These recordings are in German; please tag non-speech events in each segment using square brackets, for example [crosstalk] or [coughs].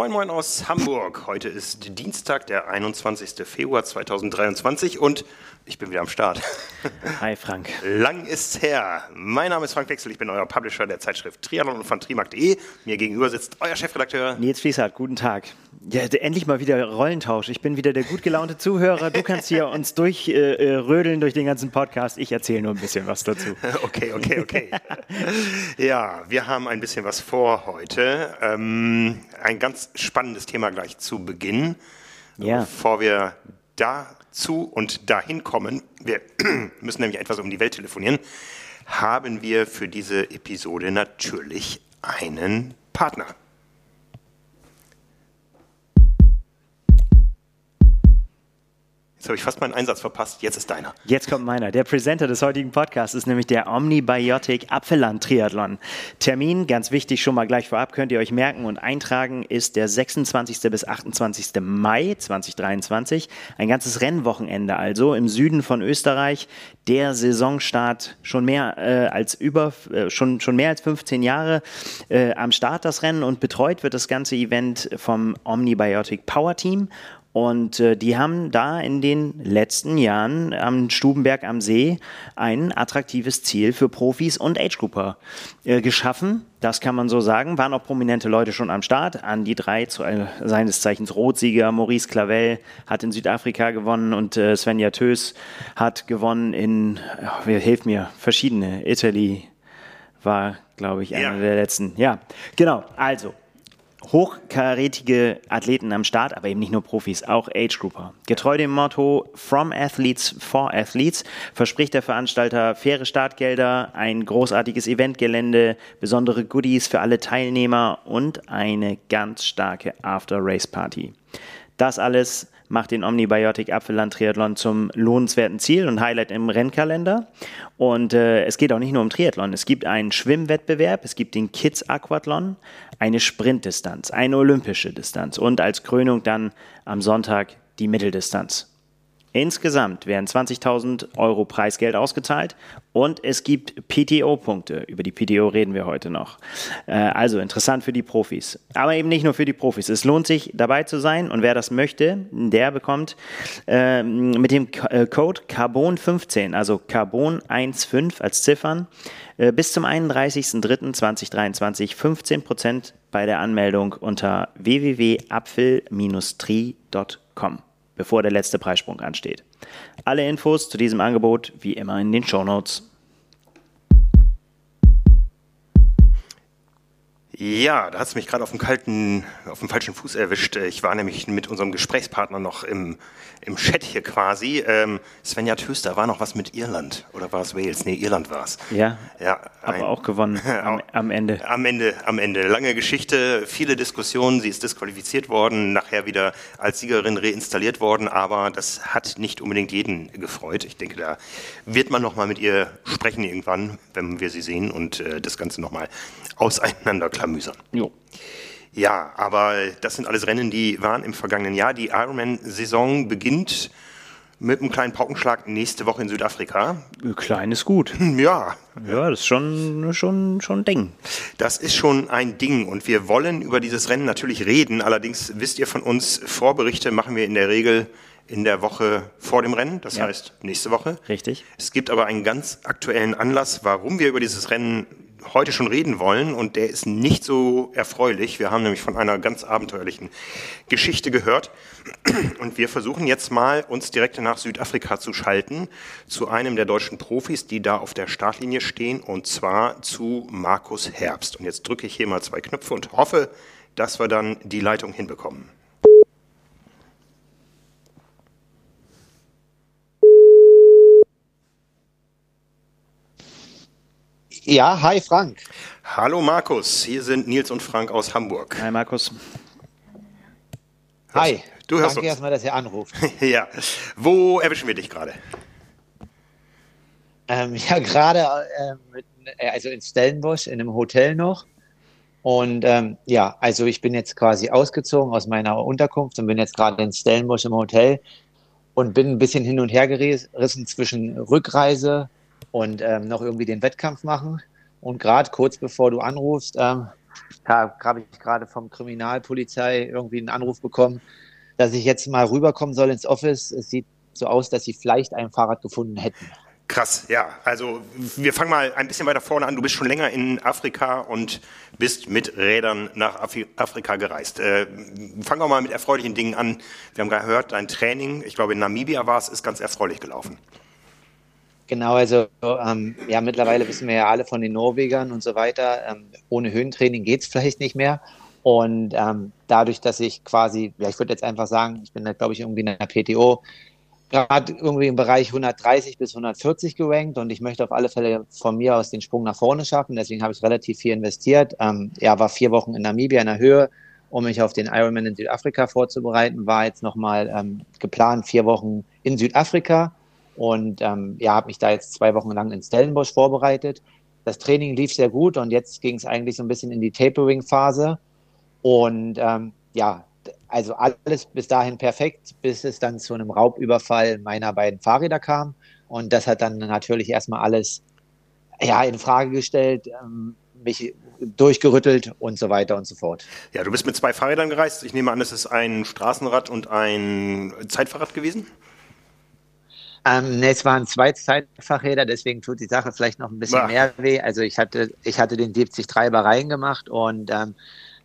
Moin Moin aus Hamburg. Heute ist Dienstag, der 21. Februar 2023 und ich bin wieder am Start. Hi Frank. Lang ist's her. Mein Name ist Frank Wechsel, ich bin euer Publisher der Zeitschrift Triathlon und von trimark.de. Mir gegenüber sitzt euer Chefredakteur Nils Fließhardt, guten Tag. Ja, endlich mal wieder Rollentausch. Ich bin wieder der gut gelaunte Zuhörer. Du kannst hier uns durchrödeln äh, äh durch den ganzen Podcast. Ich erzähle nur ein bisschen was dazu. [laughs] Okay, okay, okay. ja, wir haben ein bisschen was vor heute. Ähm, ein ganz spannendes Thema gleich zu Beginn. Ja. Bevor wir dazu und dahin kommen, wir [clears throat] müssen nämlich etwas um die Welt telefonieren, haben wir für diese Episode natürlich einen Partner. Jetzt habe ich fast meinen Einsatz verpasst. Jetzt ist deiner. Jetzt kommt meiner. Der Presenter des heutigen Podcasts ist nämlich der Omnibiotic Apfelland Triathlon. Termin, ganz wichtig, schon mal gleich vorab, könnt ihr euch merken und eintragen, ist der 26. bis 28. Mai 2023. Ein ganzes Rennwochenende also im Süden von Österreich. Der Saisonstart schon mehr äh, als über, äh, schon, schon mehr als 15 Jahre äh, am Start das Rennen und betreut wird das ganze Event vom Omnibiotic Power Team. Und äh, die haben da in den letzten Jahren am Stubenberg am See ein attraktives Ziel für Profis und Age-Grouper äh, geschaffen. Das kann man so sagen. Waren auch prominente Leute schon am Start. An die drei, zu, äh, seines Zeichens Rotsieger, Maurice Clavel hat in Südafrika gewonnen und äh, Svenja Tös hat gewonnen in, oh, hilf mir, verschiedene. Italy war, glaube ich, einer ja. der letzten. Ja, genau. Also, hochkarätige Athleten am Start, aber eben nicht nur Profis, auch Age-Grouper. Getreu dem Motto From Athletes for Athletes verspricht der Veranstalter faire Startgelder, ein großartiges Eventgelände, besondere Goodies für alle Teilnehmer und eine ganz starke After-Race-Party. Das alles macht den Omnibiotic Apfelland Triathlon zum lohnenswerten Ziel und Highlight im Rennkalender. Und äh, es geht auch nicht nur um Triathlon. Es gibt einen Schwimmwettbewerb, es gibt den Kids Aquathlon, eine Sprintdistanz, eine olympische Distanz und als Krönung dann am Sonntag die Mitteldistanz. Insgesamt werden 20.000 Euro Preisgeld ausgezahlt und es gibt PTO-Punkte. Über die PTO reden wir heute noch. Äh, also interessant für die Profis. Aber eben nicht nur für die Profis. Es lohnt sich dabei zu sein und wer das möchte, der bekommt äh, mit dem äh, Code Carbon15, also Carbon15 als Ziffern, bis zum 31.03.2023 15% bei der Anmeldung unter www.apfel-tri.com bevor der letzte Preissprung ansteht. Alle Infos zu diesem Angebot wie immer in den Show Notes. Ja, da hat es mich gerade auf dem kalten, auf dem falschen Fuß erwischt. Ich war nämlich mit unserem Gesprächspartner noch im, im Chat hier quasi. Ähm, Svenja Töster, war noch was mit Irland oder war es Wales? Nee, Irland war es. Ja, ja aber auch gewonnen [laughs] am, am, Ende. Am Ende, am Ende. Lange Geschichte, viele Diskussionen. Sie ist disqualifiziert worden, nachher wieder als Siegerin reinstalliert worden, aber das hat nicht unbedingt jeden gefreut. Ich denke, da wird man noch mal mit ihr sprechen irgendwann, wenn wir sie sehen und äh, das Ganze noch mal auseinanderklammern klamüsern. Jo. Ja, aber das sind alles Rennen, die waren im vergangenen Jahr. Die Ironman-Saison beginnt mit einem kleinen Paukenschlag nächste Woche in Südafrika. Klein ist gut. [laughs] Ja. Ja, das ist schon, schon, schon ein Ding. Das ist schon ein Ding und wir wollen über dieses Rennen natürlich reden. Allerdings wisst ihr von uns, Vorberichte machen wir in der Regel in der Woche vor dem Rennen, das ja. heißt nächste Woche. Richtig. Es gibt aber einen ganz aktuellen Anlass, warum wir über dieses Rennen heute schon reden wollen und der ist nicht so erfreulich. Wir haben nämlich von einer ganz abenteuerlichen Geschichte gehört und wir versuchen jetzt mal uns direkt nach Südafrika zu schalten zu einem der deutschen Profis, die da auf der Startlinie stehen und zwar zu Markus Herbst. Und jetzt drücke ich hier mal zwei Knöpfe und hoffe, dass wir dann die Leitung hinbekommen. Ja, hi Frank. Hallo Markus, hier sind Nils und Frank aus Hamburg. Hi Markus. Hi. Du hörst Danke uns. erstmal, dass ihr anruft. [laughs] ja. Wo erwischen wir dich gerade? Ähm, ja, gerade äh, also in Stellenbosch in einem Hotel noch. Und ähm, ja, also ich bin jetzt quasi ausgezogen aus meiner Unterkunft und bin jetzt gerade in Stellenbosch im Hotel und bin ein bisschen hin und her gerissen zwischen Rückreise und ähm, noch irgendwie den Wettkampf machen. Und gerade kurz bevor du anrufst, ähm, habe ich gerade vom Kriminalpolizei irgendwie einen Anruf bekommen, dass ich jetzt mal rüberkommen soll ins Office. Es sieht so aus, dass sie vielleicht ein Fahrrad gefunden hätten. Krass, ja. Also wir fangen mal ein bisschen weiter vorne an. Du bist schon länger in Afrika und bist mit Rädern nach Afri Afrika gereist. Äh, fangen wir mal mit erfreulichen Dingen an. Wir haben gehört, dein Training, ich glaube in Namibia war es, ist ganz erfreulich gelaufen. Genau, also ähm, ja, mittlerweile wissen wir ja alle von den Norwegern und so weiter, ähm, ohne Höhentraining geht es vielleicht nicht mehr. Und ähm, dadurch, dass ich quasi, ja, ich würde jetzt einfach sagen, ich bin da, glaube ich, irgendwie in der PTO, gerade irgendwie im Bereich 130 bis 140 gerankt und ich möchte auf alle Fälle von mir aus den Sprung nach vorne schaffen. Deswegen habe ich relativ viel investiert. Ähm, ja, war vier Wochen in Namibia in der Höhe, um mich auf den Ironman in Südafrika vorzubereiten. War jetzt nochmal ähm, geplant vier Wochen in Südafrika und ähm, ja, habe mich da jetzt zwei Wochen lang in Stellenbosch vorbereitet. Das Training lief sehr gut und jetzt ging es eigentlich so ein bisschen in die Tapering-Phase und ähm, ja, also alles bis dahin perfekt, bis es dann zu einem Raubüberfall meiner beiden Fahrräder kam. Und das hat dann natürlich erstmal alles ja, in Frage gestellt, ähm, mich durchgerüttelt und so weiter und so fort. Ja, du bist mit zwei Fahrrädern gereist. Ich nehme an, es ist ein Straßenrad und ein Zeitfahrrad gewesen? Ähm, ne, es waren zwei Zeitfahrräder, deswegen tut die Sache vielleicht noch ein bisschen Ach. mehr weh. Also ich hatte, ich hatte den 70 Treiber reingemacht und ähm,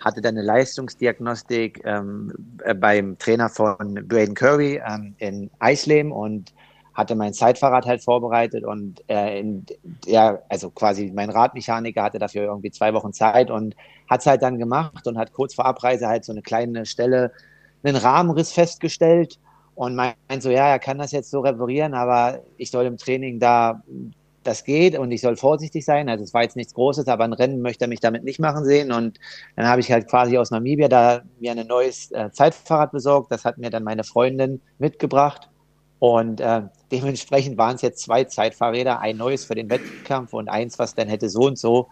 hatte dann eine Leistungsdiagnostik ähm, äh, beim Trainer von Braden Curry ähm, in Eisleben und hatte mein Zeitfahrrad halt vorbereitet und äh, in, ja, also quasi mein Radmechaniker hatte dafür irgendwie zwei Wochen Zeit und hat es halt dann gemacht und hat kurz vor Abreise halt so eine kleine Stelle, einen Rahmenriss festgestellt und meint so, ja, er kann das jetzt so reparieren, aber ich soll im Training da das geht und ich soll vorsichtig sein. Also es war jetzt nichts Großes, aber ein Rennen möchte er mich damit nicht machen sehen. Und dann habe ich halt quasi aus Namibia da mir ein neues äh, Zeitfahrrad besorgt. Das hat mir dann meine Freundin mitgebracht. Und äh, dementsprechend waren es jetzt zwei Zeitfahrräder, ein neues für den Wettkampf und eins, was dann hätte so und so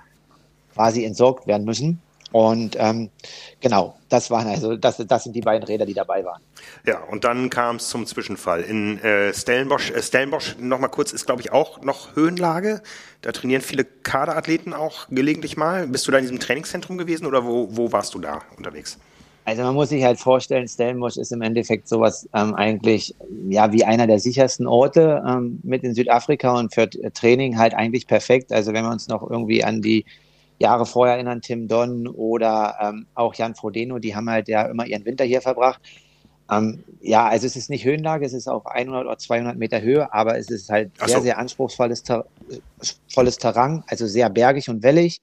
quasi entsorgt werden müssen. Und ähm, genau, das waren also, das, das sind die beiden Räder, die dabei waren. Ja, und dann kam es zum Zwischenfall. In äh, Stellenbosch, äh, Stellenbosch nochmal kurz, ist glaube ich auch noch Höhenlage. Da trainieren viele Kaderathleten auch gelegentlich mal. Bist du da in diesem Trainingszentrum gewesen oder wo, wo warst du da unterwegs? Also man muss sich halt vorstellen, Stellenbosch ist im Endeffekt sowas ähm, eigentlich ja wie einer der sichersten Orte ähm, mit in Südafrika und für Training halt eigentlich perfekt. Also wenn wir uns noch irgendwie an die Jahre vorher erinnern, Tim Don oder ähm, auch Jan Frodeno, die haben halt ja immer ihren Winter hier verbracht. Ähm, ja, also es ist nicht Höhenlage, es ist auf 100 oder 200 Meter Höhe, aber es ist halt sehr, so. sehr anspruchsvolles Ter volles Terrain, also sehr bergig und wellig.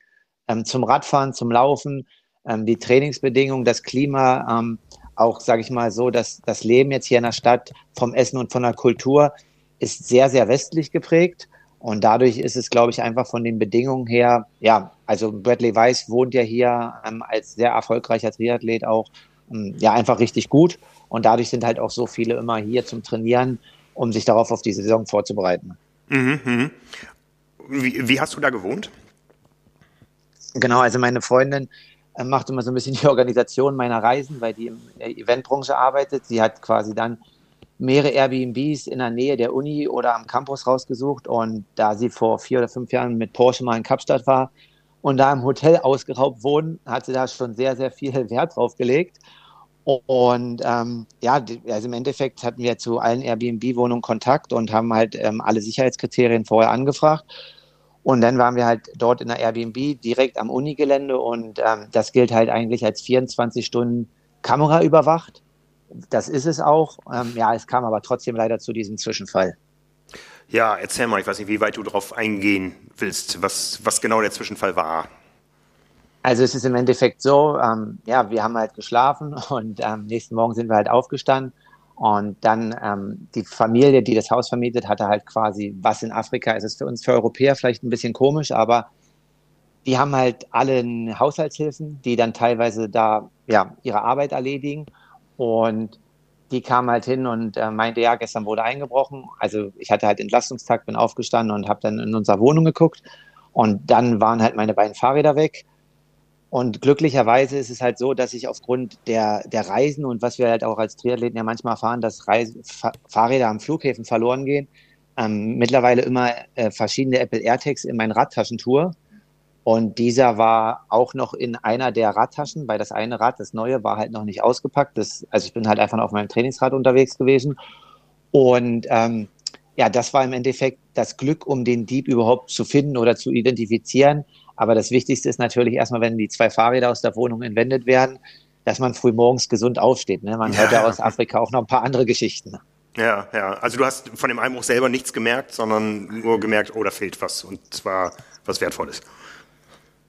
Ähm, zum Radfahren, zum Laufen, ähm, die Trainingsbedingungen, das Klima, ähm, auch, sage ich mal so, dass das Leben jetzt hier in der Stadt vom Essen und von der Kultur ist sehr, sehr westlich geprägt. Und dadurch ist es, glaube ich, einfach von den Bedingungen her, ja, also Bradley Weiss wohnt ja hier ähm, als sehr erfolgreicher Triathlet auch, ähm, ja, einfach richtig gut. Und dadurch sind halt auch so viele immer hier zum Trainieren, um sich darauf auf die Saison vorzubereiten. Mhm, mh. wie, wie hast du da gewohnt? Genau, also meine Freundin äh, macht immer so ein bisschen [laughs] die Organisation meiner Reisen, weil die in der Eventbranche arbeitet. Sie hat quasi dann mehrere Airbnbs in der Nähe der Uni oder am Campus rausgesucht. Und da sie vor vier oder fünf Jahren mit Porsche mal in Kapstadt war und da im Hotel ausgeraubt wurden, hat sie da schon sehr, sehr viel [laughs] Wert drauf gelegt. Und ähm, ja, also im Endeffekt hatten wir zu allen Airbnb-Wohnungen Kontakt und haben halt ähm, alle Sicherheitskriterien vorher angefragt. Und dann waren wir halt dort in der Airbnb direkt am Unigelände und ähm, das gilt halt eigentlich als 24 Stunden Kamera überwacht. Das ist es auch. Ähm, ja, es kam aber trotzdem leider zu diesem Zwischenfall. Ja, erzähl mal, ich weiß nicht, wie weit du darauf eingehen willst, was, was genau der Zwischenfall war. Also es ist im Endeffekt so, ähm, ja, wir haben halt geschlafen [laughs] und am ähm, nächsten Morgen sind wir halt aufgestanden und dann ähm, die Familie, die das Haus vermietet, hatte halt quasi, was in Afrika ist, ist für uns für Europäer vielleicht ein bisschen komisch, aber die haben halt alle Haushaltshilfen, die dann teilweise da ja ihre Arbeit erledigen und die kam halt hin und äh, meinte, ja, gestern wurde eingebrochen. Also ich hatte halt Entlastungstag, bin aufgestanden und habe dann in unserer Wohnung geguckt. Und dann waren halt meine beiden Fahrräder weg. Und glücklicherweise ist es halt so, dass ich aufgrund der, der Reisen und was wir halt auch als Triathleten ja manchmal erfahren, dass Reise, Fahrräder am Flughäfen verloren gehen, ähm, mittlerweile immer äh, verschiedene Apple AirTags in meinen Radtaschen tue Und dieser war auch noch in einer der Radtaschen, weil das eine Rad, das neue, war halt noch nicht ausgepackt. Das, also ich bin halt einfach auf meinem Trainingsrad unterwegs gewesen. Und ähm, ja, das war im Endeffekt das Glück, um den Dieb überhaupt zu finden oder zu identifizieren. Aber das Wichtigste ist natürlich erstmal, wenn die zwei Fahrräder aus der Wohnung entwendet werden, dass man früh morgens gesund aufsteht. Ne? Man ja. hört ja aus Afrika auch noch ein paar andere Geschichten. Ja, ja. Also du hast von dem Einbruch selber nichts gemerkt, sondern nur gemerkt, oh, da fehlt was und zwar was Wertvolles.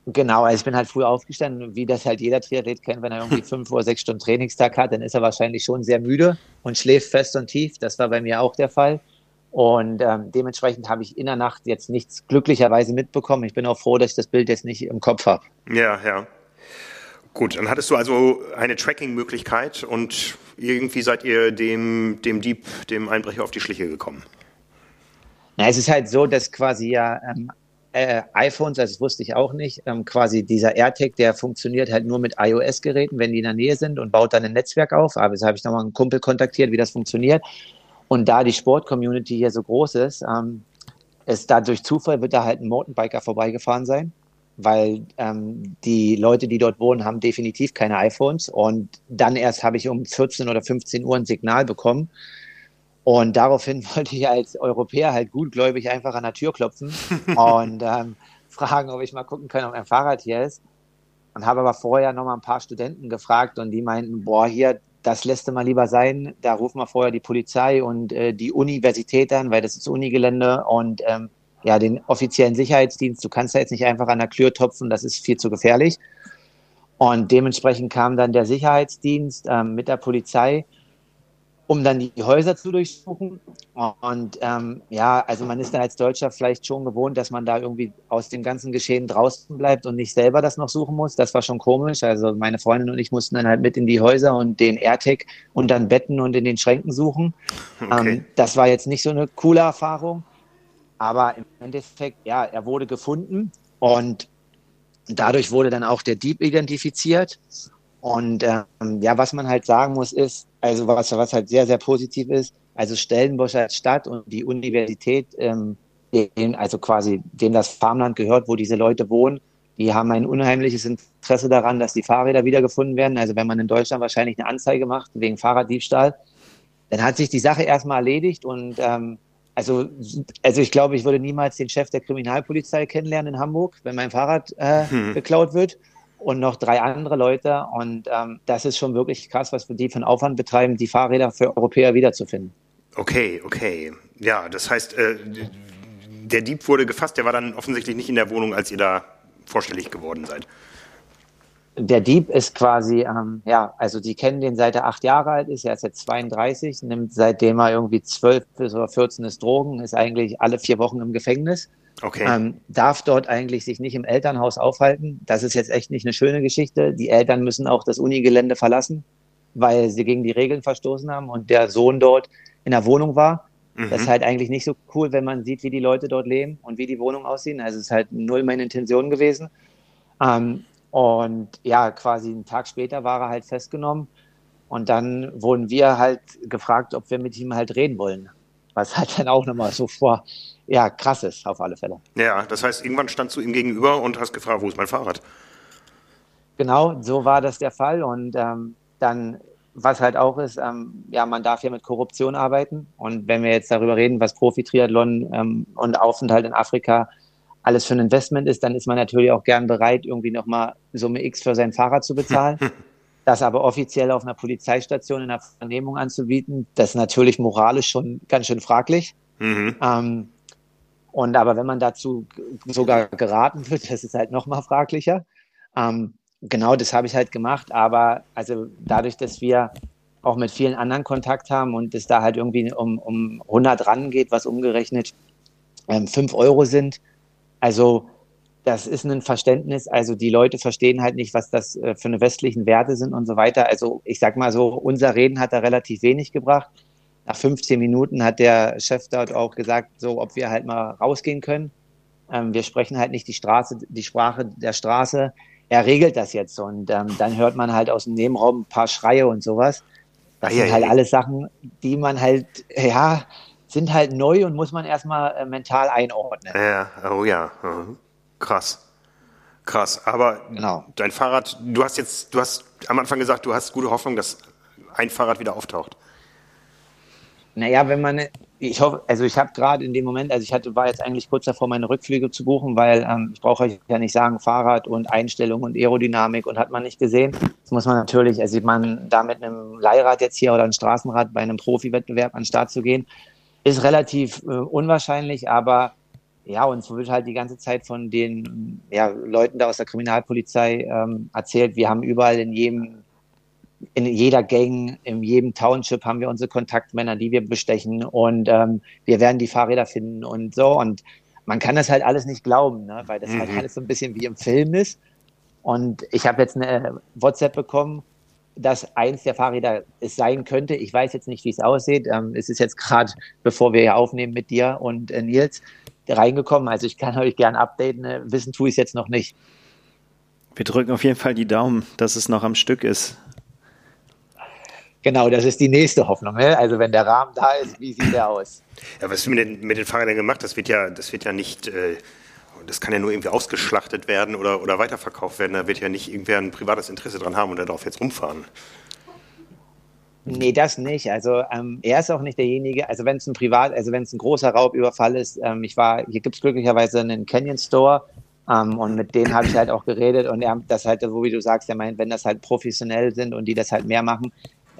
Genau, also ich bin halt früh aufgestanden, wie das halt jeder Triathlet kennt, wenn er irgendwie [laughs] fünf oder sechs Stunden Trainingstag hat, dann ist er wahrscheinlich schon sehr müde und schläft fest und tief. Das war bei mir auch der Fall. Und ähm, dementsprechend habe ich in der Nacht jetzt nichts glücklicherweise mitbekommen. Ich bin auch froh, dass ich das Bild jetzt nicht im Kopf habe. Ja, ja. Gut, dann hattest du also eine Tracking-Möglichkeit und irgendwie seid ihr dem, dem Dieb, dem Einbrecher auf die Schliche gekommen. Na, es ist halt so, dass quasi ja ähm, äh, iPhones, das wusste ich auch nicht, ähm, quasi dieser AirTag, der funktioniert halt nur mit iOS-Geräten, wenn die in der Nähe sind und baut dann ein Netzwerk auf. Aber jetzt habe ich nochmal einen Kumpel kontaktiert, wie das funktioniert. Und da die Sport-Community hier so groß ist, ähm, ist da durch Zufall wird da halt ein Mountainbiker vorbeigefahren sein, weil ähm, die Leute, die dort wohnen, haben definitiv keine iPhones. Und dann erst habe ich um 14 oder 15 Uhr ein Signal bekommen. Und daraufhin [laughs] wollte ich als Europäer halt gutgläubig einfach an der Tür klopfen und [laughs] ähm, fragen, ob ich mal gucken kann, ob mein Fahrrad hier ist. Und habe aber vorher noch mal ein paar Studenten gefragt und die meinten, boah, hier, das lässt du mal lieber sein. Da rufen wir vorher die Polizei und äh, die Universität an, weil das ist Unigelände und ähm, ja, den offiziellen Sicherheitsdienst. Du kannst da jetzt nicht einfach an der Tür topfen, das ist viel zu gefährlich. Und dementsprechend kam dann der Sicherheitsdienst ähm, mit der Polizei um dann die Häuser zu durchsuchen. Und ähm, ja, also man ist dann als Deutscher vielleicht schon gewohnt, dass man da irgendwie aus dem ganzen Geschehen draußen bleibt und nicht selber das noch suchen muss. Das war schon komisch. Also meine Freundin und ich mussten dann halt mit in die Häuser und den AirTag und dann Betten und in den Schränken suchen. Okay. Ähm, das war jetzt nicht so eine coole Erfahrung. Aber im Endeffekt, ja, er wurde gefunden und dadurch wurde dann auch der Dieb identifiziert. Und ähm, ja, was man halt sagen muss, ist, also was, was halt sehr, sehr positiv ist, also Stellenbosch als Stadt und die Universität, ähm, dem, also quasi dem das Farmland gehört, wo diese Leute wohnen, die haben ein unheimliches Interesse daran, dass die Fahrräder wiedergefunden werden. Also wenn man in Deutschland wahrscheinlich eine Anzeige macht wegen Fahrraddiebstahl, dann hat sich die Sache erstmal erledigt und ähm, also, also ich glaube, ich würde niemals den Chef der Kriminalpolizei kennenlernen in Hamburg, wenn mein Fahrrad äh, hm. geklaut wird und noch drei andere Leute. Und ähm, das ist schon wirklich krass, was wir die von Aufwand betreiben, die Fahrräder für Europäer wiederzufinden. Okay, okay. Ja, das heißt, äh, der Dieb wurde gefasst, der war dann offensichtlich nicht in der Wohnung, als ihr da vorstellig geworden seid. Der Dieb ist quasi, ähm, ja, also die kennen den seit er acht Jahre alt ist, er ist jetzt 32, nimmt seitdem er irgendwie zwölf bis oder 14 ist Drogen, ist eigentlich alle vier Wochen im Gefängnis Okay. Ähm, darf dort eigentlich sich nicht im Elternhaus aufhalten. Das ist jetzt echt nicht eine schöne Geschichte. Die Eltern müssen auch das Unigelände verlassen, weil sie gegen die Regeln verstoßen haben und der Sohn dort in der Wohnung war. Mhm. Das ist halt eigentlich nicht so cool, wenn man sieht, wie die Leute dort leben und wie die Wohnungen aussehen. Also es ist halt null meine Intention gewesen. Ähm, und ja, quasi einen Tag später war er halt festgenommen. Und dann wurden wir halt gefragt, ob wir mit ihm halt reden wollen. Was halt dann auch nochmal so vor, ja, krass ist, auf alle Fälle. Ja, das heißt, irgendwann standst du ihm gegenüber und hast gefragt, wo ist mein Fahrrad? Genau, so war das der Fall. Und ähm, dann, was halt auch ist, ähm, ja, man darf ja mit Korruption arbeiten. Und wenn wir jetzt darüber reden, was Profi-Triathlon ähm, und Aufenthalt in Afrika alles für ein Investment ist, dann ist man natürlich auch gern bereit, irgendwie nochmal Summe X für sein Fahrrad zu bezahlen. [laughs] das aber offiziell auf einer Polizeistation in der Vernehmung anzubieten, das ist natürlich moralisch schon ganz schön fraglich. Mhm. Ähm, und aber wenn man dazu sogar geraten wird, das ist halt noch mal fraglicher. Ähm, genau, das habe ich halt gemacht. Aber also dadurch, dass wir auch mit vielen anderen Kontakt haben und es da halt irgendwie um, um 100 rangeht, was umgerechnet ähm, 5 Euro sind. Also das ist ein Verständnis. Also die Leute verstehen halt nicht, was das äh, für eine westlichen Werte sind und so weiter. Also ich sag mal so, unser Reden hat da relativ wenig gebracht. Nach 15 Minuten hat der Chef dort auch gesagt, so ob wir halt mal rausgehen können. Ähm, wir sprechen halt nicht die Straße, die Sprache der Straße. Er regelt das jetzt und ähm, dann hört man halt aus dem Nebenraum ein paar Schreie und sowas. Das sind halt alles Sachen, die man halt, ja, sind halt neu und muss man erstmal äh, mental einordnen. Ja, oh ja, krass. Krass, aber genau. dein Fahrrad, du hast jetzt, du hast am Anfang gesagt, du hast gute Hoffnung, dass ein Fahrrad wieder auftaucht. Naja, wenn man, ich hoffe, also ich habe gerade in dem Moment, also ich hatte, war jetzt eigentlich kurz davor, meine Rückflüge zu buchen, weil ähm, ich brauche euch ja nicht sagen, Fahrrad und Einstellung und Aerodynamik und hat man nicht gesehen. Das muss man natürlich, also man da mit einem Leihrad jetzt hier oder einem Straßenrad bei einem Profi-Wettbewerb an den Start zu gehen, ist relativ äh, unwahrscheinlich, aber ja, uns wird halt die ganze Zeit von den ja, Leuten da aus der Kriminalpolizei ähm, erzählt, wir haben überall in jedem in jeder Gang, in jedem Township haben wir unsere Kontaktmänner, die wir bestechen und ähm, wir werden die Fahrräder finden und so. Und man kann das halt alles nicht glauben, ne? weil das halt mhm. halt alles so ein bisschen wie im Film ist. Und ich habe jetzt eine WhatsApp bekommen, dass eins der Fahrräder es sein könnte. Ich weiß jetzt nicht, wie es aussieht. Ähm, es ist jetzt gerade, bevor wir hier aufnehmen mit dir und äh, Nils, reingekommen. Also ich kann [laughs] euch gern updaten. Äh, wissen tue ich es jetzt noch nicht. Wir drücken auf jeden Fall die Daumen, dass es noch am Stück ist. Genau, das ist die nächste Hoffnung. Ne? Also wenn der Rahmen da ist, wie sieht der aus? Ja, was ist mit den, mit den Fahrrädern gemacht? Das wird ja, das wird ja nicht, äh, das kann ja nur irgendwie ausgeschlachtet werden oder, oder weiterverkauft werden. Da wird ja nicht irgendwer ein privates Interesse dran haben und darauf jetzt rumfahren. Nee, das nicht. Also ähm, er ist auch nicht derjenige, also wenn es ein Privat, also wenn es ein großer Raubüberfall ist, ähm, ich war, hier gibt es glücklicherweise einen Canyon Store ähm, und mit denen habe ich halt auch geredet und er das halt, so wie du sagst, er meint, wenn das halt professionell sind und die das halt mehr machen,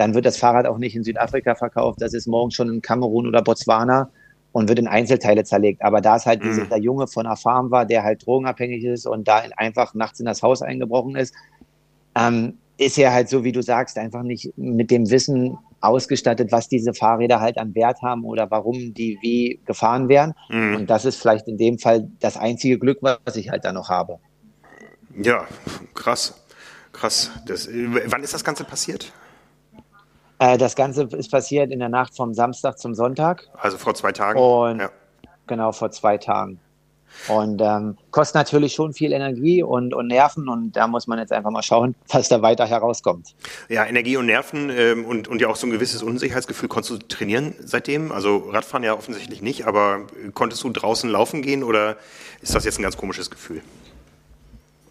dann wird das Fahrrad auch nicht in Südafrika verkauft, das ist morgen schon in Kamerun oder Botswana und wird in Einzelteile zerlegt. Aber da es halt mhm. dieser Junge von einer Farm war, der halt drogenabhängig ist und da einfach nachts in das Haus eingebrochen ist, ähm, ist er halt so, wie du sagst, einfach nicht mit dem Wissen ausgestattet, was diese Fahrräder halt an Wert haben oder warum die wie gefahren werden. Mhm. Und das ist vielleicht in dem Fall das einzige Glück, was ich halt da noch habe. Ja, krass. Krass. Das, wann ist das Ganze passiert? Äh, das Ganze ist passiert in der Nacht vom Samstag zum Sonntag. Also vor zwei Tagen. Und ja. genau vor zwei Tagen. Und ähm, kostet natürlich schon viel Energie und, und Nerven und da muss man jetzt einfach mal schauen, was da weiter herauskommt. Ja, Energie und Nerven ähm, und, und ja auch so ein gewisses Unsicherheitsgefühl. Konntest du trainieren seitdem? Also Radfahren ja offensichtlich nicht, aber konntest du draußen laufen gehen oder ist das jetzt ein ganz komisches Gefühl?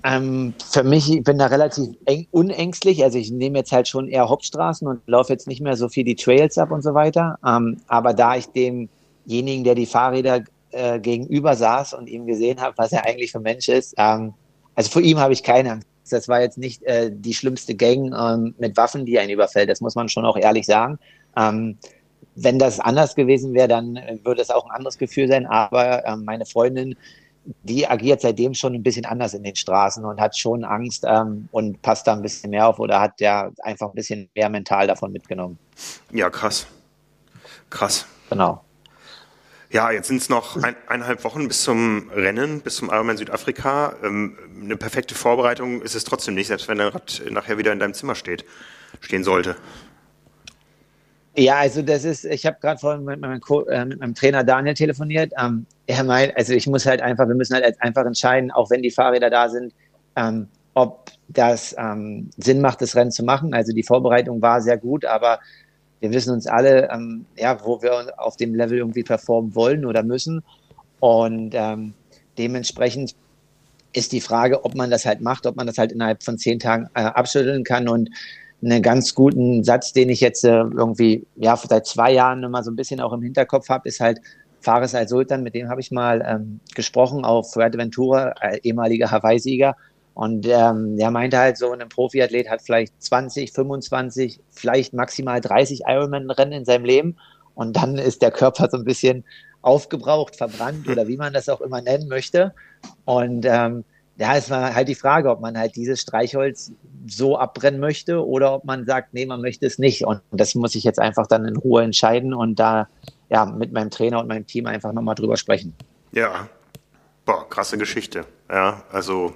Ähm, für mich, ich bin da relativ eng, unängstlich. Also ich nehme jetzt halt schon eher Hauptstraßen und laufe jetzt nicht mehr so viel die Trails ab und so weiter. Ähm, aber da ich demjenigen, der die Fahrräder äh, gegenüber saß und ihm gesehen habe, was er eigentlich für ein Mensch ist, ähm, also vor ihm habe ich keine Angst. Das war jetzt nicht äh, die schlimmste Gang ähm, mit Waffen, die einen überfällt. Das muss man schon auch ehrlich sagen. Ähm, wenn das anders gewesen wäre, dann würde es auch ein anderes Gefühl sein. Aber ähm, meine Freundin die agiert seitdem schon ein bisschen anders in den Straßen und hat schon Angst ähm, und passt da ein bisschen mehr auf oder hat ja einfach ein bisschen mehr mental davon mitgenommen. Ja, krass. Krass. Genau. Ja, jetzt sind es noch ein, eineinhalb Wochen bis zum Rennen, bis zum Ironman Südafrika. Ähm, eine perfekte Vorbereitung ist es trotzdem nicht, selbst wenn dein Rad nachher wieder in deinem Zimmer steht, stehen sollte. Ja, also das ist, ich habe gerade vorhin mit meinem, äh, mit meinem, Trainer Daniel telefoniert. Ähm, er meint, also ich muss halt einfach, wir müssen halt einfach entscheiden, auch wenn die Fahrräder da sind, ähm, ob das ähm, Sinn macht, das Rennen zu machen. Also die Vorbereitung war sehr gut, aber wir wissen uns alle, ähm, ja, wo wir auf dem Level irgendwie performen wollen oder müssen. Und ähm, dementsprechend ist die Frage, ob man das halt macht, ob man das halt innerhalb von zehn Tagen äh, abschütteln kann und einen ganz guten Satz, den ich jetzt äh, irgendwie ja seit zwei Jahren immer so ein bisschen auch im Hinterkopf habe, ist halt Fares Al-Sultan, mit dem habe ich mal ähm, gesprochen auf Fuerteventura, äh, ehemaliger Hawaii-Sieger. Und ähm, der meinte halt so, ein Profiathlet hat vielleicht 20, 25, vielleicht maximal 30 Ironman-Rennen in seinem Leben. Und dann ist der Körper so ein bisschen aufgebraucht, verbrannt oder wie man das auch immer nennen möchte. Und ähm, ja, es war halt die Frage, ob man halt dieses Streichholz so abbrennen möchte oder ob man sagt, nee, man möchte es nicht. Und das muss ich jetzt einfach dann in Ruhe entscheiden und da ja mit meinem Trainer und meinem Team einfach nochmal drüber sprechen. Ja, boah, krasse Geschichte. Ja, also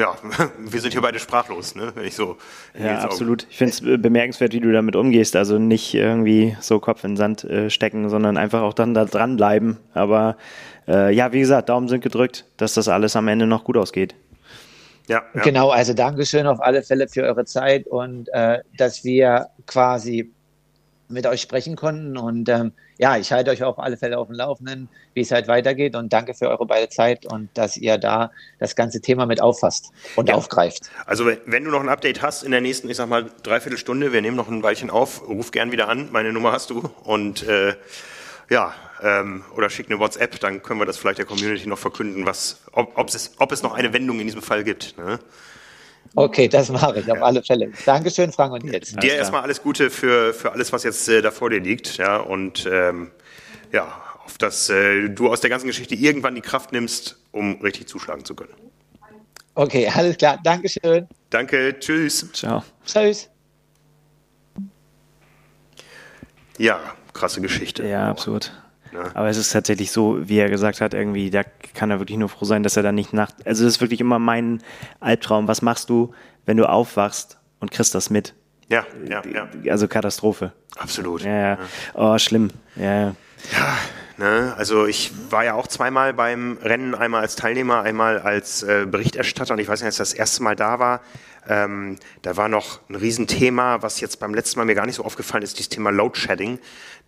ja, [laughs] wir sind hier beide sprachlos, ne? wenn ich so. Ja, absolut. Ich finde es bemerkenswert, wie du damit umgehst. Also nicht irgendwie so Kopf in den Sand äh, stecken, sondern einfach auch dann da dranbleiben. Aber äh, ja, wie gesagt, Daumen sind gedrückt, dass das alles am Ende noch gut ausgeht. Ja, ja. Genau, also Dankeschön auf alle Fälle für eure Zeit und äh, dass wir quasi mit euch sprechen konnten. Und ähm, ja, ich halte euch auf alle Fälle auf dem Laufenden, wie es halt weitergeht. Und danke für eure beide Zeit und dass ihr da das ganze Thema mit auffasst und ja. aufgreift. Also wenn du noch ein Update hast in der nächsten, ich sag mal, dreiviertel Stunde, wir nehmen noch ein Weilchen auf, ruf gern wieder an, meine Nummer hast du. Und äh, ja, ähm, oder schick eine WhatsApp, dann können wir das vielleicht der Community noch verkünden, was, ob, es, ob es noch eine Wendung in diesem Fall gibt. Ne? Okay, das mache ich auf ja. alle Fälle. Dankeschön, Frank und Nils. Dir erstmal alles Gute für, für alles, was jetzt äh, da vor dir liegt. Ja, und ähm, ja, auf dass äh, du aus der ganzen Geschichte irgendwann die Kraft nimmst, um richtig zuschlagen zu können. Okay, alles klar. Dankeschön. Danke, tschüss. Ciao. Tschüss. Ja, krasse Geschichte. Ja, absurd. Ja. Aber es ist tatsächlich so, wie er gesagt hat, irgendwie, da kann er wirklich nur froh sein, dass er da nicht nach. Also, das ist wirklich immer mein Albtraum. Was machst du, wenn du aufwachst und kriegst das mit? Ja, ja, ja. Also Katastrophe. Absolut. Ja, ja. Oh, schlimm. Ja, ja. Ja, ne, also ich war ja auch zweimal beim Rennen, einmal als Teilnehmer, einmal als äh, Berichterstatter und ich weiß nicht, als das erste Mal da war, ähm, da war noch ein Riesenthema, was jetzt beim letzten Mal mir gar nicht so aufgefallen ist, dieses Thema Load Shedding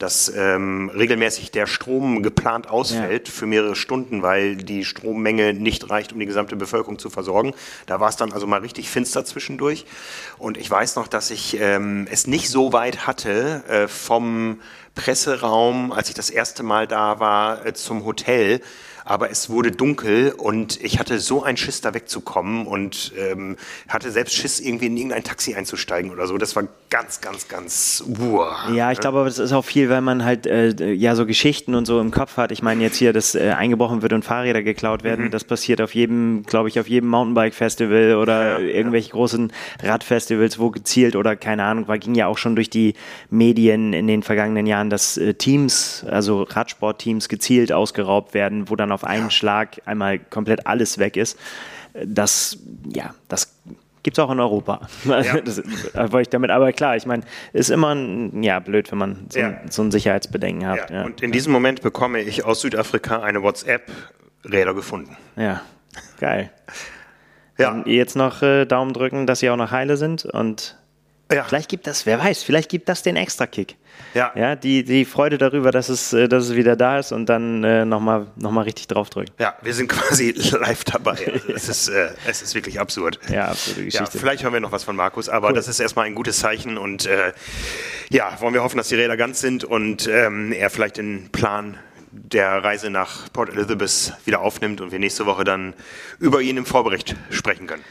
dass ähm, regelmäßig der Strom geplant ausfällt ja. für mehrere Stunden, weil die Strommenge nicht reicht, um die gesamte Bevölkerung zu versorgen. Da war es dann also mal richtig finster zwischendurch. Und ich weiß noch, dass ich ähm, es nicht so weit hatte äh, vom Presseraum, als ich das erste Mal da war, äh, zum Hotel aber es wurde dunkel und ich hatte so einen Schiss, da wegzukommen und ähm, hatte selbst Schiss, irgendwie in irgendein Taxi einzusteigen oder so. Das war ganz, ganz, ganz uah. Ja, ich glaube, das ist auch viel, weil man halt äh, ja so Geschichten und so im Kopf hat. Ich meine jetzt hier, dass äh, eingebrochen wird und Fahrräder geklaut werden, mhm. das passiert auf jedem, glaube ich, auf jedem Mountainbike-Festival oder ja, irgendwelche ja. großen Radfestivals, wo gezielt oder keine Ahnung, war ging ja auch schon durch die Medien in den vergangenen Jahren, dass äh, Teams, also Radsportteams gezielt ausgeraubt werden, wo dann auf einen. Schlag einmal komplett alles weg ist. Das, ja, das gibt es auch in Europa. Ja. [laughs] Das wollte ich damit, aber klar, ich meine, ist immer ja, blöd, wenn man so, ja. so ein Sicherheitsbedenken hat. Ja. Und in diesem Moment bekomme ich aus Südafrika eine WhatsApp-Räder gefunden. Ja, geil. ja. Dann jetzt noch äh, Daumen drücken, dass sie auch noch heile sind und. Vielleicht gibt das, wer weiß, vielleicht gibt das den Extra-Kick. Ja. ja die, die Freude darüber, dass es, äh, dass es wieder da ist und dann äh, nochmal noch mal richtig draufdrücken. Ja, wir sind [laughs] quasi live dabei. Also es, ist, äh, es ist wirklich absurd. Ja, absurde Geschichte. Ja, vielleicht hören wir noch was von Markus, aber cool. das ist erstmal ein gutes Zeichen und äh, ja, wollen wir hoffen, dass die Räder ganz sind und ähm, er vielleicht den Plan der Reise nach Port Elizabeth wieder aufnimmt und wir nächste Woche dann über ihn im Vorbericht sprechen können.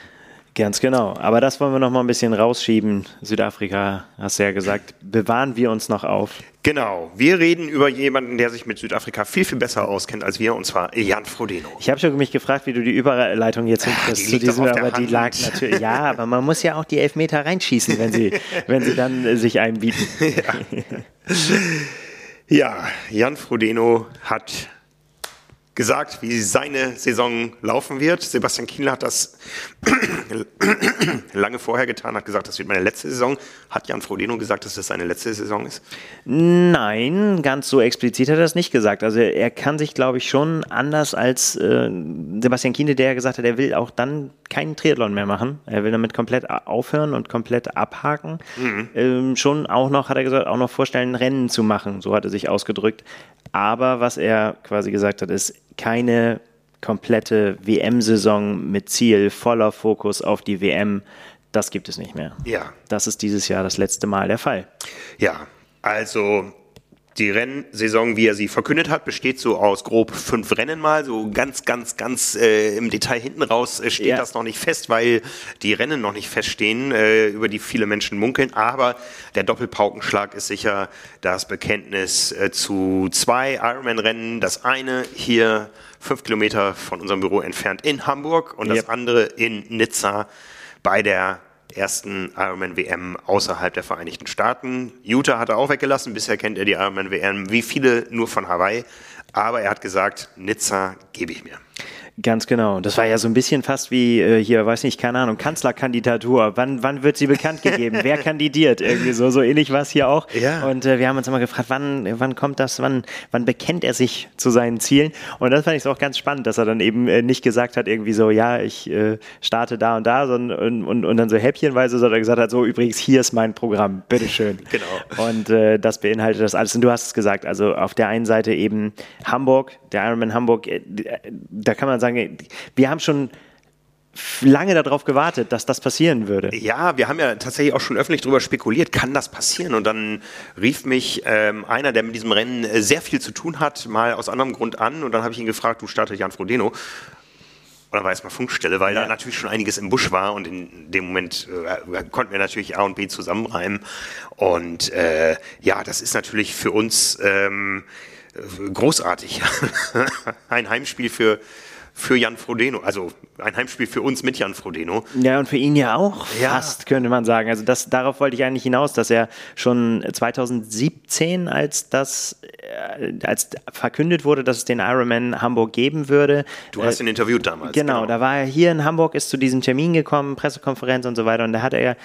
Ganz genau. Aber das wollen wir noch mal ein bisschen rausschieben. Südafrika, hast du ja gesagt, bewahren wir uns noch auf. Genau. Wir reden über jemanden, der sich mit Südafrika viel, viel besser auskennt als wir, und zwar Jan Frodeno. Ich habe schon mich gefragt, wie du die Überleitung jetzt hinkriegst zu diesem, aber Hand. die lag natürlich. Ja, aber man muss ja auch die Elfmeter reinschießen, wenn sie, [laughs] wenn sie dann äh, sich einbieten. [laughs] Ja. ja, Jan Frodeno hat gesagt, wie seine Saison laufen wird. Sebastian Kiel hat das [coughs] lange vorher getan, hat gesagt, das wird meine letzte Saison. Hat Jan Frodeno gesagt, dass das seine letzte Saison ist? Nein, ganz so explizit hat er das nicht gesagt. Also er kann sich, glaube ich, schon anders als äh, Sebastian Kiene, der gesagt hat, er will auch dann keinen Triathlon mehr machen. Er will damit komplett aufhören und komplett abhaken. Mhm. Ähm, schon auch noch, hat er gesagt, auch noch vorstellen, Rennen zu machen. So hat er sich ausgedrückt. Aber was er quasi gesagt hat, ist keine komplette WM-Saison mit Ziel, voller Fokus auf die WM. Das gibt es nicht mehr. Ja. Das ist dieses Jahr das letzte Mal der Fall. Ja, also die Rennsaison, wie er sie verkündet hat, besteht so aus grob fünf Rennen mal. So ganz, ganz, ganz äh, im Detail hinten raus äh, steht ja. das noch nicht fest, weil die Rennen noch nicht feststehen, äh, über die viele Menschen munkeln. Aber der Doppelpaukenschlag ist sicher das Bekenntnis äh, zu zwei Ironman-Rennen. Das eine hier fünf Kilometer von unserem Büro entfernt in Hamburg und yep. das andere in Nizza bei der ersten Ironman WM außerhalb der Vereinigten Staaten. Utah hat er auch weggelassen. Bisher kennt er die Ironman WM wie viele nur von Hawaii. Aber er hat gesagt, Nizza gebe ich mir. Ganz genau. Das war ja so ein bisschen fast wie äh, hier, weiß nicht, keine Ahnung, Kanzlerkandidatur. Wann, wann wird sie bekannt gegeben? Wer [laughs] kandidiert? Irgendwie so, so ähnlich war es hier auch. Ja. Und äh, wir haben uns immer gefragt, wann, wann kommt das, wann, wann bekennt er sich zu seinen Zielen? Und das fand ich auch ganz spannend, dass er dann eben äh, nicht gesagt hat, irgendwie so, ja, ich äh, starte da und da, sondern und, und, und dann so häppchenweise, sondern gesagt hat, so übrigens, hier ist mein Programm, bitteschön. [laughs] Genau. Und äh, das beinhaltet das alles. Und du hast es gesagt, also auf der einen Seite eben Hamburg, der Ironman Hamburg, äh, da kann man sagen, wir haben schon lange darauf gewartet, dass das passieren würde. Ja, wir haben ja tatsächlich auch schon öffentlich darüber spekuliert, kann das passieren? Und dann rief mich ähm, einer, der mit diesem Rennen äh, sehr viel zu tun hat, mal aus anderem Grund an. Und dann habe ich ihn gefragt, du startet Jan Frodeno. Und dann war erstmal Funkstelle, weil ja. da natürlich schon einiges im Busch war und in dem Moment äh, konnten wir natürlich A und B zusammenreimen. Und äh, ja, das ist natürlich für uns ähm, großartig. [laughs] Ein Heimspiel für für Jan Frodeno, also ein Heimspiel für uns mit Jan Frodeno. Ja, und für ihn ja auch Ja. fast, könnte man sagen. Also das, darauf wollte ich eigentlich hinaus, dass er schon 2017, als das, äh, als verkündet wurde, dass es den Ironman Hamburg geben würde, Du hast ihn interviewt damals. Genau, da war er hier in Hamburg, ist zu diesem Termin gekommen, Pressekonferenz und so weiter. Und da hat er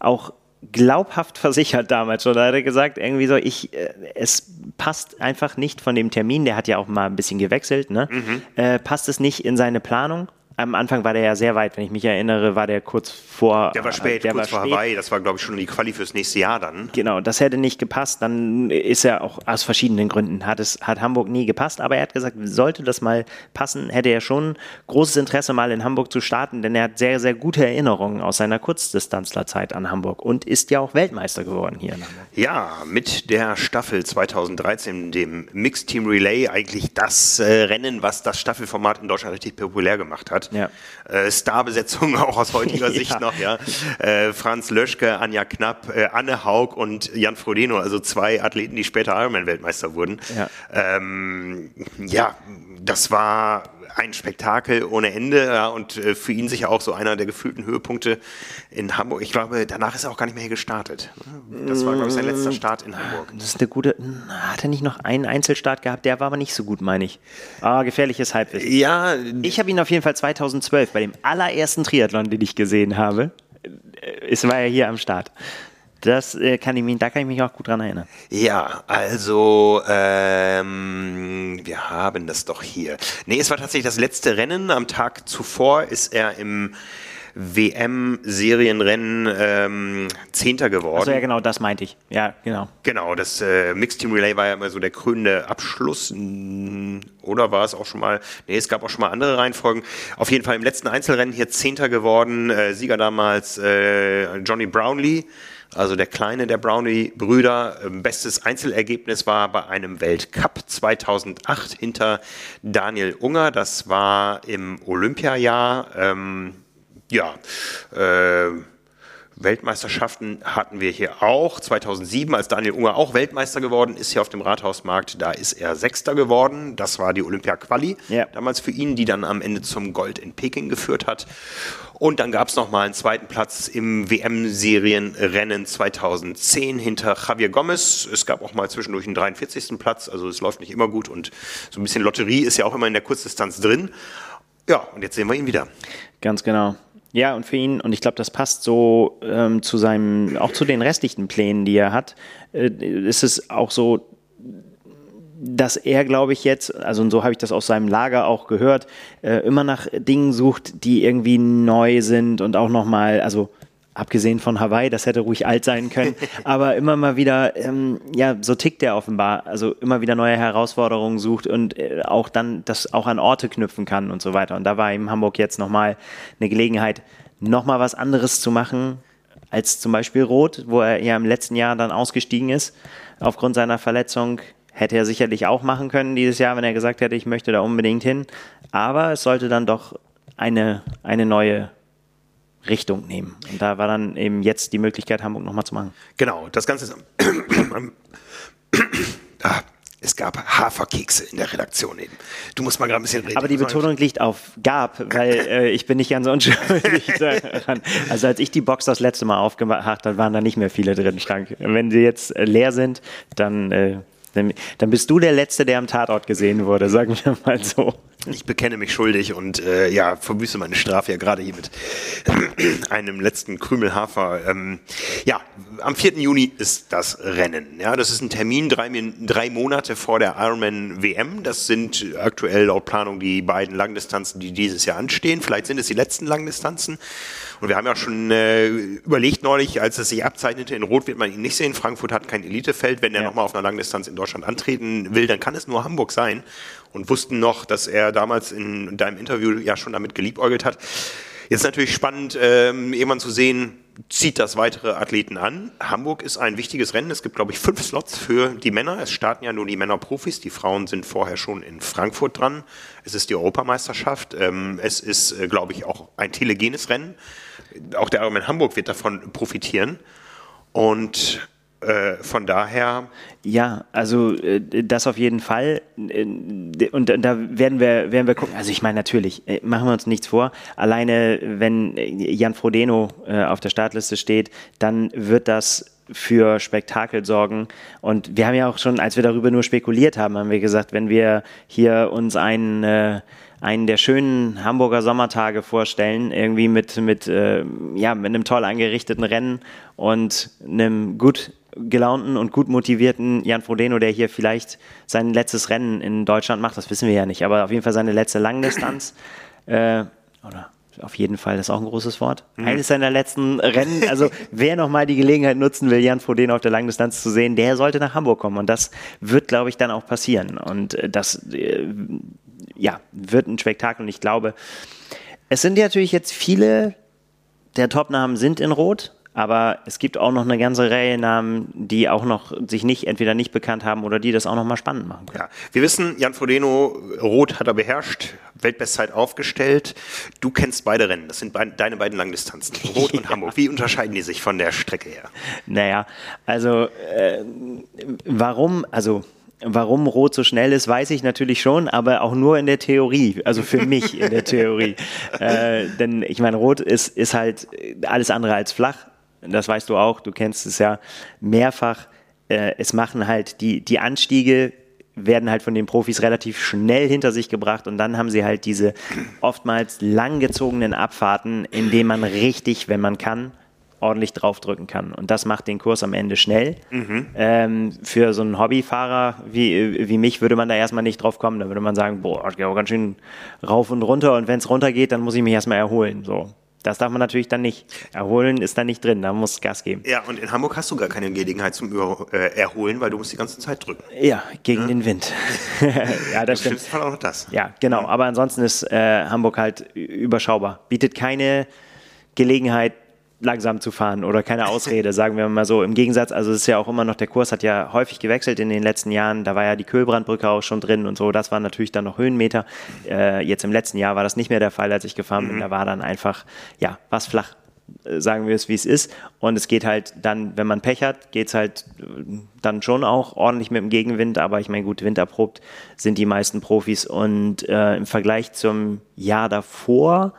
auch glaubhaft versichert damals schon. Da hat er gesagt, irgendwie so, ich, äh, es passt einfach nicht von dem Termin, der hat ja auch mal ein bisschen gewechselt, ne? Mhm. Äh, passt es nicht in seine Planung. Am Anfang war der ja sehr weit, wenn ich mich erinnere, war der kurz vor. Der war spät, der kurz vor war spät. Hawaii. Das war, glaube ich, schon die Quali fürs nächste Jahr dann. Genau, das hätte nicht gepasst. Dann ist er auch aus verschiedenen Gründen hat es hat Hamburg nie gepasst. Aber er hat gesagt, sollte das mal passen, hätte er schon großes Interesse mal in Hamburg zu starten, denn er hat sehr sehr gute Erinnerungen aus seiner Kurzdistanzlerzeit an Hamburg und ist ja auch Weltmeister geworden hier in Hamburg. Ja, mit der Staffel 2013, dem Mixed Team Relay, eigentlich das äh, Rennen, was das Staffelformat in Deutschland richtig populär gemacht hat. Ja. Äh, Starbesetzung [laughs] auch aus heutiger [laughs] Ja. Sicht noch, ja. Äh, Franz Löschke, Anja Knapp, äh, Anne Haug und Jan Frodeno, also zwei Athleten, die später Ironman-Weltmeister wurden. Ja. Ähm, ja, das war ein Spektakel ohne Ende ja, und äh, für ihn sicher auch so einer der gefühlten Höhepunkte in Hamburg. Ich glaube, danach ist er auch gar nicht mehr hier gestartet. Das war, glaube ich, sein letzter Start in Hamburg. Das ist eine gute. Hat er nicht noch einen Einzelstart gehabt? Der war aber nicht so gut, meine ich. Ah, gefährliches Halbwissen. Ja, Ich habe ihn auf jeden Fall 2012 bei dem allerersten Triathlon, den ich gesehen habe. äh, Es war ja hier am Start. Das äh, kann ich mich, da kann ich mich auch gut dran erinnern. Ja, also ähm, wir haben das doch hier. Nee, es war tatsächlich das letzte Rennen. Am Tag zuvor ist er im WM-Serienrennen ähm, Zehnter geworden. Also ja, genau, das meinte ich. Ja, genau. Genau, das äh, Mixed Team Relay war ja immer so der krönende Abschluss. Mm, Oder war es auch schon mal? Nee, es gab auch schon mal andere Reihenfolgen. Auf jeden Fall im letzten Einzelrennen hier Zehnter geworden. Äh, Sieger damals äh, Johnny Brownlee, also der kleine der Brownlee-Brüder. Ähm, bestes Einzelergebnis war bei einem Weltcup 2008 hinter Daniel Unger. Das war im Olympiajahr. Ähm, ja, äh, Weltmeisterschaften hatten wir hier auch. 2007, als Daniel Unger auch Weltmeister geworden ist, hier auf dem Rathausmarkt, da ist er Sechster geworden. Das war die Olympia-Quali Ja. damals für ihn, die dann am Ende zum Gold in Peking geführt hat. Und dann gab es nochmal einen zweiten Platz im WM-Serienrennen 2010 hinter Javier Gomez. Es gab auch mal zwischendurch einen 43. Platz, also es läuft nicht immer gut und so ein bisschen Lotterie ist ja auch immer in der Kurzdistanz drin. Ja, und jetzt sehen wir ihn wieder. Ganz genau. Ja, und für ihn, und ich glaube, das passt so ähm, zu seinem, auch zu den restlichen Plänen, die er hat, äh, ist es auch so, dass er, glaube ich, jetzt, also und so habe ich das aus seinem Lager auch gehört, äh, immer nach Dingen sucht, die irgendwie neu sind und auch nochmal, also abgesehen von Hawaii, das hätte ruhig alt sein können, [laughs] aber immer mal wieder, ähm, ja, so tickt er offenbar, also immer wieder neue Herausforderungen sucht und äh, auch dann das auch an Orte knüpfen kann und so weiter. Und da war ihm Hamburg jetzt nochmal eine Gelegenheit, nochmal was anderes zu machen, als zum Beispiel Rot, wo er ja im letzten Jahr dann ausgestiegen ist. Aufgrund seiner Verletzung hätte er sicherlich auch machen können dieses Jahr, wenn er gesagt hätte, ich möchte da unbedingt hin. Aber es sollte dann doch eine, eine neue Richtung nehmen. Und da war dann eben jetzt die Möglichkeit, Hamburg nochmal zu machen. Genau, das Ganze ist am, [coughs] ah, es gab Haferkekse in der Redaktion eben. Du musst mal gerade ein bisschen reden. Aber die Betonung liegt auf gab, weil [laughs] äh, ich bin nicht ganz unschuldig daran. [laughs] Also als ich die Box das letzte Mal aufgemacht habe, waren da nicht mehr viele drin Schrank. Wenn sie jetzt äh, leer sind, dann äh, Dann, bist du der Letzte, der am Tatort gesehen wurde, sagen wir mal so. Ich bekenne mich schuldig und äh, ja, verbüße meine Strafe ja gerade hier mit einem letzten Krümel Hafer. Ähm, ja, am 4. Juni ist das Rennen. Ja, das ist ein Termin drei, drei Monate vor der Ironman WM. Das sind aktuell laut Planung die beiden Langdistanzen, die dieses Jahr anstehen. Vielleicht sind es die letzten Langdistanzen. Und wir haben ja schon äh, überlegt neulich, als es sich abzeichnete, in Rot wird man ihn nicht sehen. Frankfurt hat kein Elitefeld. Wenn er ja. nochmal auf einer Langdistanz in Deutschland antreten will, dann kann es nur Hamburg sein. Und wussten noch, dass er damals in deinem Interview ja schon damit geliebäugelt hat. Jetzt natürlich spannend, ähm, irgendwann zu sehen, zieht das weitere Athleten an. Hamburg ist ein wichtiges Rennen. Es gibt, glaube ich, fünf Slots für die Männer. Es starten ja nur die Männerprofis. Die Frauen sind vorher schon in Frankfurt dran. Es ist die Europameisterschaft. Ähm, es ist, äh, glaube ich, auch ein telegenes Rennen. Auch der Ironman Hamburg wird davon profitieren. Und äh, von daher. Ja, also äh, das auf jeden Fall. Äh, und da werden wir, werden wir gucken. Also ich meine natürlich, machen wir uns nichts vor. Alleine wenn Jan Frodeno auf der Startliste steht, dann wird das für Spektakel sorgen. Und wir haben ja auch schon, als wir darüber nur spekuliert haben, haben wir gesagt, wenn wir hier uns einen einen der schönen Hamburger Sommertage vorstellen, irgendwie mit, mit, äh, ja, mit einem toll eingerichteten Rennen und einem gut gelaunten und gut motivierten Jan Frodeno, der hier vielleicht sein letztes Rennen in Deutschland macht, das wissen wir ja nicht, aber auf jeden Fall seine letzte Langdistanz. [clears throat] Äh, oder auf jeden Fall, das ist auch ein großes Wort. Mhm. Eines seiner letzten Rennen, also wer nochmal die Gelegenheit nutzen will, Jan Frodeno auf der Langdistanz zu sehen, der sollte nach Hamburg kommen und das wird, glaube ich, dann auch passieren und äh, das, äh, ja, wird ein Spektakel und ich glaube, es sind natürlich jetzt viele der Top-Namen sind in Rot, aber es gibt auch noch eine ganze Reihe Namen, die auch noch sich nicht, entweder nicht bekannt haben oder die das auch noch mal spannend machen können. Ja. Wir wissen, Jan Frodeno, Rot hat er beherrscht, Weltbestzeit aufgestellt. Du kennst beide Rennen, das sind be deine beiden Langdistanzen, Rot und ja. [laughs] Hamburg. Wie unterscheiden die sich von der Strecke her? Naja, also äh, warum, also Warum Rot so schnell ist, weiß ich natürlich schon, aber auch nur in der Theorie, also für mich in der Theorie. [laughs] Äh, denn ich meine, Rot ist, ist halt alles andere als flach das weißt du auch, du kennst es ja mehrfach. Äh, es machen halt die, die Anstiege werden halt von den Profis relativ schnell hinter sich gebracht und dann haben sie halt diese oftmals langgezogenen Abfahrten, in denen man richtig, wenn man kann, ordentlich draufdrücken kann. Und das macht den Kurs am Ende schnell. Mhm. Ähm, für so einen Hobbyfahrer wie, wie mich würde man da erstmal nicht drauf kommen. Da würde man sagen, boah, das geht auch ganz schön rauf und runter und wenn es runtergeht, dann muss ich mich erstmal erholen. So. Das darf man natürlich dann nicht. Erholen ist da nicht drin, da muss Gas geben. Ja, und in Hamburg hast du gar keine Gelegenheit zum äh, Erholen, weil du musst die ganze Zeit drücken. Ja, gegen ja? den Wind. [laughs] ja, das Im stimmt. Fall auch noch das. Ja, genau. Aber ansonsten ist äh, Hamburg halt überschaubar. Bietet keine Gelegenheit, langsam zu fahren oder keine Ausrede, sagen wir mal so. Im Gegensatz, also es ist ja auch immer noch, der Kurs hat ja häufig gewechselt in den letzten Jahren. Da war ja die Köhlbrandbrücke auch schon drin und so. Das waren natürlich dann noch Höhenmeter. Äh, jetzt im letzten Jahr war das nicht mehr der Fall, als ich gefahren bin. Mhm. Da war dann einfach, ja, was flach äh, sagen wir es, wie es ist. Und es geht halt dann, wenn man Pech hat, geht es halt äh, dann schon auch ordentlich mit dem Gegenwind. Aber ich meine, gut, winterprobt sind die meisten Profis. Und äh, im Vergleich zum Jahr davor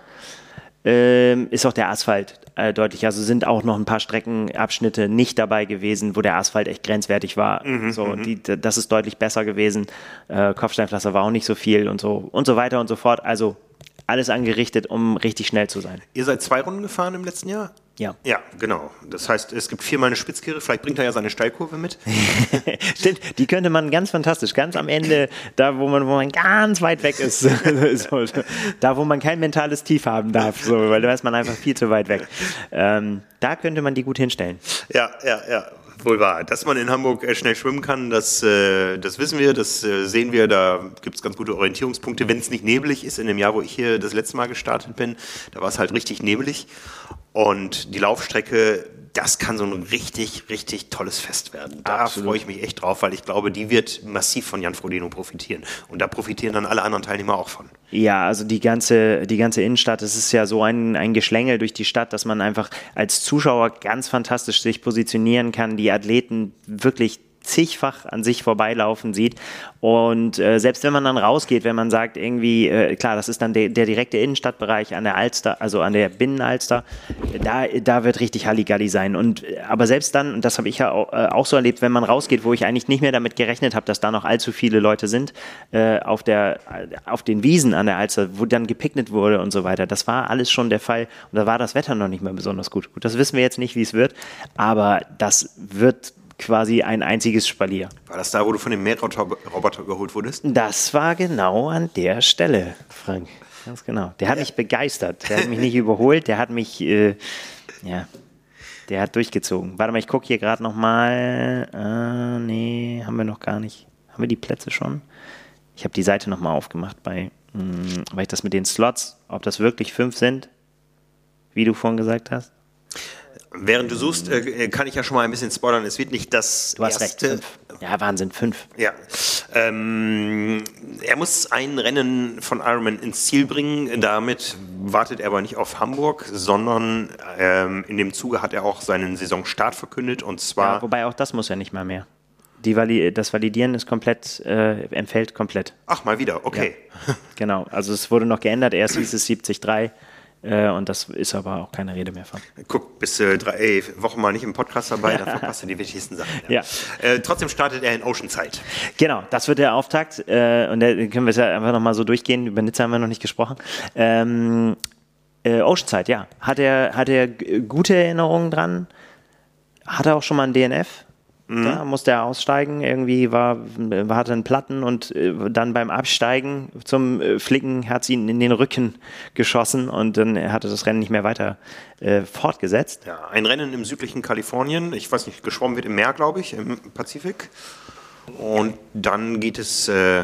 äh, ist auch der Asphalt äh, deutlich. Also sind auch noch ein paar Streckenabschnitte nicht dabei gewesen, wo der Asphalt echt grenzwertig war. Mhm, so, mhm. die, das ist deutlich besser gewesen. Äh, Kopfsteinpflaster war auch nicht so viel und so und so weiter und so fort. Also alles angerichtet, um richtig schnell zu sein. Ihr seid zwei Runden gefahren im letzten Jahr? Ja. Ja, genau. Das heißt, es gibt viermal eine Spitzkehre. Vielleicht bringt er ja seine Steilkurve mit. [laughs] Stimmt, die könnte man ganz fantastisch, ganz am Ende, da wo man, wo man ganz weit weg ist, [laughs] da wo man kein mentales Tief haben darf, so, weil da ist man einfach viel zu weit weg. Ähm, da könnte man die gut hinstellen. Ja, ja, ja. Wohl wahr. Dass man in Hamburg äh, schnell schwimmen kann, das, äh, das wissen wir, das äh, sehen wir. Da gibt es ganz gute Orientierungspunkte. Wenn es nicht nebelig ist, in dem Jahr, wo ich hier das letzte Mal gestartet bin, da war es halt richtig nebelig. Und die Laufstrecke, das kann so ein richtig, richtig tolles Fest werden. Da freue ich mich echt drauf, weil ich glaube, die wird massiv von Jan Frodeno profitieren. Und da profitieren dann alle anderen Teilnehmer auch von. Ja, also die ganze, die ganze Innenstadt, es ist ja so ein, ein Geschlängel durch die Stadt, dass man einfach als Zuschauer ganz fantastisch sich positionieren kann, die Athleten wirklich zigfach an sich vorbeilaufen sieht. Und äh, selbst wenn man dann rausgeht, wenn man sagt, irgendwie, äh, klar, das ist dann de der direkte Innenstadtbereich an der Alster, also an der Binnenalster, da, da wird richtig Halligalli sein. Und, aber selbst dann, und das habe ich ja auch, äh, auch, so erlebt, wenn man rausgeht, wo ich eigentlich nicht mehr damit gerechnet habe, dass da noch allzu viele Leute sind, äh, auf, der, auf den Wiesen an der Alster, wo dann gepicknet wurde und so weiter, das war alles schon der Fall. Und da war das Wetter noch nicht mehr besonders gut. Gut, das wissen wir jetzt nicht, wie es wird, aber das wird quasi ein einziges Spalier. War das da, wo du von dem Mähroboter geholt wurdest? Das war genau an der Stelle, Frank. Ganz genau. Der hat ja. mich begeistert. Der hat mich nicht überholt, der hat mich, äh, ja, der hat durchgezogen. Warte mal, ich gucke hier gerade nochmal. Äh, nee, haben wir noch gar nicht. Haben wir die Plätze schon? Ich habe die Seite nochmal aufgemacht, bei, mh, hm, weil ich das mit den Slots, ob das wirklich fünf sind, wie du vorhin gesagt hast. Während du suchst, äh, kann ich ja schon mal ein bisschen spoilern. Es wird nicht das du hast erste. Recht, fünf. Ja, Wahnsinn, fünf. Ja. Ähm, er muss ein Rennen von Ironman ins Ziel bringen. Damit wartet er aber nicht auf Hamburg, sondern ähm, in dem Zuge hat er auch seinen Saisonstart verkündet. Und zwar. Ja, wobei auch das muss er nicht mal mehr. Vali das Validieren ist komplett, äh, entfällt komplett. Ach, mal wieder, okay. Ja, genau, also es wurde noch geändert. Erst hieß es 70-3 äh, und das ist aber auch keine Rede mehr von. Guck, bist du drei ey, Wochen mal nicht im Podcast dabei, dann verpasst du die wichtigsten Sachen. Ja. ja. Äh, trotzdem startet er in Oceanside. Genau, das wird der Auftakt. Äh, und da können wir es ja einfach nochmal so durchgehen. Über Nizza haben wir noch nicht gesprochen. Ähm, äh, Oceanside, ja. Hat er, hat er gute Erinnerungen dran? Hat er auch schon mal ein DNF? Mhm. Da musste er aussteigen, irgendwie war, hatte einen Platten und äh, dann beim Absteigen zum äh, Flicken hat sie ihn in den Rücken geschossen und dann hatte das Rennen nicht mehr weiter äh, fortgesetzt. Ja, ein Rennen im südlichen Kalifornien, ich weiß nicht, geschwommen wird im Meer, glaube ich, im Pazifik. Und dann geht es äh,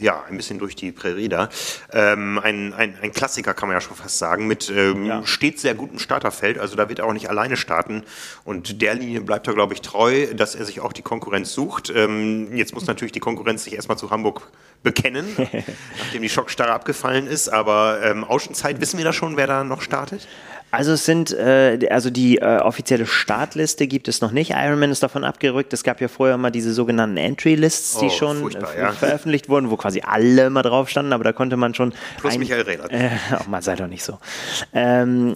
ja, ein bisschen durch die Prärie da. Ähm, ein, ein, ein, Klassiker kann man ja schon fast sagen, mit ähm, ja. stets sehr gutem Starterfeld. Also da wird er auch nicht alleine starten. Und der Linie bleibt er, glaube ich, treu, dass er sich auch die Konkurrenz sucht. Ähm, jetzt muss natürlich die Konkurrenz sich erstmal zu Hamburg bekennen, [laughs] nachdem die Schockstarre abgefallen ist. Aber ähm, Auschendzeit, wissen wir da schon, wer da noch startet? Also es sind, äh, also die äh, offizielle Startliste gibt es noch nicht. Ironman ist davon abgerückt. Es gab ja vorher mal diese sogenannten Entry-Lists, die oh, schon äh, ja. veröffentlicht wurden, wo quasi alle mal drauf standen, aber da konnte man schon. Plus ein, Michael Rehlert. Äh, [laughs] oh, mal sei doch nicht so. Ähm,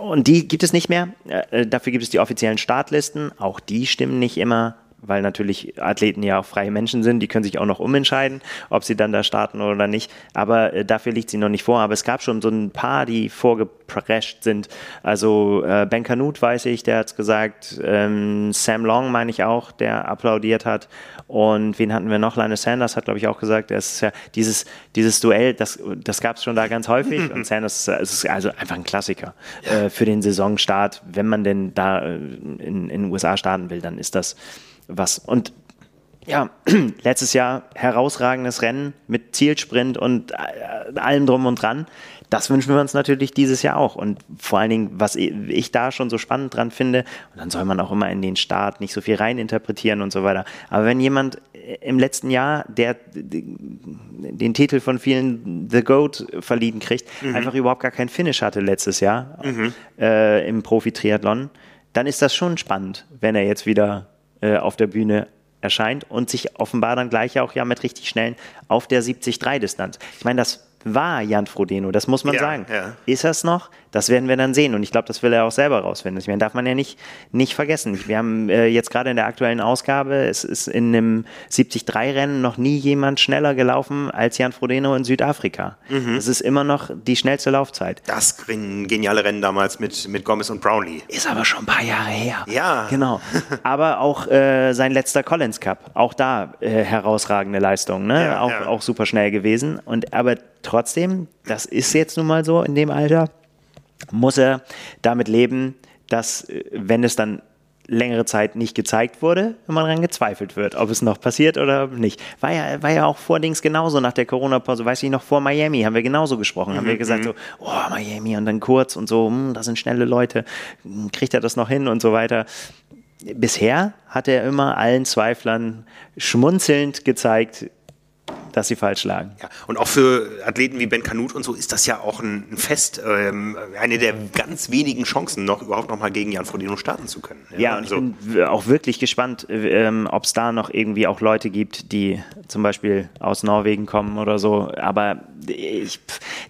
und die gibt es nicht mehr. Äh, dafür gibt es die offiziellen Startlisten. Auch die stimmen nicht immer weil natürlich Athleten ja auch freie Menschen sind, die können sich auch noch umentscheiden, ob sie dann da starten oder nicht. Aber äh, dafür liegt sie noch nicht vor. Aber es gab schon so ein paar, die vorgeprescht sind. Also äh, Ben Canute weiß ich, der hat es gesagt. Ähm, Sam Long meine ich auch, der applaudiert hat. Und wen hatten wir noch? Linus Sanders hat, glaube ich, auch gesagt, es ist ja dieses, dieses Duell, das, das gab es schon da ganz häufig. Und [laughs] Sanders ist also einfach ein Klassiker äh, für den Saisonstart. Wenn man denn da äh, in, in den USA starten will, dann ist das was. Und ja, [clears throat] letztes Jahr herausragendes Rennen mit Zielsprint und äh, allem drum und dran. Das wünschen wir uns natürlich dieses Jahr auch. Und vor allen Dingen, was ich da schon so spannend dran finde, und dann soll man auch immer in den Start nicht so viel reininterpretieren und so weiter. Aber wenn jemand im letzten Jahr, der den Titel von vielen The Goat verliehen kriegt, mhm. einfach überhaupt gar keinen Finish hatte letztes Jahr mhm. äh, im Profi-Triathlon, dann ist das schon spannend, wenn er jetzt wieder äh, auf der Bühne erscheint und sich offenbar dann gleich auch ja mit richtig schnellen auf der 70-3-Distanz. Ich meine, das war Jan Frodeno, das muss man ja, sagen. Ja. Ist es noch? Das werden wir dann sehen und ich glaube, das will er auch selber rausfinden. Ich meine, darf man ja nicht, nicht vergessen. Wir haben äh, jetzt gerade in der aktuellen Ausgabe, es ist in einem 73-Rennen noch nie jemand schneller gelaufen als Jan Frodeno in Südafrika. Mhm. Das ist immer noch die schnellste Laufzeit. Das geniale Rennen damals mit, mit Gomez und Brownlee. Ist aber schon ein paar Jahre her. Ja. Genau. [laughs] Aber auch äh, sein letzter Collins Cup, auch da äh, herausragende Leistung, ne? Ja, auch, ja. auch super schnell gewesen. Und aber trotzdem, das ist jetzt nun mal so in dem Alter, muss er damit leben, dass, äh, wenn es dann längere Zeit nicht gezeigt wurde, immer daran gezweifelt wird, ob es noch passiert oder nicht. War ja, war ja auch vor Dings genauso nach der Corona-Pause, weiß ich noch, vor Miami haben wir genauso gesprochen, mhm, haben wir gesagt mhm. so, oh, Miami und dann kurz und so, hm, das sind schnelle Leute, hm, kriegt er das noch hin und so weiter. Bisher hat er immer allen Zweiflern schmunzelnd gezeigt, dass sie falsch lagen. Ja, und auch für Athleten wie Ben Kanut und so ist das ja auch ein, Fest, ähm, eine der ganz wenigen Chancen, noch überhaupt noch mal gegen Jan Frodeno starten zu können. Ja, ja und also. ich bin auch wirklich gespannt, ähm, ob es da noch irgendwie auch Leute gibt, die zum Beispiel aus Norwegen kommen oder so. Aber ich,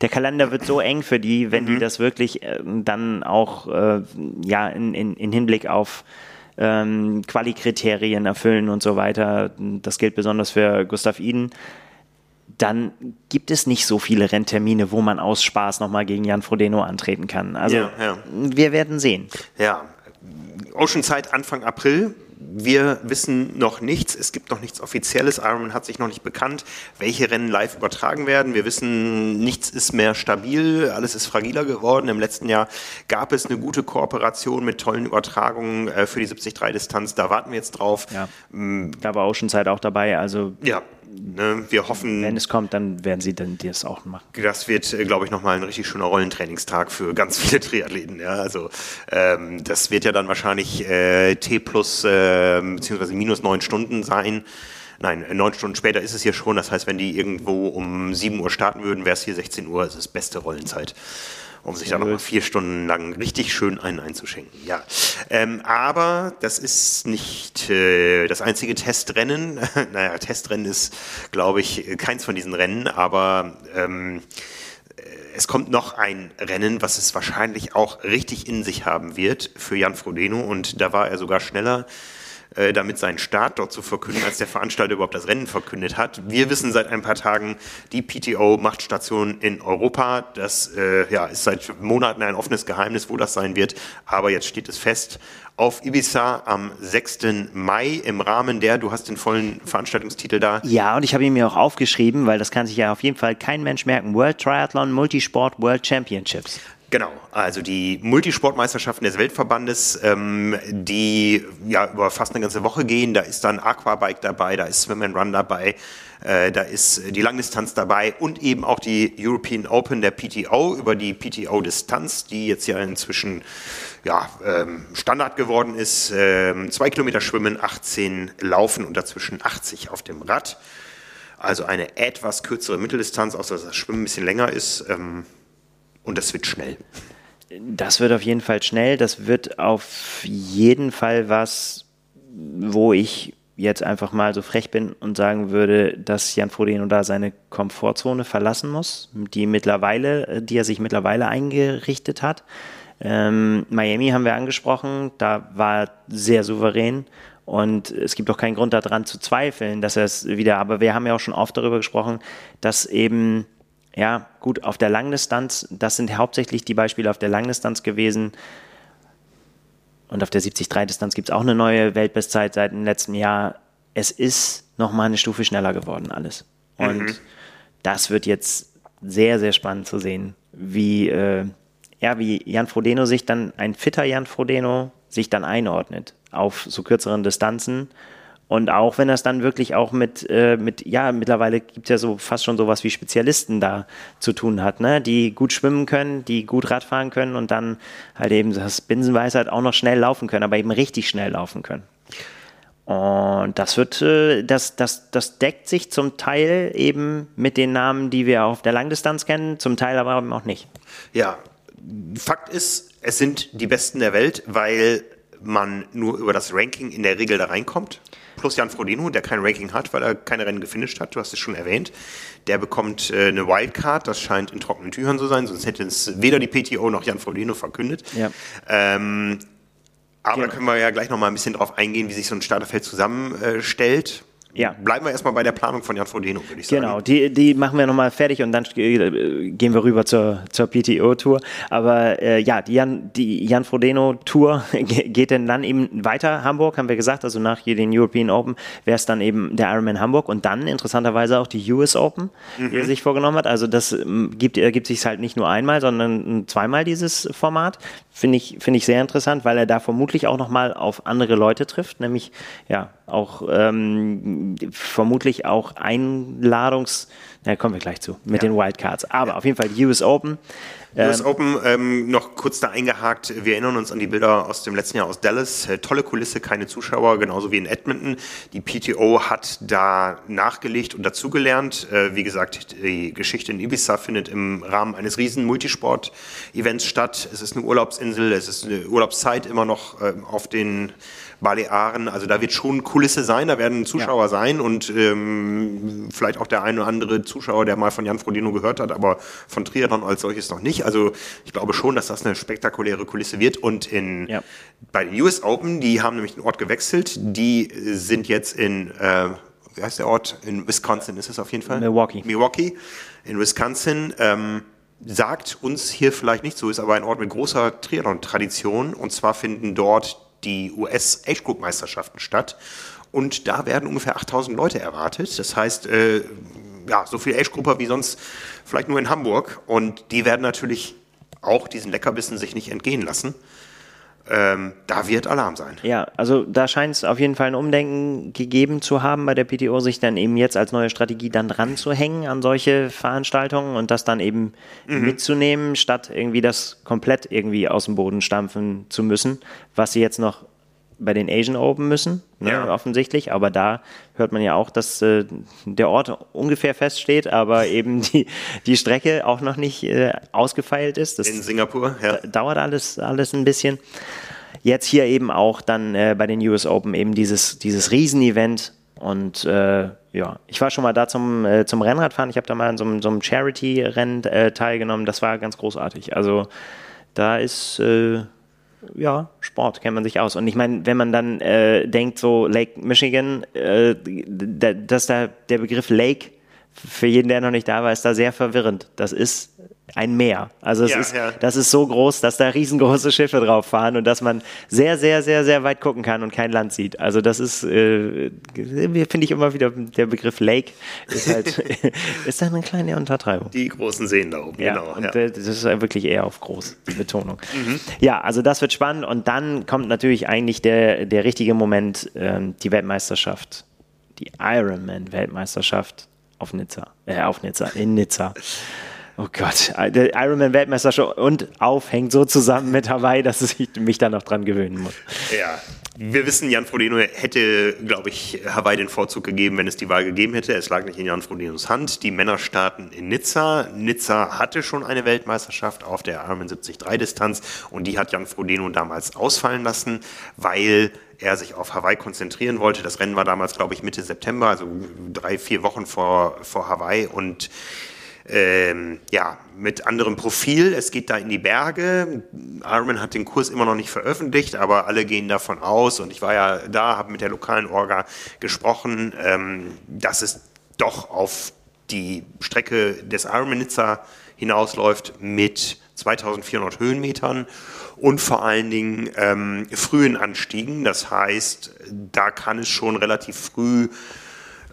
der Kalender wird so eng für die, wenn mhm. die das wirklich äh, dann auch äh, ja, in, in, in Hinblick auf ähm, Quali-Kriterien erfüllen und so weiter. Das gilt besonders für Gustav Iden. Dann gibt es nicht so viele Renntermine, wo man aus Spaß nochmal gegen Jan Frodeno antreten kann. Also ja, ja. wir werden sehen. Ja, Oceanside Anfang April wir wissen noch nichts. Es gibt noch nichts Offizielles. Ironman hat sich noch nicht bekannt, welche Rennen live übertragen werden. Wir wissen, nichts ist mehr stabil. Alles ist fragiler geworden. Im letzten Jahr gab es eine gute Kooperation mit tollen Übertragungen äh, für die 73-Distanz. Da warten wir jetzt drauf. Ja. Mm. Da war Oceanside auch dabei. Also ja, Ne, wir hoffen. Wenn es kommt, dann werden sie dann das auch machen. Das wird, äh, glaube ich, nochmal ein richtig schöner Rollentrainingstag für ganz viele Triathleten. Ja, also ähm, das wird ja dann wahrscheinlich äh, T plus äh, beziehungsweise minus neun Stunden sein. Nein, neun Stunden später ist es hier schon. Das heißt, wenn die irgendwo um 7 Uhr starten würden, wäre es hier 16 Uhr. Das ist beste Rollenzeit um sich da nochmal vier Stunden lang richtig schön einen einzuschenken. Ja, ähm, aber das ist nicht äh, das einzige Testrennen. [laughs] naja, Testrennen ist, glaube ich, keins von diesen Rennen, aber ähm, äh, es kommt noch ein Rennen, was es wahrscheinlich auch richtig in sich haben wird für Jan Frodeno und da war er sogar schneller äh, damit seinen Start dort zu verkünden, als der Veranstalter überhaupt das Rennen verkündet hat. Wir wissen seit ein paar Tagen, die PTO macht Station in Europa. Das äh, ja, ist seit Monaten ein offenes Geheimnis, wo das sein wird. Aber jetzt steht es fest. Auf Ibiza am 6. Mai im Rahmen der, du hast den vollen Veranstaltungstitel da. Ja, und ich habe ihn mir auch aufgeschrieben, weil das kann sich ja auf jeden Fall kein Mensch merken. World Triathlon Multisport World Championships. Genau, also die Multisportmeisterschaften des Weltverbandes, ähm, die ja über fast eine ganze Woche gehen. Da ist dann Aquabike dabei, da ist Swim and Run dabei, äh, da ist die Langdistanz dabei und eben auch die European Open der PTO über die PTO-Distanz, die jetzt ja inzwischen ja, ähm, Standard geworden ist. Ähm, zwei Kilometer Schwimmen, 18 Laufen und dazwischen 80 auf dem Rad. Also eine etwas kürzere Mitteldistanz, außer dass das Schwimmen ein bisschen länger ist. Ähm, und das wird schnell. Das wird auf jeden Fall schnell. Das wird auf jeden Fall was, wo ich jetzt einfach mal so frech bin und sagen würde, dass Jan Frodeno da seine Komfortzone verlassen muss, die mittlerweile, die er sich mittlerweile eingerichtet hat. Ähm, Miami haben wir angesprochen, da war er sehr souverän und es gibt auch keinen Grund daran zu zweifeln, dass er es wieder, aber wir haben ja auch schon oft darüber gesprochen, dass eben ja, gut, auf der Langdistanz, das sind hauptsächlich die Beispiele auf der Langdistanz gewesen. Und auf der 73-Distanz gibt es auch eine neue Weltbestzeit seit dem letzten Jahr. Es ist nochmal eine Stufe schneller geworden, alles. Und mhm. das wird jetzt sehr, sehr spannend zu sehen, wie, äh, ja, wie Jan Frodeno sich dann, ein fitter Jan Frodeno, sich dann einordnet auf so kürzeren Distanzen und auch wenn das dann wirklich auch mit, äh, mit ja, mittlerweile gibt es ja so fast schon sowas wie Spezialisten da zu tun hat, ne? die gut schwimmen können, die gut Radfahren können und dann halt eben das Binsenweisheit auch noch schnell laufen können, aber eben richtig schnell laufen können. Und das wird, äh, das, das, das deckt sich zum Teil eben mit den Namen, die wir auf der Langdistanz kennen, zum Teil aber eben auch nicht. Ja, Fakt ist, es sind die Besten der Welt, weil man nur über das Ranking in der Regel da reinkommt plus Jan Frodeno, der kein Ranking hat, weil er keine Rennen gefinisht hat, du hast es schon erwähnt. Der bekommt äh, eine Wildcard, das scheint in trockenen Tüchern zu sein, sonst hätte es weder die PTO noch Jan Frodeno verkündet. Ja. Ähm, aber ja. da können wir ja gleich noch mal ein bisschen drauf eingehen, wie sich so ein Starterfeld zusammenstellt. Ja. Bleiben wir erstmal bei der Planung von Jan Frodeno, würde ich sagen. Genau, die, die machen wir nochmal fertig und dann äh, gehen wir rüber zur, zur PTO-Tour. Aber äh, ja, die Jan, die Jan Frodeno-Tour [laughs] geht denn dann eben weiter. Hamburg, haben wir gesagt, also nach den European Open wäre es dann eben der Ironman Hamburg und dann interessanterweise auch die US Open, mhm. die er sich vorgenommen hat. Also das ähm, gibt, ergibt sich halt nicht nur einmal, sondern zweimal dieses Format. Finde ich, finde ich sehr interessant, weil er da vermutlich auch nochmal auf andere Leute trifft, nämlich ja auch ähm, vermutlich auch Einladungs, na kommen wir gleich zu, mit ja. den Wildcards. Aber auf jeden Fall die US Open. US ähm, Open, ähm, noch kurz da eingehakt, wir erinnern uns an die Bilder aus dem letzten Jahr aus Dallas. Äh, tolle Kulisse, keine Zuschauer, genauso wie in Edmonton. Die PTO hat da nachgelegt und dazugelernt. Äh, wie gesagt, die Geschichte in Ibiza findet im Rahmen eines riesen Multisport-Events statt. Es ist eine Urlaubsinsel, es ist eine Urlaubszeit immer noch äh, auf den Balearen. Also da wird schon Kulisse sein, da werden Zuschauer ja. sein und ähm, vielleicht auch der eine oder andere Zuschauer, der mal von Jan Frodeno gehört hat, aber von Triathlon als solches noch nicht. Also ich glaube schon, dass das eine spektakuläre Kulisse wird. Und in, ja. bei den US Open, die haben nämlich den Ort gewechselt, die sind jetzt in, äh, wie heißt der Ort? In Wisconsin ist es auf jeden Fall? Milwaukee. Milwaukee in Wisconsin. Ähm, sagt uns hier vielleicht nicht so, ist aber ein Ort mit großer Triathlon-Tradition. Und zwar finden dort die US Age Group Meisterschaften statt. Und da werden ungefähr 8000 Leute erwartet. Das heißt, äh, ja, so viel Age Grupper wie sonst vielleicht nur in Hamburg. Und die werden natürlich auch diesen Leckerbissen sich nicht entgehen lassen. Ähm, da wird Alarm sein. Ja, also da scheint es auf jeden Fall ein Umdenken gegeben zu haben bei der PTO, sich dann eben jetzt als neue Strategie dann dran zu hängen an solche Veranstaltungen und das dann eben mhm. mitzunehmen, statt irgendwie das komplett irgendwie aus dem Boden stampfen zu müssen, was sie jetzt noch bei den Asian Open müssen, ne, ja. offensichtlich. Aber da hört man ja auch, dass äh, der Ort ungefähr feststeht, aber [laughs] eben die, die Strecke auch noch nicht äh, ausgefeilt ist. Das In Singapur, ja. Dauert alles, alles ein bisschen. Jetzt hier eben auch dann äh, bei den US Open eben dieses, dieses Riesenevent. Und äh, ja, ich war schon mal da zum, äh, zum Rennradfahren. Ich habe da mal in so, so einem Charity-Rennen äh, teilgenommen. Das war ganz großartig. Also da ist ja, Sport kennt man sich aus. Und ich meine, wenn man dann äh, denkt, so Lake Michigan, äh, dass da der Begriff Lake für jeden, der noch nicht da war, ist da sehr verwirrend. Das ist ein Meer. Also es ja, ist, ja. das ist so groß, dass da riesengroße Schiffe drauf fahren und dass man sehr, sehr, sehr, sehr weit gucken kann und kein Land sieht. Also das ist, äh, finde ich immer wieder, der Begriff Lake ist halt, [laughs] [laughs] ist dann eine kleine Untertreibung. Die großen Seen da oben, ja, genau. Und ja. das ist wirklich eher auf groß, die Betonung. Mhm. Ja, also das wird spannend und dann kommt natürlich eigentlich der, der richtige Moment, ähm, die Weltmeisterschaft, die Ironman-Weltmeisterschaft auf Nizza, äh, auf Nizza, in Nizza. Oh Gott, der Ironman-Weltmeisterschaft und auf hängt so zusammen mit Hawaii, dass ich mich da noch dran gewöhnen muss. Ja, wir wissen, Jan Frodeno hätte, glaube ich, Hawaii den Vorzug gegeben, wenn es die Wahl gegeben hätte. Es lag nicht in Jan Frodenos Hand. Die Männer starten in Nizza. Nizza hatte schon eine Weltmeisterschaft auf der Ironman 73-Distanz und die hat Jan Frodeno damals ausfallen lassen, weil er sich auf Hawaii konzentrieren wollte. Das Rennen war damals, glaube ich, Mitte September, also drei, vier Wochen vor, vor Hawaii und ähm, ja, mit anderem Profil. Es geht da in die Berge. Ironman hat den Kurs immer noch nicht veröffentlicht, aber alle gehen davon aus. Und ich war ja da, habe mit der lokalen Orga gesprochen, ähm, dass es doch auf die Strecke des Ironman Nizza hinausläuft mit 2400 Höhenmetern und vor allen Dingen ähm, frühen Anstiegen. Das heißt, da kann es schon relativ früh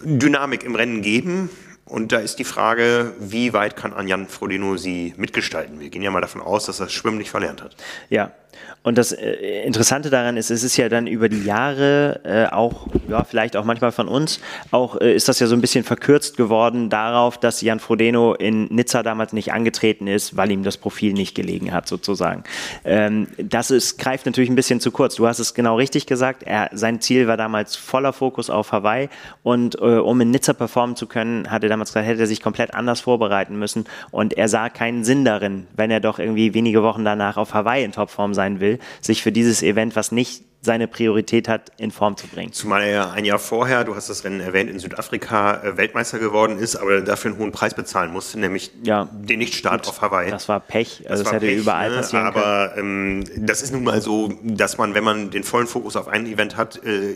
Dynamik im Rennen geben. Und da ist die Frage, wie weit kann Anjan Frodeno sie mitgestalten? Wir gehen ja mal davon aus, dass er das Schwimmen nicht verlernt hat. Ja, und das äh, Interessante daran ist, es ist ja dann über die Jahre äh, auch, ja, vielleicht auch manchmal von uns, auch äh, ist das ja so ein bisschen verkürzt geworden darauf, dass Jan Frodeno in Nizza damals nicht angetreten ist, weil ihm das Profil nicht gelegen hat, sozusagen. Ähm, das ist, greift natürlich ein bisschen zu kurz. Du hast es genau richtig gesagt. Er, sein Ziel war damals voller Fokus auf Hawaii und äh, um in Nizza performen zu können, hat er damals gesagt, hätte er sich komplett anders vorbereiten müssen und er sah keinen Sinn darin, wenn er doch irgendwie wenige Wochen danach auf Hawaii in Topform sein will, sich für dieses Event, was nicht seine Priorität hat, in Form zu bringen. Zumal er ein Jahr vorher, du hast das Rennen erwähnt, in Südafrika äh, Weltmeister geworden ist, aber dafür einen hohen Preis bezahlen musste, nämlich ja, den Nichtstart auf Hawaii. Das war Pech, also das, das hätte Pech, überall ne? passieren aber, können. Aber ähm, das ist nun mal so, dass man, wenn man den vollen Fokus auf ein Event hat, äh,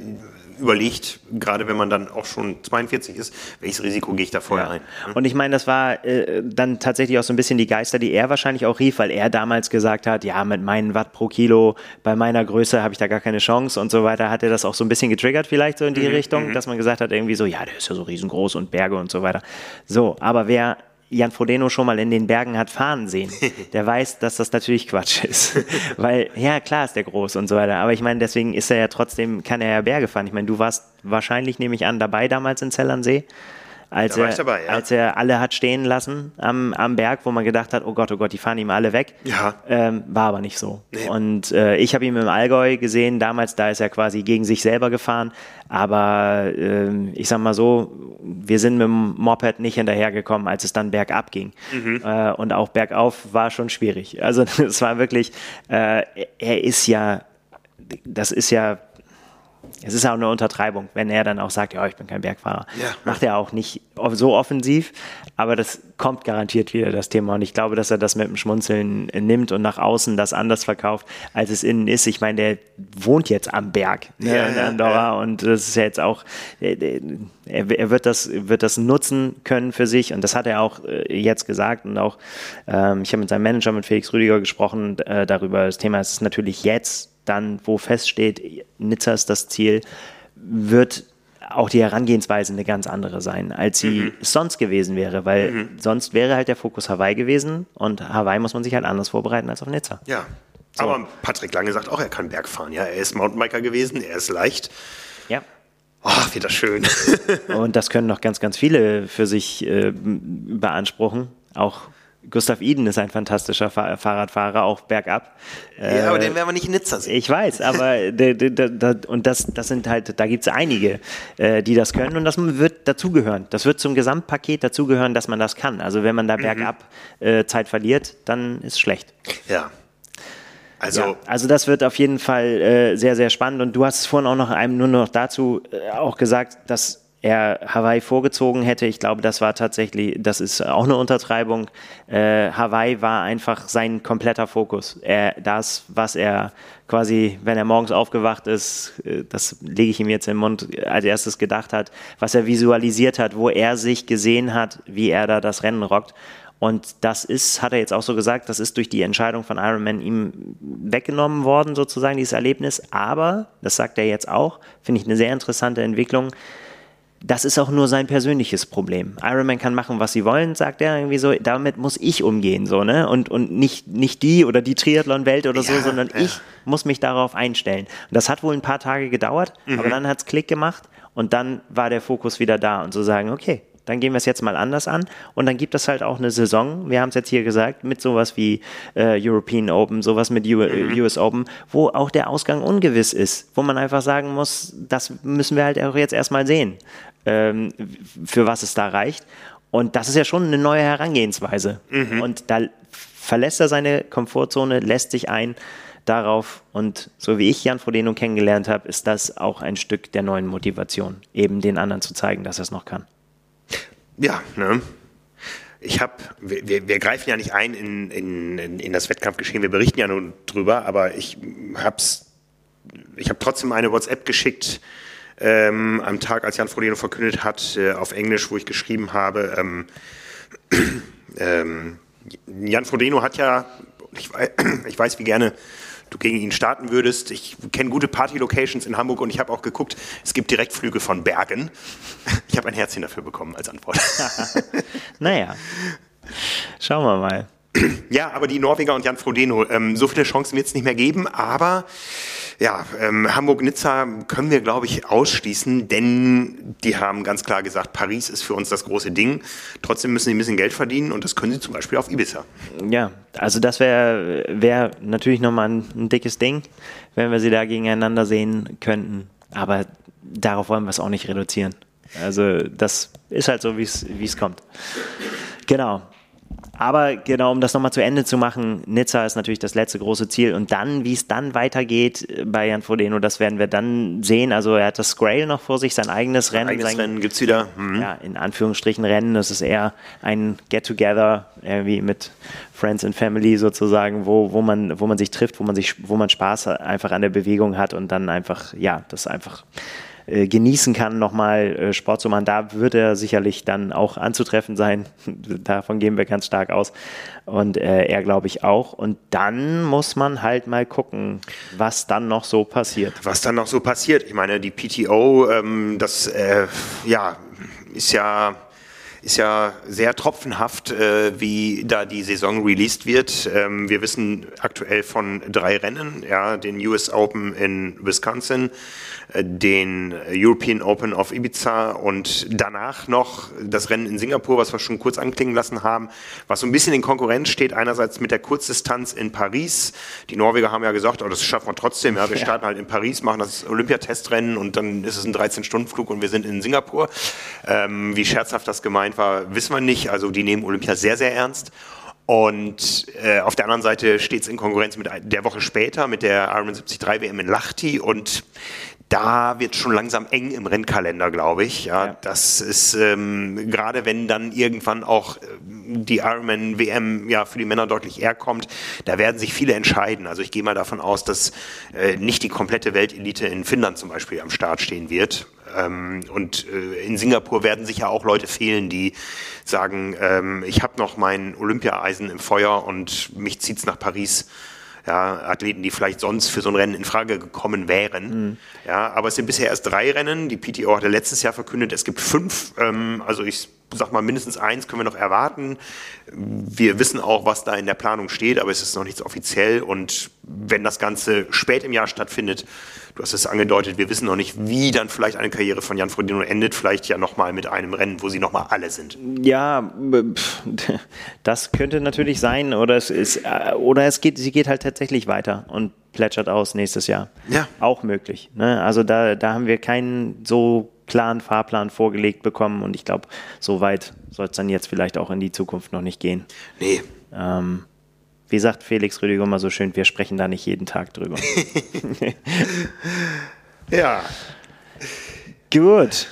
überlegt, gerade wenn man dann auch schon 42 ist, welches Risiko gehe ich da vorher ja. ein. Ne? Und ich meine, das war äh, dann tatsächlich auch so ein bisschen die Geister, die er wahrscheinlich auch rief, weil er damals gesagt hat, ja, mit meinen Watt pro Kilo, bei meiner Größe habe ich da gar keine Chance und so weiter, hat er das auch so ein bisschen getriggert vielleicht so in die mhm, Richtung, mhm. dass man gesagt hat irgendwie so, ja, der ist ja so riesengroß und Berge und so weiter. So, aber wer Jan Frodeno schon mal in den Bergen hat fahren sehen, [laughs] der weiß, dass das natürlich Quatsch ist. [laughs] Weil, ja, klar ist der groß und so weiter. Aber ich meine, deswegen ist er ja trotzdem, kann er ja Berge fahren. Ich meine, du warst wahrscheinlich, nehme ich an, dabei damals in Zellernsee als, er, dabei, ja. als er alle hat stehen lassen am, am Berg, wo man gedacht hat, oh Gott, oh Gott, die fahren ihm alle weg. Ja. Ähm, war aber nicht so. Nee. Und äh, ich habe ihn im Allgäu gesehen, damals, da ist er quasi gegen sich selber gefahren. Aber äh, ich sag mal so, wir sind mit dem Moped nicht hinterhergekommen, als es dann bergab ging. Mhm. Äh, und auch bergauf war schon schwierig. Also [laughs] es war wirklich, äh, er ist ja, das ist ja es ist auch eine Untertreibung, wenn er dann auch sagt, ja, ich bin kein Bergfahrer. Ja. Macht er auch nicht so offensiv, aber das kommt garantiert wieder, das Thema. Und ich glaube, dass er das mit dem Schmunzeln nimmt und nach außen das anders verkauft, als es innen ist. Ich meine, der wohnt jetzt am Berg ne, ja, in Andorra ja. und das ist ja jetzt auch, er, er, wird, das, wird das nutzen können für sich und das hat er auch äh, jetzt gesagt und auch, ähm, ich habe mit seinem Manager, mit Felix Rüdiger gesprochen äh, darüber. Das Thema ist natürlich jetzt dann, wo feststeht, Nizza ist das Ziel, wird auch die Herangehensweise eine ganz andere sein, als sie mhm. sonst gewesen wäre, weil mhm. sonst wäre halt der Fokus Hawaii gewesen und Hawaii muss man sich halt anders vorbereiten als auf Nizza. Ja. So. Aber Patrick Lange sagt auch, er kann Berg fahren. Ja, er ist Mountainbiker gewesen, er ist leicht. Ja. Oh, wieder schön. [laughs] und das können noch ganz, ganz viele für sich äh, beanspruchen. Auch Gustav Iden ist ein fantastischer Fahr Fahrradfahrer, auch bergab. Ja, aber den werden wir nicht in Nizza sehen. Ich weiß, aber [laughs] und das, das sind halt, da gibt es einige, äh, die das können und das wird dazugehören. Das wird zum Gesamtpaket dazugehören, dass man das kann. Also wenn man da mhm. bergab äh, Zeit verliert, dann ist es schlecht. Ja. Also, ja, also das wird auf jeden Fall äh, sehr, sehr spannend. Und du hast es vorhin auch noch einem nur noch dazu äh, auch gesagt, dass er Hawaii vorgezogen hätte. Ich glaube, das war tatsächlich, das ist auch eine Untertreibung. Äh, Hawaii war einfach sein kompletter Fokus. Er, das, was er quasi, wenn er morgens aufgewacht ist, äh, das lege ich ihm jetzt im Mund, als erstes gedacht hat, was er visualisiert hat, wo er sich gesehen hat, wie er da das Rennen rockt. Und das ist, hat er jetzt auch so gesagt, das ist durch die Entscheidung von Ironman ihm weggenommen worden, sozusagen, dieses Erlebnis. Aber, das sagt er jetzt auch, finde ich eine sehr interessante Entwicklung, das ist auch nur sein persönliches Problem. Ironman kann machen, was sie wollen, sagt er irgendwie so. Damit muss ich umgehen, so, ne? Und, und nicht, nicht die oder die Triathlon-Welt oder ja, so, sondern ja. ich muss mich darauf einstellen. Und das hat wohl ein paar Tage gedauert, mhm. aber dann hat es Klick gemacht und dann war der Fokus wieder da und zu so sagen, okay, dann gehen wir es jetzt mal anders an und dann gibt es halt auch eine Saison, wir haben es jetzt hier gesagt, mit sowas wie äh, European Open, sowas mit U mhm. US Open, wo auch der Ausgang ungewiss ist, wo man einfach sagen muss, das müssen wir halt auch jetzt erstmal sehen für was es da reicht. Und das ist ja schon eine neue Herangehensweise. Mhm. Und da verlässt er seine Komfortzone, lässt sich ein darauf. Und so wie ich Jan Frodeno kennengelernt habe, ist das auch ein Stück der neuen Motivation, eben den anderen zu zeigen, dass er es noch kann. Ja, ne? Ich habe, wir, wir, greifen ja nicht ein in, in, in das Wettkampfgeschehen, wir berichten ja nur drüber, aber ich hab's, ich habe trotzdem eine WhatsApp geschickt ähm, am Tag, als Jan Frodeno verkündet hat, äh, auf Englisch, wo ich geschrieben habe, ähm, [clears throat] ähm, Jan Frodeno hat ja, ich weiß, [clears throat] ich weiß, wie gerne du gegen ihn starten würdest. Ich kenne gute Party-Locations in Hamburg und ich habe auch geguckt, es gibt Direktflüge von Bergen. [laughs] Ich habe ein Herzchen dafür bekommen als Antwort. [laughs] naja, schauen wir mal. [clears throat] Ja, aber die Norweger und Jan Frodeno, ähm, so viele Chancen wird es nicht mehr geben, aber ja, ähm, Hamburg-Nizza können wir, glaube ich, ausschließen, denn die haben ganz klar gesagt, Paris ist für uns das große Ding. Trotzdem müssen sie ein bisschen Geld verdienen und das können sie zum Beispiel auf Ibiza. Ja, also das wäre wär natürlich nochmal ein, ein dickes Ding, wenn wir sie da gegeneinander sehen könnten. Aber darauf wollen wir es auch nicht reduzieren. Also das ist halt so, wie es kommt. Genau. Aber genau, um das nochmal zu Ende zu machen, Nizza ist natürlich das letzte große Ziel. Und dann, wie es dann weitergeht bei Jan Frodeno, das werden wir dann sehen. Also er hat das Grail noch vor sich, sein eigenes Rennen. Eigenes sein, Rennen gibt es wieder. Mhm. Ja, in Anführungsstrichen Rennen. Das ist eher ein Get-Together, irgendwie mit Friends and Family sozusagen, wo, wo, man, wo man sich trifft, wo man, sich, wo man Spaß einfach an der Bewegung hat und dann einfach, ja, das einfach äh, genießen kann, nochmal äh, Sport zu machen. Da wird er sicherlich dann auch anzutreffen sein. [laughs] Davon gehen wir ganz stark aus. Und äh, er, glaube ich, auch. Und dann muss man halt mal gucken, was dann noch so passiert. Was dann noch so passiert. Ich meine, die PTO, ähm, das, äh, ja, ist ja ist ja sehr tropfenhaft, äh, wie da die Saison released wird. Ähm, wir wissen aktuell von drei Rennen, ja, den US Open in Wisconsin, den European Open auf Ibiza und danach noch das Rennen in Singapur, was wir schon kurz anklingen lassen haben, was so ein bisschen in Konkurrenz steht, einerseits mit der Kurzdistanz in Paris. Die Norweger haben ja gesagt, oh, das schaffen wir trotzdem, ja, wir [laughs] starten halt in Paris, machen das Olympiatestrennen und dann ist es ein 13-Stunden-Flug und wir sind in Singapur. Ähm, wie scherzhaft das gemeint war, wissen wir nicht. Also die nehmen Olympia sehr, sehr ernst. Und äh, auf der anderen Seite steht es in Konkurrenz mit der Woche später mit der Ironman 73 WM in Lahti und da wird schon langsam eng im Rennkalender, glaube ich. Ja, ja. Das ist ähm, gerade wenn dann irgendwann auch äh, die Ironman WM ja für die Männer deutlich eher kommt, da werden sich viele entscheiden. Also ich gehe mal davon aus, dass äh, nicht die komplette Weltelite in Finnland zum Beispiel am Start stehen wird. Ähm, und äh, in Singapur werden sicher auch Leute fehlen, die sagen, ähm, ich habe noch mein Olympiaeisen im Feuer und mich zieht's nach Paris ja, Athleten, die vielleicht sonst für so ein Rennen in Frage gekommen wären. Mhm. Ja, aber es sind bisher erst drei Rennen. Die PTO hatte letztes Jahr verkündet, es gibt fünf. Ähm, also ich sag mal, mindestens eins können wir noch erwarten. Wir wissen auch, was da in der Planung steht, aber es ist noch nichts offiziell. Und wenn das Ganze spät im Jahr stattfindet, du hast es angedeutet, wir wissen noch nicht, wie dann vielleicht eine Karriere von Jan Frodeno endet. Vielleicht ja nochmal mit einem Rennen, wo sie nochmal alle sind. Ja, das könnte natürlich sein. Oder es, ist, äh, oder es geht, sie geht halt tatsächlich weiter und plätschert aus nächstes Jahr. Ja. Auch möglich. Ne? Also da, da haben wir keinen so klaren Fahrplan vorgelegt bekommen und ich glaube, so weit soll es dann jetzt vielleicht auch in die Zukunft noch nicht gehen. Nee. Ähm, wie sagt Felix Rüdiger immer so schön, wir sprechen da nicht jeden Tag drüber. [laughs] ja. Gut.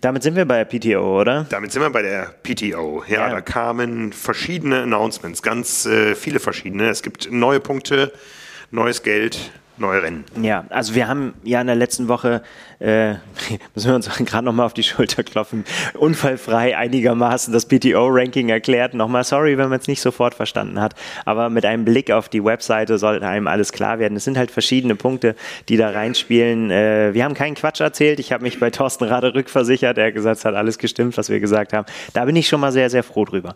Damit sind wir bei der PTO, oder? Damit sind wir bei der PTO. Ja, ja. da kamen verschiedene Announcements, ganz äh, viele verschiedene. Es gibt neue Punkte, neues Geld, neue Rennen. Ja, also wir haben ja in der letzten Woche äh, [laughs] müssen wir uns [laughs] gerade nochmal auf die Schulter klopfen, unfallfrei einigermaßen das PTO-Ranking erklärt. Nochmal sorry, wenn man es nicht sofort verstanden hat, aber mit einem Blick auf die Webseite sollte einem alles klar werden. Es sind halt verschiedene Punkte, die da reinspielen. Äh, wir haben keinen Quatsch erzählt. Ich habe mich bei Thorsten Rade rückversichert. Er hat gesagt, es hat alles gestimmt, was wir gesagt haben. Da bin ich schon mal sehr, sehr froh drüber.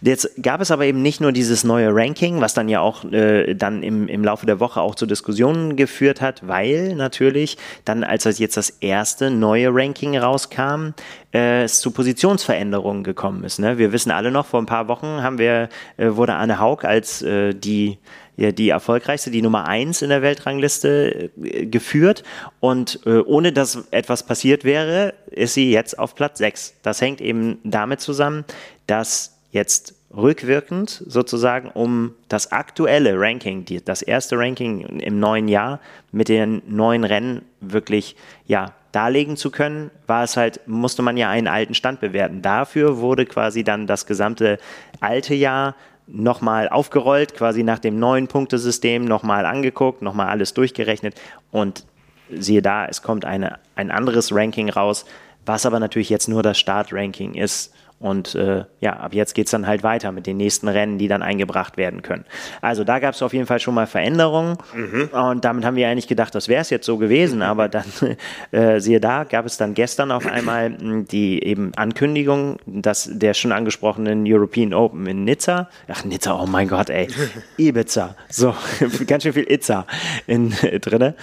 Jetzt gab es aber eben nicht nur dieses neue Ranking, was dann ja auch äh, dann im, im Laufe der Woche auch zu Diskussionen geführt hat, weil natürlich dann, als jetzt das erste neue Ranking rauskam, äh, es zu Positionsveränderungen gekommen ist. Ne? Wir wissen alle noch, vor ein paar Wochen haben wir, äh, wurde Anne Haug als äh, die ja, die erfolgreichste, die Nummer eins in der Weltrangliste äh, geführt. Und äh, ohne dass etwas passiert wäre, ist sie jetzt auf Platz sechs. Das hängt eben damit zusammen, dass jetzt rückwirkend sozusagen, um das aktuelle Ranking, die, das erste Ranking im neuen Jahr mit den neuen Rennen wirklich ja, darlegen zu können, war es halt, musste man ja einen alten Stand bewerten. Dafür wurde quasi dann das gesamte alte Jahr nochmal aufgerollt, quasi nach dem neuen Punktesystem nochmal angeguckt, nochmal alles durchgerechnet und siehe da, es kommt eine, ein anderes Ranking raus, was aber natürlich jetzt nur das Startranking ist und äh, ja, ab jetzt geht es dann halt weiter mit den nächsten Rennen, die dann eingebracht werden können. Also da gab es auf jeden Fall schon mal Veränderungen. Mhm. und damit haben wir eigentlich gedacht, das wäre es jetzt so gewesen, aber dann, [laughs] äh, siehe da, gab es dann gestern auf einmal hm, die eben Ankündigung, dass der schon angesprochenen European Open in Nizza, ach Nizza, oh mein Gott, ey, [laughs] Ibiza, so, [laughs] ganz schön viel Itza in, drinne.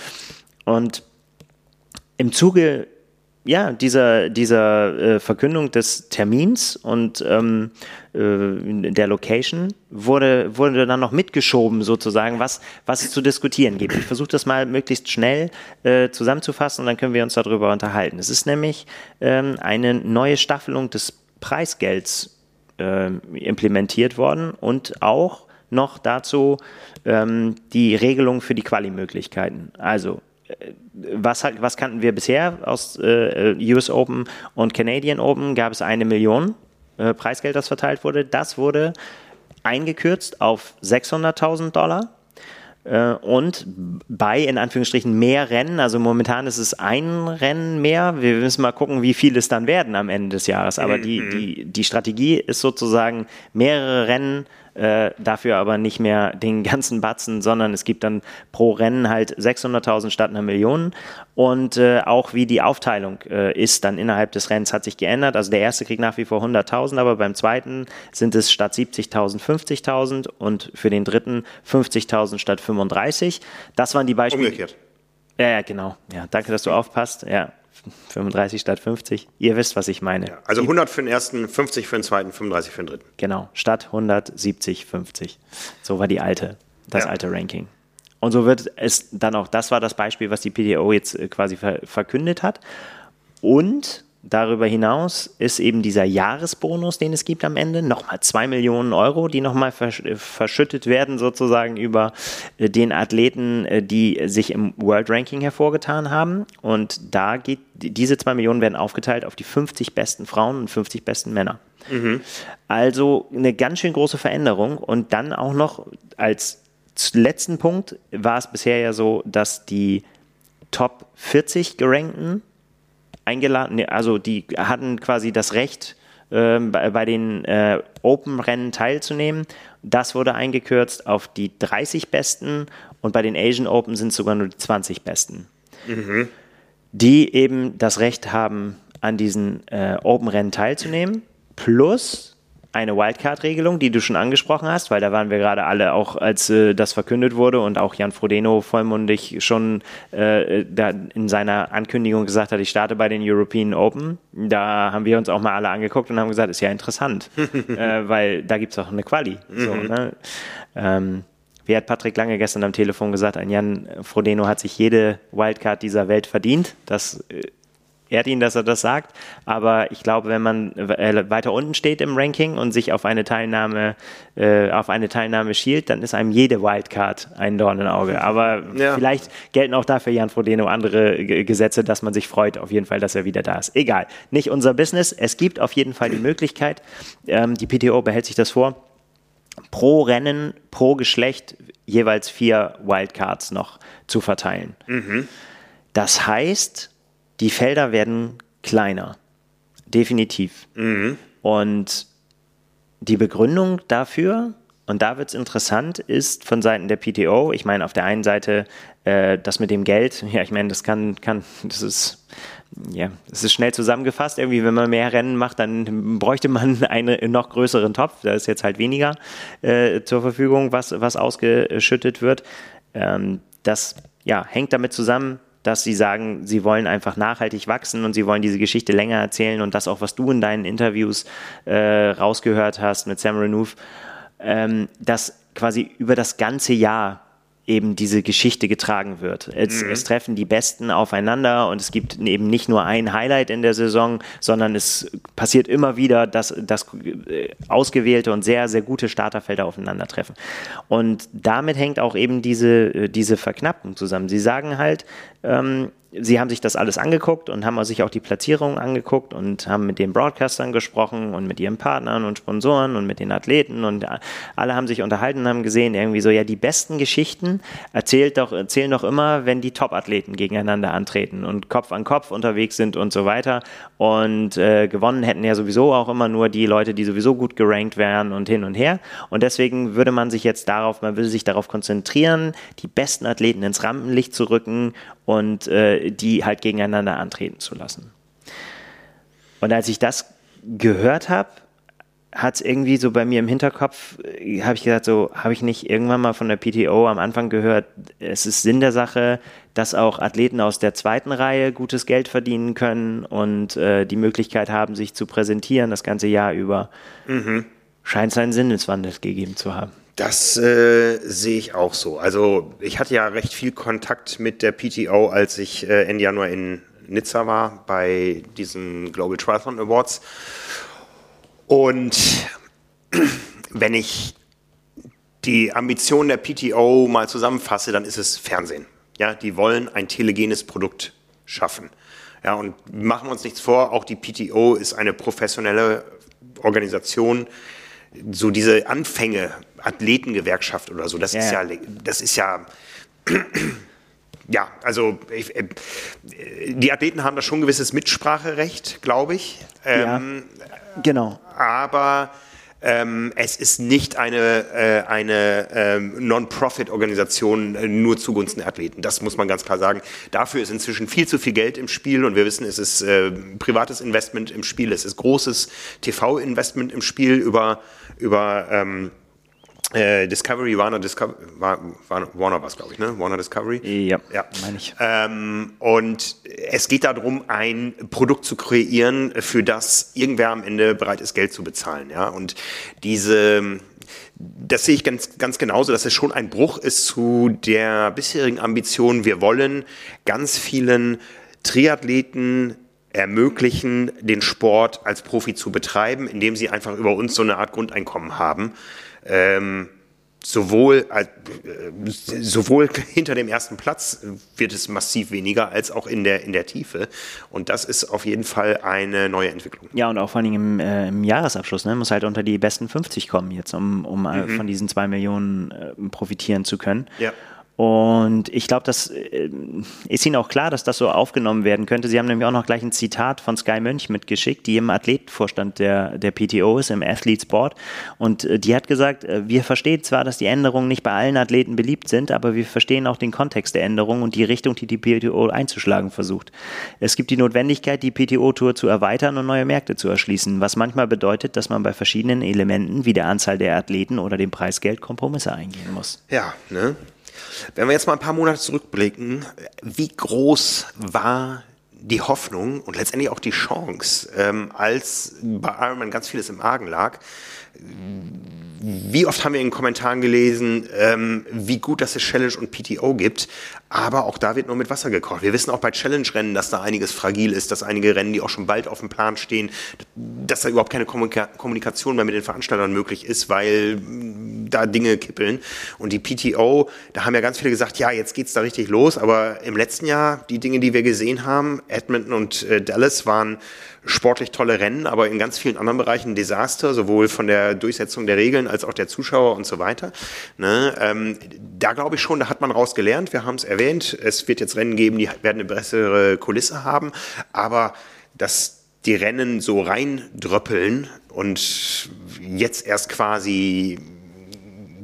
Und im Zuge ja, dieser, dieser äh, Verkündung des Termins und ähm, äh, der Location wurde, wurde dann noch mitgeschoben, sozusagen, was, was es zu diskutieren gibt. Ich versuche das mal möglichst schnell äh, zusammenzufassen und dann können wir uns darüber unterhalten. Es ist nämlich ähm, eine neue Staffelung des Preisgelds äh, implementiert worden und auch noch dazu ähm, die Regelung für die Quali-Möglichkeiten. Also was, was kannten wir bisher aus äh, US Open und Canadian Open? Gab es eine Million äh, Preisgeld, das verteilt wurde. Das wurde eingekürzt auf 600.000 Dollar. Äh, und bei, in Anführungsstrichen, mehr Rennen, also momentan ist es ein Rennen mehr. Wir müssen mal gucken, wie viele es dann werden am Ende des Jahres. Aber die, mhm. die, die Strategie ist sozusagen, mehrere Rennen äh, dafür aber nicht mehr den ganzen Batzen, sondern es gibt dann pro Rennen halt 600.000 statt einer Million. Und äh, auch wie die Aufteilung äh, ist dann innerhalb des Rennens hat sich geändert. Also der erste kriegt nach wie vor 100.000, aber beim zweiten sind es statt 70.000 50.000 und für den dritten 50.000 statt 35. Das waren die Beispiele. Umgekehrt. Ja, ja, genau. Ja, danke, dass du aufpasst. Ja, 35 statt 50. Ihr wisst, was ich meine. Ja, also 100 für den ersten, 50 für den zweiten, 35 für den dritten. Genau, statt 170, 50. So war die alte, das ja. alte Ranking. Und so wird es dann auch, das war das Beispiel, was die PDO jetzt äh, quasi verkündet hat. Und Darüber hinaus ist eben dieser Jahresbonus, den es gibt am Ende, nochmal zwei Millionen Euro, die nochmal verschüttet werden, sozusagen über äh, den Athleten, äh, die sich im World Ranking hervorgetan haben. Und da geht, diese zwei Millionen werden aufgeteilt auf die 50 besten Frauen und 50 besten Männer. Mhm. Also eine ganz schön große Veränderung. Und dann auch noch als letzten Punkt war es bisher ja so, dass die Top 40 gerankten eingeladen, also die hatten quasi das Recht, äh, bei, bei, den äh, Open-Rennen teilzunehmen. Das wurde eingekürzt auf die 30 Besten und bei den Asian Open sind es sogar nur die 20 Besten, mhm. die eben das Recht haben, an diesen äh, Open-Rennen teilzunehmen. Plus eine Wildcard-Regelung, die du schon angesprochen hast, weil da waren wir gerade alle auch, als äh, das verkündet wurde und auch Jan Frodeno vollmundig schon äh, da in seiner Ankündigung gesagt hat, ich starte bei den European Open. Da haben wir uns auch mal alle angeguckt und haben gesagt, ist ja interessant, [laughs] äh, weil da gibt es auch eine Quali. So, mhm. ne? ähm, wie hat Patrick Lange gestern am Telefon gesagt, ein Jan Frodeno hat sich jede Wildcard dieser Welt verdient. Das äh, ehrt ihn, dass er das sagt. Aber ich glaube, wenn man äh, weiter unten steht im Ranking und sich auf eine Teilnahme, äh, auf eine Teilnahme schielt, dann ist einem jede Wildcard ein Dorn im Auge. Aber ja. vielleicht gelten auch dafür Jan Frodeno andere Gesetze, dass man sich freut, auf jeden Fall, dass er wieder da ist. Egal. Nicht unser Business. Es gibt auf jeden Fall die Möglichkeit, ähm, die PTO behält sich das vor, pro Rennen, pro Geschlecht jeweils vier Wildcards noch zu verteilen. Mhm. Das heißt, die Felder werden kleiner. Definitiv. Mhm. Und die Begründung dafür, und da wird es interessant, ist von Seiten der PTO, ich meine, auf der einen Seite äh, das mit dem Geld, [laughs] ja, ich meine, das kann, kann, das ist, ja, es ist schnell zusammengefasst. Irgendwie, wenn man mehr Rennen macht, dann bräuchte man [laughs] einen noch größeren Topf. Da ist jetzt halt weniger äh, zur Verfügung, was, was ausgeschüttet wird. Ähm, das ja, hängt damit zusammen, dass sie sagen, sie wollen einfach nachhaltig wachsen und sie wollen diese Geschichte länger erzählen und das auch, was du in deinen Interviews äh, rausgehört hast mit Sam Renouf, ähm, dass quasi über das ganze Jahr eben diese Geschichte getragen wird. Es, mhm. es, treffen die Besten aufeinander und es gibt eben nicht nur ein Highlight in der Saison, sondern es passiert immer wieder, dass, dass äh, ausgewählte und sehr, sehr gute Starterfelder aufeinandertreffen. Und damit hängt auch eben diese, äh, diese Verknappung zusammen. Sie sagen halt, ähm, sie haben sich das alles angeguckt und haben sich auch die Platzierungen angeguckt und haben mit den Broadcastern gesprochen und mit ihren Partnern und Sponsoren und mit den Athleten und alle haben sich unterhalten und haben gesehen, irgendwie so, ja, die besten Geschichten erzählt doch, erzählen doch immer, wenn die Top-Athleten gegeneinander antreten und Kopf an Kopf unterwegs sind und so weiter. Und äh, gewonnen hätten ja sowieso auch immer nur die Leute, die sowieso gut gerankt wären und hin und her. Und deswegen würde man sich jetzt darauf, man würde sich darauf konzentrieren, die besten Athleten ins Rampenlicht zu rücken und äh, die halt gegeneinander antreten zu lassen. Und als ich das gehört habe, hat es irgendwie so bei mir im Hinterkopf, äh, habe ich gesagt, so habe ich nicht irgendwann mal von der PTO am Anfang gehört, es ist Sinn der Sache, dass auch Athleten aus der zweiten Reihe gutes Geld verdienen können und äh, die Möglichkeit haben, sich zu präsentieren das ganze Jahr über. Mhm. Scheint es einen Sinneswandel gegeben zu haben. Das äh, sehe ich auch so. Also ich hatte ja recht viel Kontakt mit der PTO, als ich äh, Ende Januar in Nizza war bei diesen Global Triathlon Awards. Und [clears throat] wenn ich die Ambitionen der PTO mal zusammenfasse, dann ist es Fernsehen. Ja, die wollen ein telegenes Produkt schaffen. Ja, und machen wir uns nichts vor, auch die PTO ist eine professionelle Organisation. So diese Anfänge Athletengewerkschaft oder so. Das ja. ist ja, das ist ja, [clears throat] ja, also ich, äh, die Athleten haben da schon ein gewisses Mitspracherecht, glaube ich. Ähm, ja, genau. Aber Ähm, es ist nicht eine, äh, eine ähm, Non-Profit-Organisation äh, nur zugunsten der Athleten. Das muss man ganz klar sagen. Dafür ist inzwischen viel zu viel Geld im Spiel und wir wissen, es ist äh, privates Investment im Spiel, es ist großes TV-Investment im Spiel über, über ähm, äh, Discovery, Warner Discovery, Warner war es, glaube ich, ne? Warner Discovery. Ja, ja. meine ich. Ähm, und es geht darum, ein Produkt zu kreieren, für das irgendwer am Ende bereit ist, Geld zu bezahlen. Ja? Und diese, das sehe ich ganz, ganz genauso, dass es schon ein Bruch ist zu der bisherigen Ambition. Wir wollen ganz vielen Triathleten ermöglichen, den Sport als Profi zu betreiben, indem sie einfach über uns so eine Art Grundeinkommen haben ähm, sowohl, äh, sowohl [laughs] hinter dem ersten Platz wird es massiv weniger als auch in der, in der Tiefe. Und das ist auf jeden Fall eine neue Entwicklung. Ja, und auch vor allem im, äh, im Jahresabschluss, ne, muss halt unter die besten 50 kommen jetzt, um, um äh, mhm. von diesen zwei Millionen äh, profitieren zu können. Ja. Und ich glaube, das äh, ist Ihnen auch klar, dass das so aufgenommen werden könnte. Sie haben nämlich auch noch gleich ein Zitat von Sky Mönch mitgeschickt, die im Athletenvorstand der, der PTO ist, im Athletes Board. Und äh, die hat gesagt, äh, wir verstehen zwar, dass die Änderungen nicht bei allen Athleten beliebt sind, aber wir verstehen auch den Kontext der Änderungen und die Richtung, die die PTO einzuschlagen versucht. Es gibt die Notwendigkeit, die PTO-Tour zu erweitern und neue Märkte zu erschließen, was manchmal bedeutet, dass man bei verschiedenen Elementen wie der Anzahl der Athleten oder dem Preisgeld Kompromisse eingehen muss. Ja, ne? Wenn wir jetzt mal ein paar Monate zurückblicken, wie groß war die Hoffnung und letztendlich auch die Chance, ähm, als bei Ironman ganz vieles im Argen lag, wie oft haben wir in den Kommentaren gelesen, ähm, wie gut, dass es Challenge und PTO gibt, aber auch da wird nur mit Wasser gekocht. Wir wissen auch bei Challenge-Rennen, dass da einiges fragil ist, dass einige Rennen, die auch schon bald auf dem Plan stehen, dass da überhaupt keine Kommunika Kommunikation mehr mit den Veranstaltern möglich ist, weil mm, da Dinge kippeln. Und die PTO, da haben ja ganz viele gesagt, ja, jetzt geht's da richtig los, aber im letzten Jahr, die Dinge, die wir gesehen haben, Edmonton und äh, Dallas waren sportlich tolle Rennen, aber in ganz vielen anderen Bereichen ein Desaster, sowohl von der Durchsetzung der Regeln als auch der Zuschauer und so weiter. Ne? Ähm, da glaube ich schon, da hat man raus gelernt. Wir haben es erwähnt. Es wird jetzt Rennen geben, die werden eine bessere Kulisse haben, aber dass die Rennen so reindröppeln und jetzt erst quasi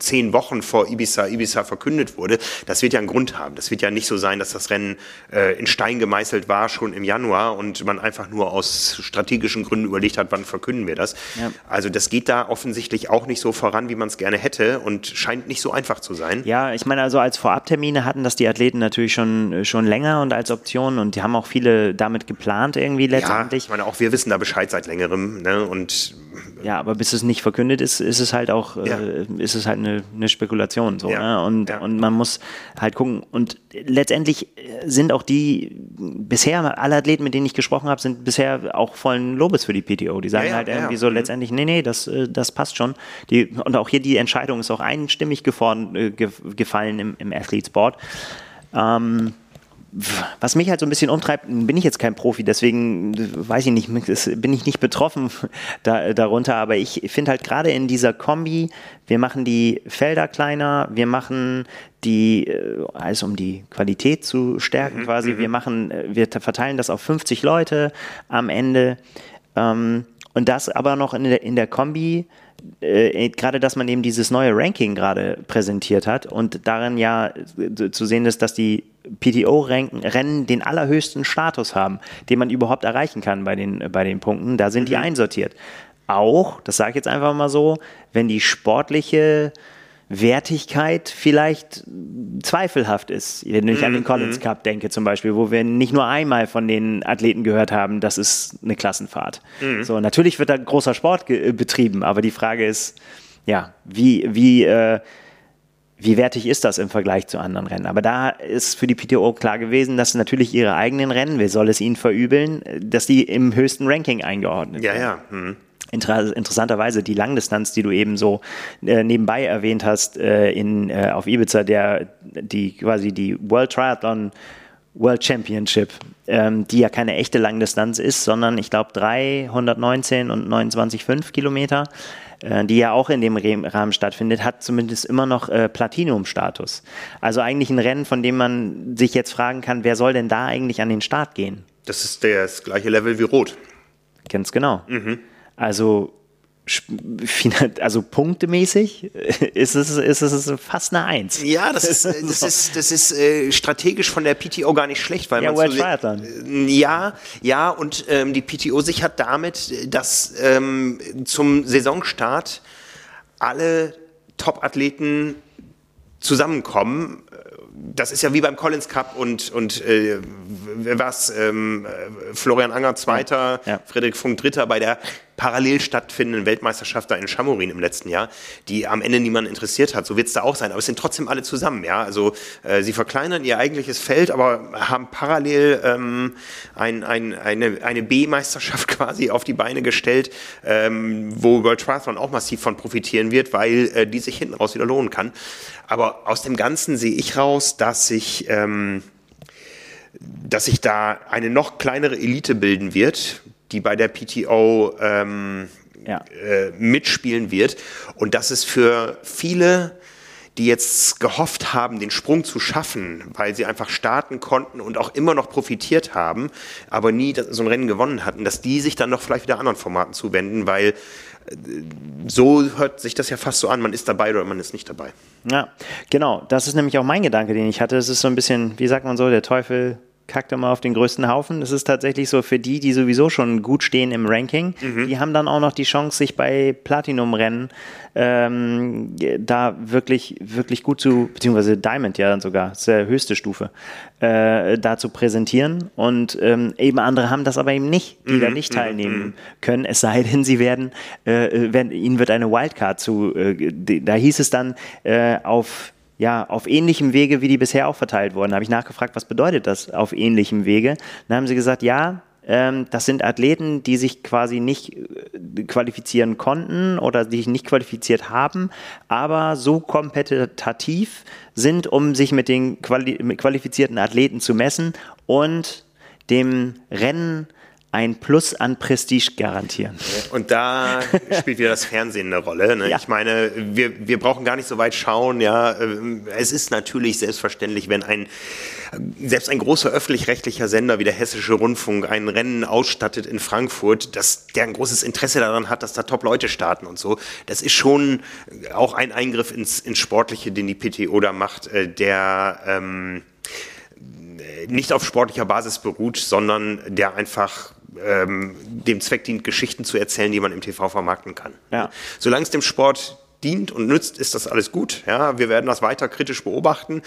zehn Wochen vor Ibiza, Ibiza verkündet wurde, das wird ja einen Grund haben. Das wird ja nicht so sein, dass das Rennen äh, in Stein gemeißelt war schon im Januar und man einfach nur aus strategischen Gründen überlegt hat, wann verkünden wir das. Ja. Also das geht da offensichtlich auch nicht so voran, wie man es gerne hätte und scheint nicht so einfach zu sein. Ja, ich meine, also als Vorabtermine hatten das die Athleten natürlich schon, schon länger und als Option und die haben auch viele damit geplant irgendwie letztendlich. Ja, ich meine, auch wir wissen da Bescheid seit längerem ne? und ja, aber bis es nicht verkündet ist, ist es halt auch, ja. äh, ist es halt eine, eine Spekulation so. Ja. Ne? Und, ja. und man muss halt gucken. Und letztendlich sind auch die bisher alle Athleten, mit denen ich gesprochen habe, sind bisher auch vollen Lobes für die PTO. Die sagen halt irgendwie so letztendlich, nee, nee, das, äh, das passt schon. Die, und auch hier die Entscheidung ist auch einstimmig gefallen, äh, gefallen im, im Athletes Board. Ähm, was mich halt so ein bisschen umtreibt, bin ich jetzt kein Profi, deswegen weiß ich nicht, bin ich nicht betroffen [laughs] da, darunter, aber ich finde halt gerade in dieser Kombi, wir machen die Felder kleiner, wir machen die, äh, also um die Qualität zu stärken mhm, quasi, wir mhm. machen, äh, wir verteilen das auf 50 Leute am Ende ähm, und das aber noch in der, in der Kombi äh, gerade, dass man eben dieses neue Ranking gerade präsentiert hat und darin ja äh, zu sehen ist, dass die PTO-Rennen den allerhöchsten Status haben, den man überhaupt erreichen kann bei den, bei den Punkten. Da sind die mhm. einsortiert. Auch, das sage ich jetzt einfach mal so, wenn die sportliche Wertigkeit vielleicht zweifelhaft ist. Wenn ich an den mhm. Collins Cup denke zum Beispiel, wo wir nicht nur einmal von den Athleten gehört haben, das ist eine Klassenfahrt. Mhm. So, natürlich wird da großer Sport betrieben, aber die Frage ist, ja, wie, wie, äh, wie wertig ist das im Vergleich zu anderen Rennen? Aber da ist für die PTO klar gewesen, dass natürlich ihre eigenen Rennen, wer soll es ihnen verübeln, dass die im höchsten Ranking eingeordnet werden. Ja, ja. Mhm. Inter interessanterweise die Langdistanz, die du eben so äh, nebenbei erwähnt hast, äh, in, äh, auf Ibiza, der, die quasi die World Triathlon World Championship, ähm, die ja keine echte Langdistanz ist, sondern ich glaube 319 und 29,5 Kilometer, äh, die ja auch in dem Rahmen stattfindet, hat zumindest immer noch äh, Platinum-Status. Also eigentlich ein Rennen, von dem man sich jetzt fragen kann, wer soll denn da eigentlich an den Start gehen? Das ist das gleiche Level wie Rot. Ganz genau. Mhm. Also also punktemäßig [laughs] ist es, ist es fast eine Eins. Ja, das ist, das [laughs] ist, das ist äh, strategisch von der PTO gar nicht schlecht, weil ja, man so, äh, ja, ja, und ähm, die PTO sichert damit, dass ähm, zum Saisonstart alle Top-Athleten zusammenkommen das ist ja wie beim Collins Cup und, und äh, was, ähm, Florian Anger Zweiter, ja. Frederik Funk Dritter bei der parallel stattfindenden Weltmeisterschaft da in Chamorin im letzten Jahr, die am Ende niemand interessiert hat. So wird es da auch sein. Aber es sind trotzdem alle zusammen. Ja? Also äh, sie verkleinern ihr eigentliches Feld, aber haben parallel ähm, ein, ein, eine, eine B-Meisterschaft [laughs] quasi auf die Beine gestellt, ähm, wo World Triathlon auch massiv von profitieren wird, weil äh, die sich hinten raus wieder lohnen kann. Aber aus dem Ganzen sehe ich raus, dass sich, ähm, dass sich da eine noch kleinere Elite bilden wird, die bei der PTO ähm, ja. äh, mitspielen wird. Und dass es für viele die jetzt gehofft haben, den Sprung zu schaffen, weil sie einfach starten konnten und auch immer noch profitiert haben, aber nie so ein Rennen gewonnen hatten, dass die sich dann noch vielleicht wieder anderen Formaten zuwenden, weil so hört sich das ja fast so an, man ist dabei oder man ist nicht dabei. Ja, genau. Das ist nämlich auch mein Gedanke, den ich hatte. Es ist so ein bisschen, wie sagt man so, der Teufel kackt immer auf den größten Haufen. Es ist tatsächlich so für die, die sowieso schon gut stehen im Ranking, mhm. die haben dann auch noch die Chance, sich bei Platinum-Rennen ähm, da wirklich, wirklich gut zu, beziehungsweise Diamond ja dann sogar, das ist ja höchste Stufe, äh, da zu präsentieren. Und ähm, eben andere haben das aber eben nicht, die mhm. da nicht mhm. teilnehmen mhm. können, es sei denn, sie werden, äh, werden ihnen wird eine Wildcard zu, äh, da hieß es dann äh, auf ja, auf ähnlichem Wege, wie die bisher auch verteilt wurden. Da habe ich nachgefragt, was bedeutet das auf ähnlichem Wege? Dann haben sie gesagt, ja, ähm, das sind Athleten, die sich quasi nicht äh, qualifizieren konnten oder die sich nicht qualifiziert haben, aber so kompetitiv sind, um sich mit den quali qualifizierten Athleten zu messen und dem Rennen ein Plus an Prestige garantieren. Und da spielt wieder das Fernsehen eine Rolle. Ne? Ja. Ich meine, wir, wir brauchen gar nicht so weit schauen. Ja, es ist natürlich selbstverständlich, wenn ein selbst ein großer öffentlich-rechtlicher Sender wie der Hessische Rundfunk ein Rennen ausstattet in Frankfurt, dass der ein großes Interesse daran hat, dass da Top-Leute starten und so. Das ist schon auch ein Eingriff ins, ins Sportliche, den die PTO da macht, äh, der ähm, nicht auf sportlicher Basis beruht, sondern der einfach ähm, dem Zweck dient, Geschichten zu erzählen, die man im TV vermarkten kann. Ja. Solange es dem Sport dient und nützt, ist das alles gut. Ja, wir werden das weiter kritisch beobachten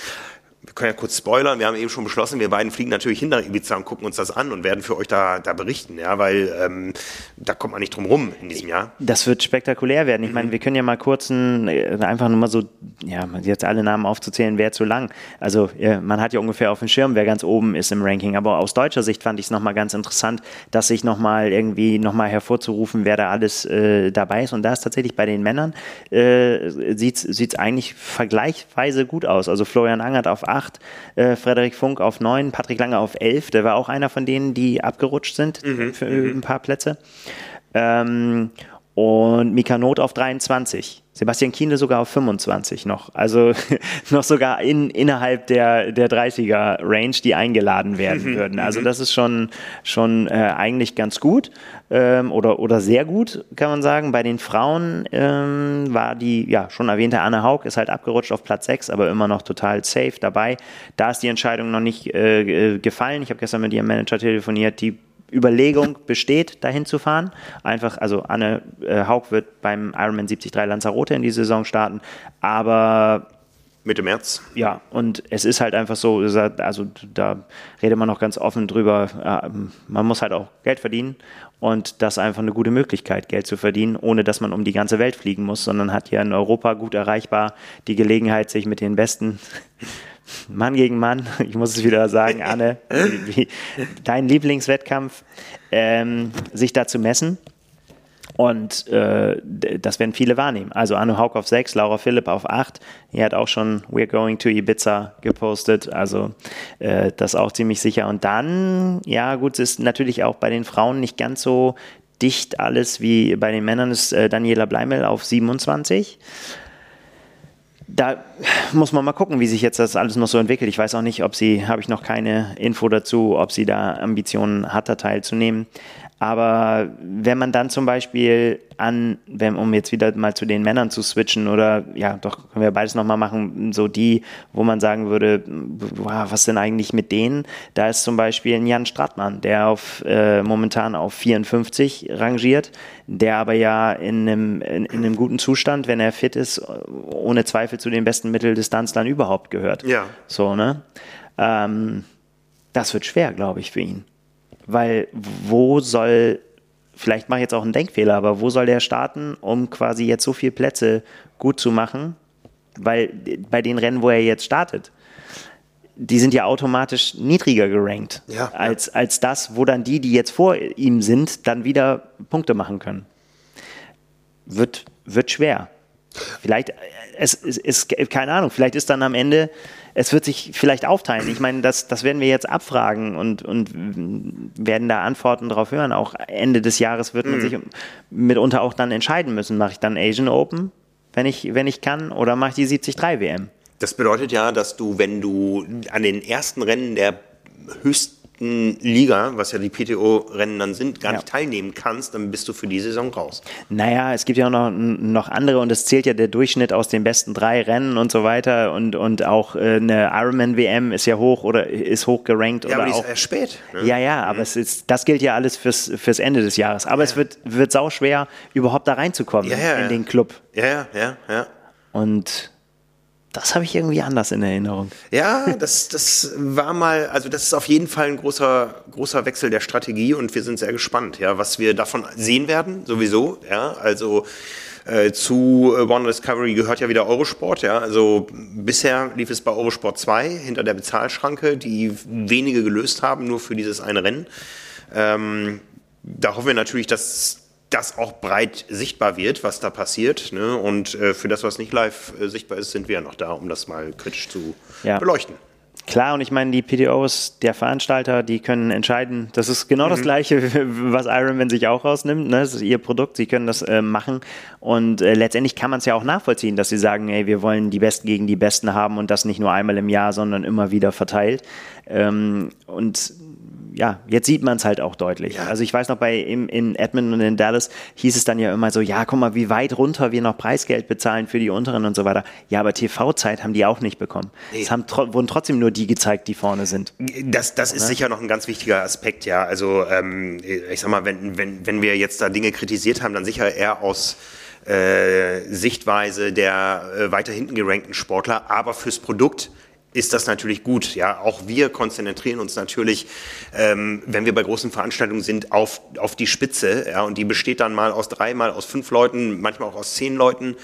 wir können ja kurz spoilern, wir haben eben schon beschlossen, wir beiden fliegen natürlich hin nach Ibiza und gucken uns das an und werden für euch da, da berichten, ja, weil ähm, da kommt man nicht drum rum in diesem Jahr. Das wird spektakulär werden. Ich mhm. meine, wir können ja mal kurz ein, äh, einfach nur mal so, ja, jetzt alle Namen aufzuzählen, wäre zu lang. Also man hat ja ungefähr auf dem Schirm, wer ganz oben ist im Ranking, aber aus deutscher Sicht fand ich es nochmal ganz interessant, dass sich nochmal irgendwie nochmal hervorzurufen, wer da alles äh, dabei ist und da ist tatsächlich bei den Männern, äh, sieht es eigentlich vergleichsweise gut aus. Also Florian Angert auf 8, 8, äh, Frederik Funk auf 9, Patrick Lange auf 11. Der war auch einer von denen, die abgerutscht sind mhm, für mhm. ein paar Plätze. Ähm, und Mika Not auf 23. Sebastian Kienle sogar auf 25 noch. Also [laughs] noch sogar in, innerhalb der, der 30er Range, die eingeladen werden mhm, würden. Also mhm. das ist schon, schon äh, eigentlich ganz gut ähm, oder, oder sehr gut, kann man sagen. Bei den Frauen ähm, war die ja schon erwähnte Anne Haug, ist halt abgerutscht auf Platz 6, aber immer noch total safe dabei. Da ist die Entscheidung noch nicht äh gefallen. Ich habe gestern mit ihrem Manager telefoniert, die Überlegung besteht, dahin zu fahren. Einfach, also Anne äh, Haug wird beim Ironman 73 Lanzarote in die Saison starten, aber Mitte März. Ja, und es ist halt einfach so, also da redet man noch ganz offen drüber, äh, man muss halt auch Geld verdienen und das ist einfach eine gute Möglichkeit, Geld zu verdienen, ohne dass man um die ganze Welt fliegen muss, sondern hat hier in Europa gut erreichbar die Gelegenheit, sich mit den besten Mann gegen Mann, [laughs] ich muss es wieder sagen, Anne, wie, dein Lieblingswettkampf, ähm, sich da zu messen. Und äh, das werden viele wahrnehmen. Also Anne Haug auf 6, Laura Philipp auf 8. Die hat auch schon We're Going to Ibiza gepostet. Also äh, das auch ziemlich sicher. Und dann, ja gut, es ist natürlich auch bei den Frauen nicht ganz so dicht alles wie bei den Männern. Ist äh, Daniela Bleimel auf 27 da muss man mal gucken, wie sich jetzt das alles noch so entwickelt. Ich weiß auch nicht, ob sie, habe ich noch keine Info dazu, ob sie da Ambitionen hat, da teilzunehmen. Aber wenn man dann zum Beispiel an, wenn, um jetzt wieder mal zu den Männern zu switchen oder ja, doch können wir beides nochmal machen, so die, wo man sagen würde, wow, was denn eigentlich mit denen? Da ist zum Beispiel ein Jan Stratmann, der auf, äh, momentan auf 54 rangiert, der aber ja in einem, in, in, einem guten Zustand, wenn er fit ist, ohne Zweifel zu den besten Mitteldistanzlern überhaupt gehört. Ja. So, ne? Ähm, das wird schwer, glaube ich, für ihn. Weil wo soll, vielleicht mache ich jetzt auch einen Denkfehler, aber wo soll der starten, um quasi jetzt so viele Plätze gut zu machen? Weil bei den Rennen, wo er jetzt startet, die sind ja automatisch niedriger gerankt ja, als, als das, wo dann die, die jetzt vor ihm sind, dann wieder Punkte machen können. Wird, wird schwer. Vielleicht, es ist, keine Ahnung, vielleicht ist dann am Ende es wird sich vielleicht aufteilen. Ich meine, das, das werden wir jetzt abfragen und, und werden da Antworten darauf hören. Auch Ende des Jahres wird man mhm. sich mitunter auch dann entscheiden müssen. Mache ich dann Asian Open, wenn ich, wenn ich kann, oder mache ich die 73 WM? Das bedeutet ja, dass du, wenn du an den ersten Rennen der höchsten Liga, was ja die PTO-Rennen dann sind, gar ja. nicht teilnehmen kannst, dann bist du für die Saison raus. Naja, es gibt ja auch noch, noch andere und es zählt ja der Durchschnitt aus den besten drei Rennen und so weiter und, und auch äh, eine Ironman-WM ist ja hoch oder ist hoch gerankt. Ja, oder aber die auch, ist erst spät. Ne? Ja, ja, aber mhm. es ist, das gilt ja alles fürs, fürs Ende des Jahres. Aber ja. es wird, wird sau schwer, überhaupt da reinzukommen ja, in den Club. Ja, ja, ja, ja. Und das habe ich irgendwie anders in Erinnerung. Ja, das, das war mal, also das ist auf jeden Fall ein großer, großer Wechsel der Strategie und wir sind sehr gespannt, ja, was wir davon sehen werden, sowieso, ja, also äh, zu One Discovery gehört ja wieder Eurosport, ja, also bisher lief es bei Eurosport 2 hinter der Bezahlschranke, die wenige gelöst haben, nur für dieses eine Rennen. Ähm, da hoffen wir natürlich, dass das auch breit sichtbar wird, was da passiert. Ne? Und äh, für das, was nicht live äh, sichtbar ist, sind wir ja noch da, um das mal kritisch zu ja. beleuchten. Klar, und ich meine, die PTOs der Veranstalter, die können entscheiden, das ist genau mhm. das Gleiche, [laughs] was Ironman sich auch rausnimmt. Ne? Das ist ihr Produkt, sie können das äh, machen. Und äh, letztendlich kann man es ja auch nachvollziehen, dass sie sagen, ey, wir wollen die Besten gegen die Besten haben und das nicht nur einmal im Jahr, sondern immer wieder verteilt. Ähm, und ja, jetzt sieht man es halt auch deutlich. Ja. Also ich weiß noch, bei im, in Edmonton und in Dallas hieß es dann ja immer so, ja, guck mal, wie weit runter wir noch Preisgeld bezahlen für die Unteren und so weiter. Ja, aber TV-Zeit haben die auch nicht bekommen. Nee. Es haben, wurden trotzdem nur die gezeigt, die vorne sind. Das, das ist ja? sicher noch ein ganz wichtiger Aspekt, ja. Also ähm, ich sag mal, wenn, wenn, wenn wir jetzt da Dinge kritisiert haben, dann sicher eher aus äh, Sichtweise der äh, weiter hinten gerankten Sportler, aber fürs Produkt ist das natürlich gut. Ja, auch wir konzentrieren uns natürlich, ähm, wenn wir bei großen Veranstaltungen sind, auf, auf die Spitze. Ja, und die besteht dann mal aus drei, mal aus fünf Leuten, manchmal auch aus zehn Leuten.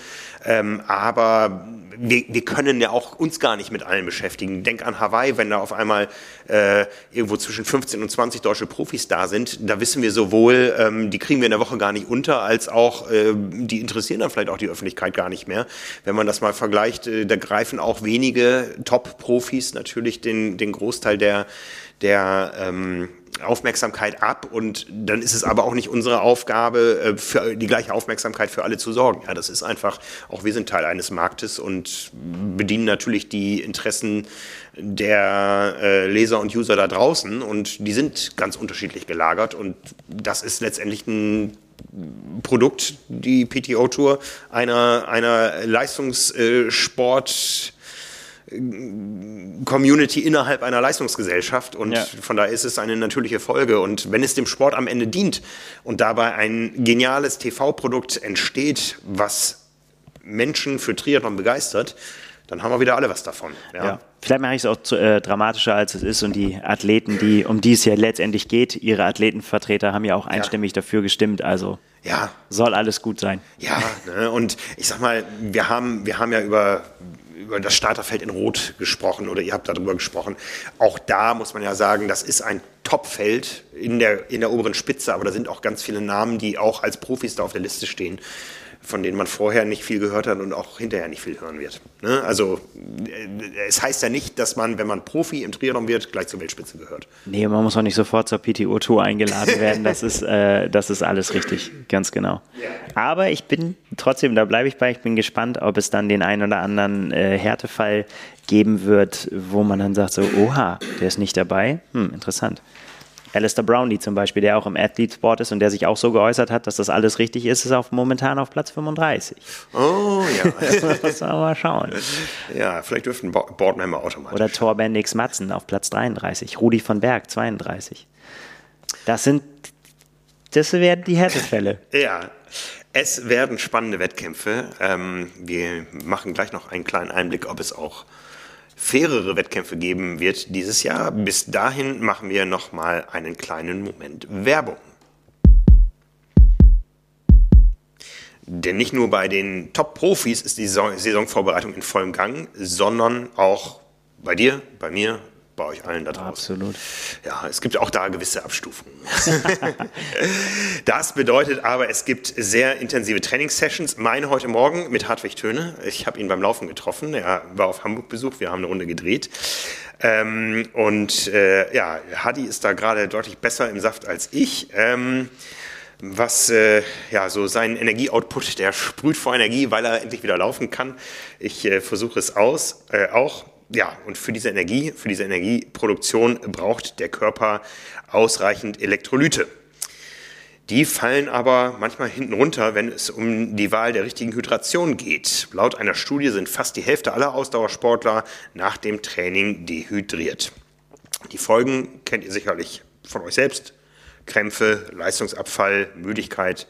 Ähm, aber wir, wir können ja auch uns gar nicht mit allen beschäftigen. Denk an Hawaii, wenn da auf einmal äh, irgendwo zwischen 15 und 20 deutsche Profis da sind, da wissen wir sowohl, ähm, die kriegen wir in der Woche gar nicht unter, als auch, äh, die interessieren dann vielleicht auch die Öffentlichkeit gar nicht mehr. Wenn man das mal vergleicht, äh, da greifen auch wenige Top-Profis natürlich den, den Großteil der, der ähm, Aufmerksamkeit ab und dann ist es aber auch nicht unsere Aufgabe, äh, für die gleiche Aufmerksamkeit für alle zu sorgen. Ja, das ist einfach, auch wir sind Teil eines Marktes und bedienen natürlich die Interessen der äh, Leser und User da draußen und die sind ganz unterschiedlich gelagert und das ist letztendlich ein Produkt, die PTO Tour einer, einer Leistungssport Community innerhalb einer Leistungsgesellschaft und ja. von daher ist es eine natürliche Folge und wenn es dem Sport am Ende dient und dabei ein geniales TV-Produkt entsteht, was Menschen für Triathlon begeistert, dann haben wir wieder alle was davon. Ja. ja. Vielleicht mache ich es auch zu, äh, dramatischer, als es ist und die Athleten, die, um die es ja letztendlich geht, ihre Athletenvertreter haben ja auch einstimmig ja. dafür gestimmt, also ja. soll alles gut sein. Ja, ne? und ich sag mal, wir haben, wir haben ja über über das Starterfeld in Rot gesprochen oder ihr habt darüber gesprochen. Auch da muss man ja sagen, das ist ein Topfeld in der, in der oberen Spitze, aber da sind auch ganz viele Namen, die auch als Profis da auf der Liste stehen von denen man vorher nicht viel gehört hat und auch hinterher nicht viel hören wird. Ne? Also äh, es heißt ja nicht, dass man, wenn man Profi im Triathlon wird, gleich zur Weltspitze gehört. Nee, man muss auch nicht sofort zur PTO-Tour eingeladen werden. [laughs] Das ist, äh, das ist alles richtig, ganz genau. Aber ich bin trotzdem, da bleibe ich bei, ich bin gespannt, ob es dann den einen oder anderen äh, Härtefall geben wird, wo man dann sagt so, oha, der ist nicht dabei. Hm, interessant. Alistair Brownlee zum Beispiel, der auch im Athlete Sport ist und der sich auch so geäußert hat, dass das alles richtig ist, ist auf, momentan auf Platz 35. Oh ja. [laughs] das wir mal schauen. Ja, vielleicht dürften Boardmember automatisch. Oder Torbendix Matzen auf Platz 33. Rudi von Berg 32. Das sind, das werden die Härtefälle. ja. Es werden spannende Wettkämpfe. Ähm, wir machen gleich noch einen kleinen Einblick, ob es auch fairere Wettkämpfe geben wird dieses Jahr. Bis dahin machen wir noch mal einen kleinen Moment Werbung. Denn nicht nur bei den Top-Profis ist die Saisonvorbereitung in vollem Gang, sondern auch bei dir, bei mir, bei euch allen da draußen. Absolut. Ja, es gibt auch da gewisse Abstufungen. [laughs] das bedeutet aber, es gibt sehr intensive Trainingssessions. Meine heute Morgen mit Hartwig Töne. Ich habe ihn beim Laufen getroffen. Er war auf Hamburg-Besuch. Wir haben eine Runde gedreht. Ähm, und äh, ja, Hadi ist da gerade deutlich besser im Saft als ich. Ähm, was äh, ja so seinen Energieoutput, der sprüht vor Energie, weil er endlich wieder laufen kann. Ich äh, versuche es aus, äh, auch ja, und für diese Energie, für diese Energieproduktion braucht der Körper ausreichend Elektrolyte. Die fallen aber manchmal hinten runter, wenn es um die Wahl der richtigen Hydration geht. Laut einer Studie sind fast die Hälfte aller Ausdauersportler nach dem Training dehydriert. Die Folgen kennt ihr sicherlich von euch selbst. Krämpfe, Leistungsabfall, Müdigkeit,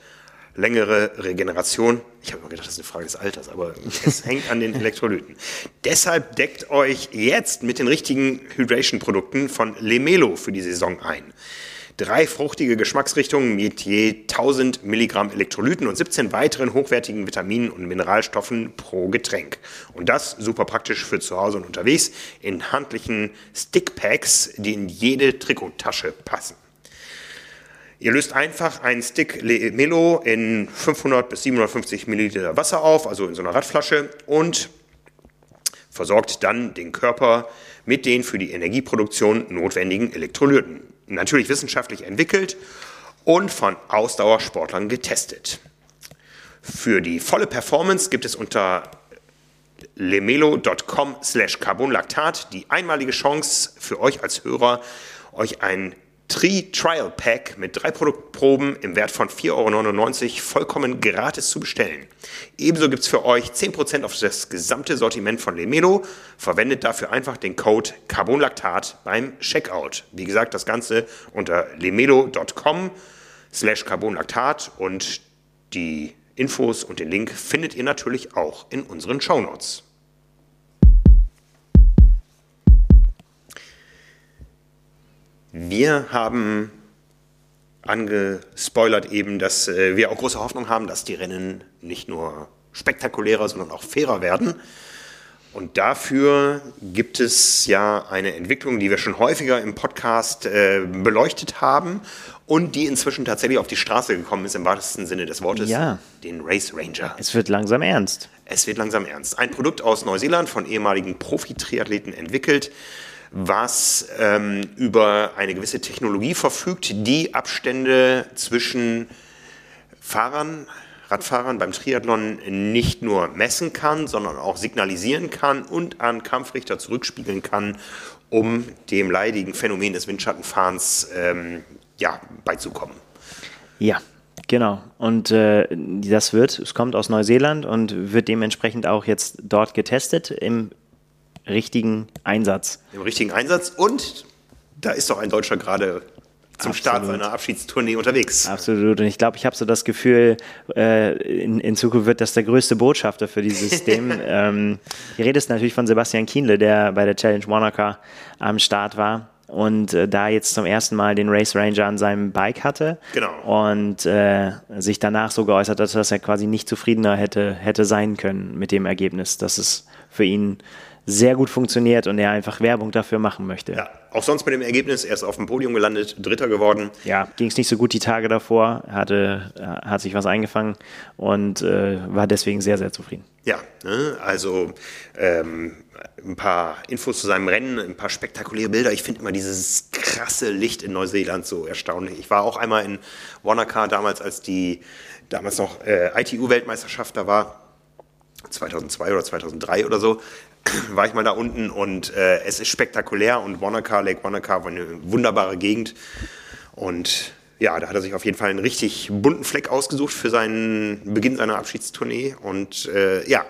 längere Regeneration. Ich habe immer gedacht, das ist eine Frage des Alters, aber es [laughs] hängt an den Elektrolyten. Deshalb deckt euch jetzt mit den richtigen Hydration-Produkten von Lemelo für die Saison ein. Drei fruchtige Geschmacksrichtungen mit je 1000 Milligramm Elektrolyten und 17 weiteren hochwertigen Vitaminen und Mineralstoffen pro Getränk. Und das super praktisch für zu Hause und unterwegs in handlichen Stickpacks, die in jede Trikottasche passen. Ihr löst einfach einen Stick Melo in 500 bis 750 Milliliter Wasser auf, also in so einer Radflasche und versorgt dann den Körper mit den für die Energieproduktion notwendigen Elektrolyten. Natürlich wissenschaftlich entwickelt und von Ausdauersportlern getestet. Für die volle Performance gibt es unter lemelo.com slash carbonlactat die einmalige Chance für euch als Hörer, euch ein Tree Trial Pack mit drei Produktproben im Wert von 4,99 Euro vollkommen gratis zu bestellen. Ebenso gibt es für euch 10% auf das gesamte Sortiment von Lemelo. Verwendet dafür einfach den Code Carbonlactat beim Checkout. Wie gesagt, das Ganze unter lemelo.com slash Carbonlactat und die Infos und den Link findet ihr natürlich auch in unseren Shownotes. Wir haben angespoilert eben, dass äh, wir auch große Hoffnung haben, dass die Rennen nicht nur spektakulärer, sondern auch fairer werden. Und dafür gibt es ja eine Entwicklung, die wir schon häufiger im Podcast äh, beleuchtet haben und die inzwischen tatsächlich auf die Straße gekommen ist, im wahrsten Sinne des Wortes, ja. den Race Ranger. Es wird langsam ernst. Es wird langsam ernst. Ein Produkt aus Neuseeland von ehemaligen Profi-Triathleten entwickelt was ähm, über eine gewisse Technologie verfügt, die Abstände zwischen Fahrern, Radfahrern beim Triathlon nicht nur messen kann, sondern auch signalisieren kann und an Kampfrichter zurückspiegeln kann, um dem leidigen Phänomen des Windschattenfahrens ähm, ja, beizukommen. Ja, Genau. Und äh, das wird, es kommt aus Neuseeland und wird dementsprechend auch jetzt dort getestet im richtigen Einsatz. Im richtigen Einsatz und da ist doch ein Deutscher gerade zum Absolut. Start seiner Abschiedstournee unterwegs. Absolut. Und ich glaube, ich habe so das Gefühl, äh, in, in, Zukunft wird das der größte Botschafter für dieses System. [laughs] ähm, die Rede ist natürlich von Sebastian Kienle, der bei der Challenge Wanaka am Start war und äh, da jetzt zum ersten Mal den Race Ranger an seinem Bike hatte. Genau. Und äh, sich danach so geäußert hat, dass er quasi nicht zufriedener hätte, hätte sein können mit dem Ergebnis, dass es für ihn sehr gut funktioniert und er einfach Werbung dafür machen möchte. Ja, auch sonst mit dem Ergebnis, er ist auf dem Podium gelandet, Dritter geworden. Ja, ging es nicht so gut die Tage davor, hatte, hat sich was eingefangen und äh, war deswegen sehr, sehr zufrieden. Ja, ne, also ähm, ein paar Infos zu seinem Rennen, ein paar spektakuläre Bilder. Ich finde immer dieses krasse Licht in Neuseeland so erstaunlich. Ich war auch einmal in Wanaka damals, als die damals noch äh, ITU-Weltmeisterschaft da war. 2002 oder 2003 oder so. [clears throat] war ich mal da unten und äh, es ist spektakulär und Wanaka, Lake Wanaka war eine wunderbare Gegend und ja, da hat er sich auf jeden Fall einen richtig bunten Fleck ausgesucht für seinen Beginn seiner Abschiedstournee und äh, ja,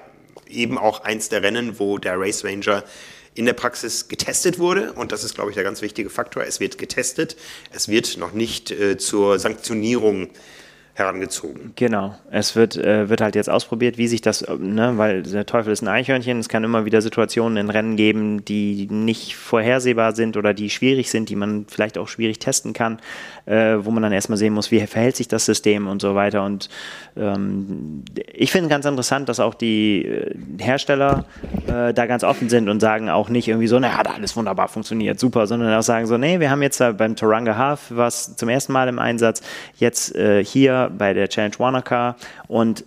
eben auch eins der Rennen, wo der Race Ranger in der Praxis getestet wurde. Und das ist, glaube ich, der ganz wichtige Faktor. Es wird getestet. Es wird noch nicht äh, zur Sanktionierung herangezogen. Genau. Es wird, äh, wird halt jetzt ausprobiert, wie sich das, äh, ne, weil der Teufel ist ein Eichhörnchen. Es kann immer wieder Situationen in Rennen geben, die nicht vorhersehbar sind oder die schwierig sind, die man vielleicht auch schwierig testen kann, äh, wo man dann erstmal sehen muss, wie verhält sich das System und so weiter. Und ähm, ich finde ganz interessant, dass auch die äh, Hersteller äh, da ganz offen sind und sagen auch nicht irgendwie so, naja, hat alles wunderbar funktioniert, super, sondern auch sagen so, nee, wir haben jetzt beim Toranga Half was zum ersten Mal im Einsatz, jetzt äh, bei der Challenge Wanaka und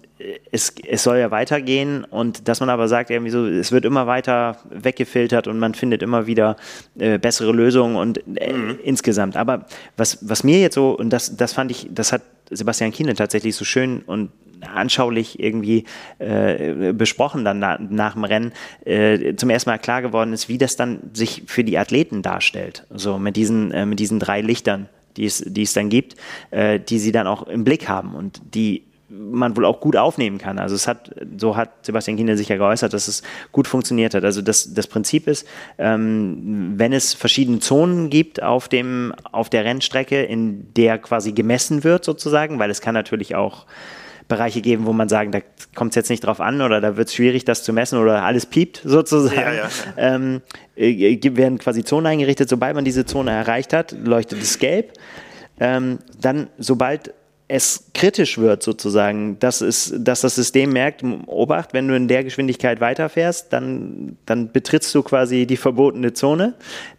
es, es soll ja weitergehen und dass man aber sagt, irgendwie so, es wird immer weiter weggefiltert und man findet immer wieder äh, bessere Lösungen und äh, mhm. insgesamt. Aber was, was mir jetzt so, und das, das fand ich, das hat Sebastian Kiene tatsächlich so schön und anschaulich irgendwie äh, besprochen dann na, nach dem Rennen, äh, zum ersten Mal klar geworden ist, wie das dann sich für die Athleten darstellt. So mit diesen, äh, mit diesen drei Lichtern, die es, die es dann gibt, äh, die sie dann auch im Blick haben und die man wohl auch gut aufnehmen kann. Also es hat, so hat Sebastian Kinder sich ja geäußert, dass es gut funktioniert hat. Also das, das Prinzip ist, ähm, wenn es verschiedene Zonen gibt auf dem, auf der Rennstrecke, in der quasi gemessen wird sozusagen, weil es kann natürlich auch Bereiche geben, wo man sagen, da kommt es jetzt nicht drauf an oder da wird es schwierig, das zu messen oder alles piept sozusagen. Ja, ja. Ähm, äh, werden quasi Zonen eingerichtet. Sobald man diese Zone erreicht hat, leuchtet es gelb. Ähm, dann, sobald es kritisch wird sozusagen, dass, es, dass das System merkt, Obacht, wenn du in der Geschwindigkeit weiterfährst, dann, dann betrittst du quasi die verbotene Zone,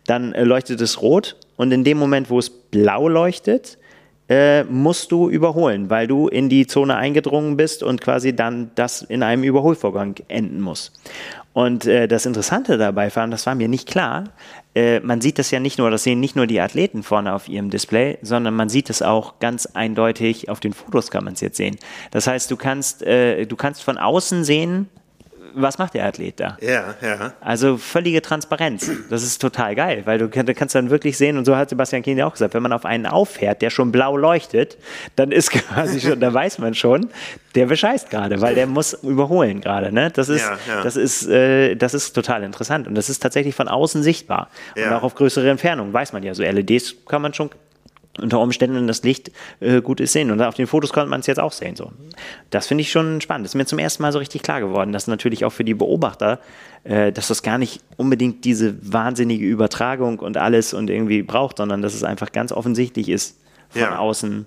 dann äh, leuchtet es rot und in dem Moment, wo es blau leuchtet, äh, musst du überholen, weil du in die Zone eingedrungen bist und quasi dann das in einem Überholvorgang enden muss. Und äh, das Interessante dabei war, und das war mir nicht klar, äh, man sieht das ja nicht nur, das sehen nicht nur die Athleten vorne auf ihrem Display, sondern man sieht es auch ganz eindeutig, auf den Fotos kann man es jetzt sehen. Das heißt, du kannst, äh, du kannst von außen sehen, was macht der Athlet da? Ja, ja. Also völlige Transparenz. Das ist total geil, weil du, kannst dann wirklich sehen, und so hat Sebastian Kiel ja auch gesagt, wenn man auf einen auffährt, der schon blau leuchtet, dann ist [laughs] quasi schon, da weiß man schon, der bescheißt gerade, weil der muss überholen gerade. Ne? Das ist, ja, ja. das ist, äh, das ist total interessant und das ist tatsächlich von außen sichtbar ja. und auch auf größere Entfernung weiß man ja. So LEDs kann man schon unter Umständen das Licht äh, gut ist sehen. Und auf den Fotos konnte man es jetzt auch sehen. So. Das finde ich schon spannend. Das ist mir zum ersten Mal so richtig klar geworden, dass natürlich auch für die Beobachter, äh, dass das gar nicht unbedingt diese wahnsinnige Übertragung und alles und irgendwie braucht, sondern dass es einfach ganz offensichtlich ist von ja. außen,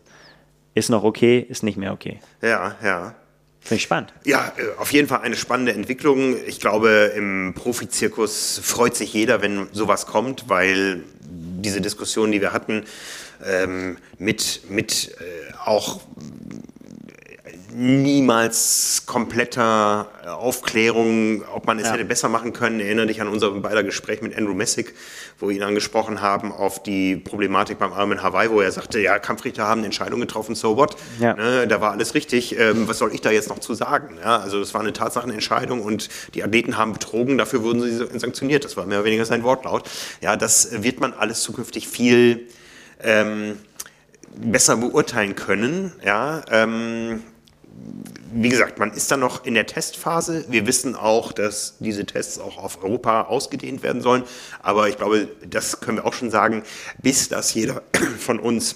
ist noch okay, ist nicht mehr okay. Ja, ja. Finde ich spannend. Ja, äh, auf jeden Fall eine spannende Entwicklung. Ich glaube, im Profizirkus freut sich jeder, wenn sowas kommt, weil diese Diskussion, die wir hatten, ähm, mit, mit äh, auch niemals kompletter Aufklärung, ob man es ja. hätte besser machen können. Erinnere dich an unser beider Gespräch mit Andrew Messick, wo wir ihn angesprochen haben auf die Problematik beim Arm in Hawaii, wo er sagte, ja, Kampfrichter haben Entscheidungen getroffen, so what? Ja. Ne, da war alles richtig. Ähm, was soll ich da jetzt noch zu sagen? Ja, also es war eine Tatsachenentscheidung und die Athleten haben betrogen, dafür wurden sie sanktioniert. Das war mehr oder weniger sein Wortlaut. Ja, das wird man alles zukünftig viel ähm, besser beurteilen können. Ja, ähm, wie gesagt, man ist da noch in der Testphase. Wir wissen auch, dass diese Tests auch auf Europa ausgedehnt werden sollen. Aber ich glaube, das können wir auch schon sagen, bis das jeder [coughs] von uns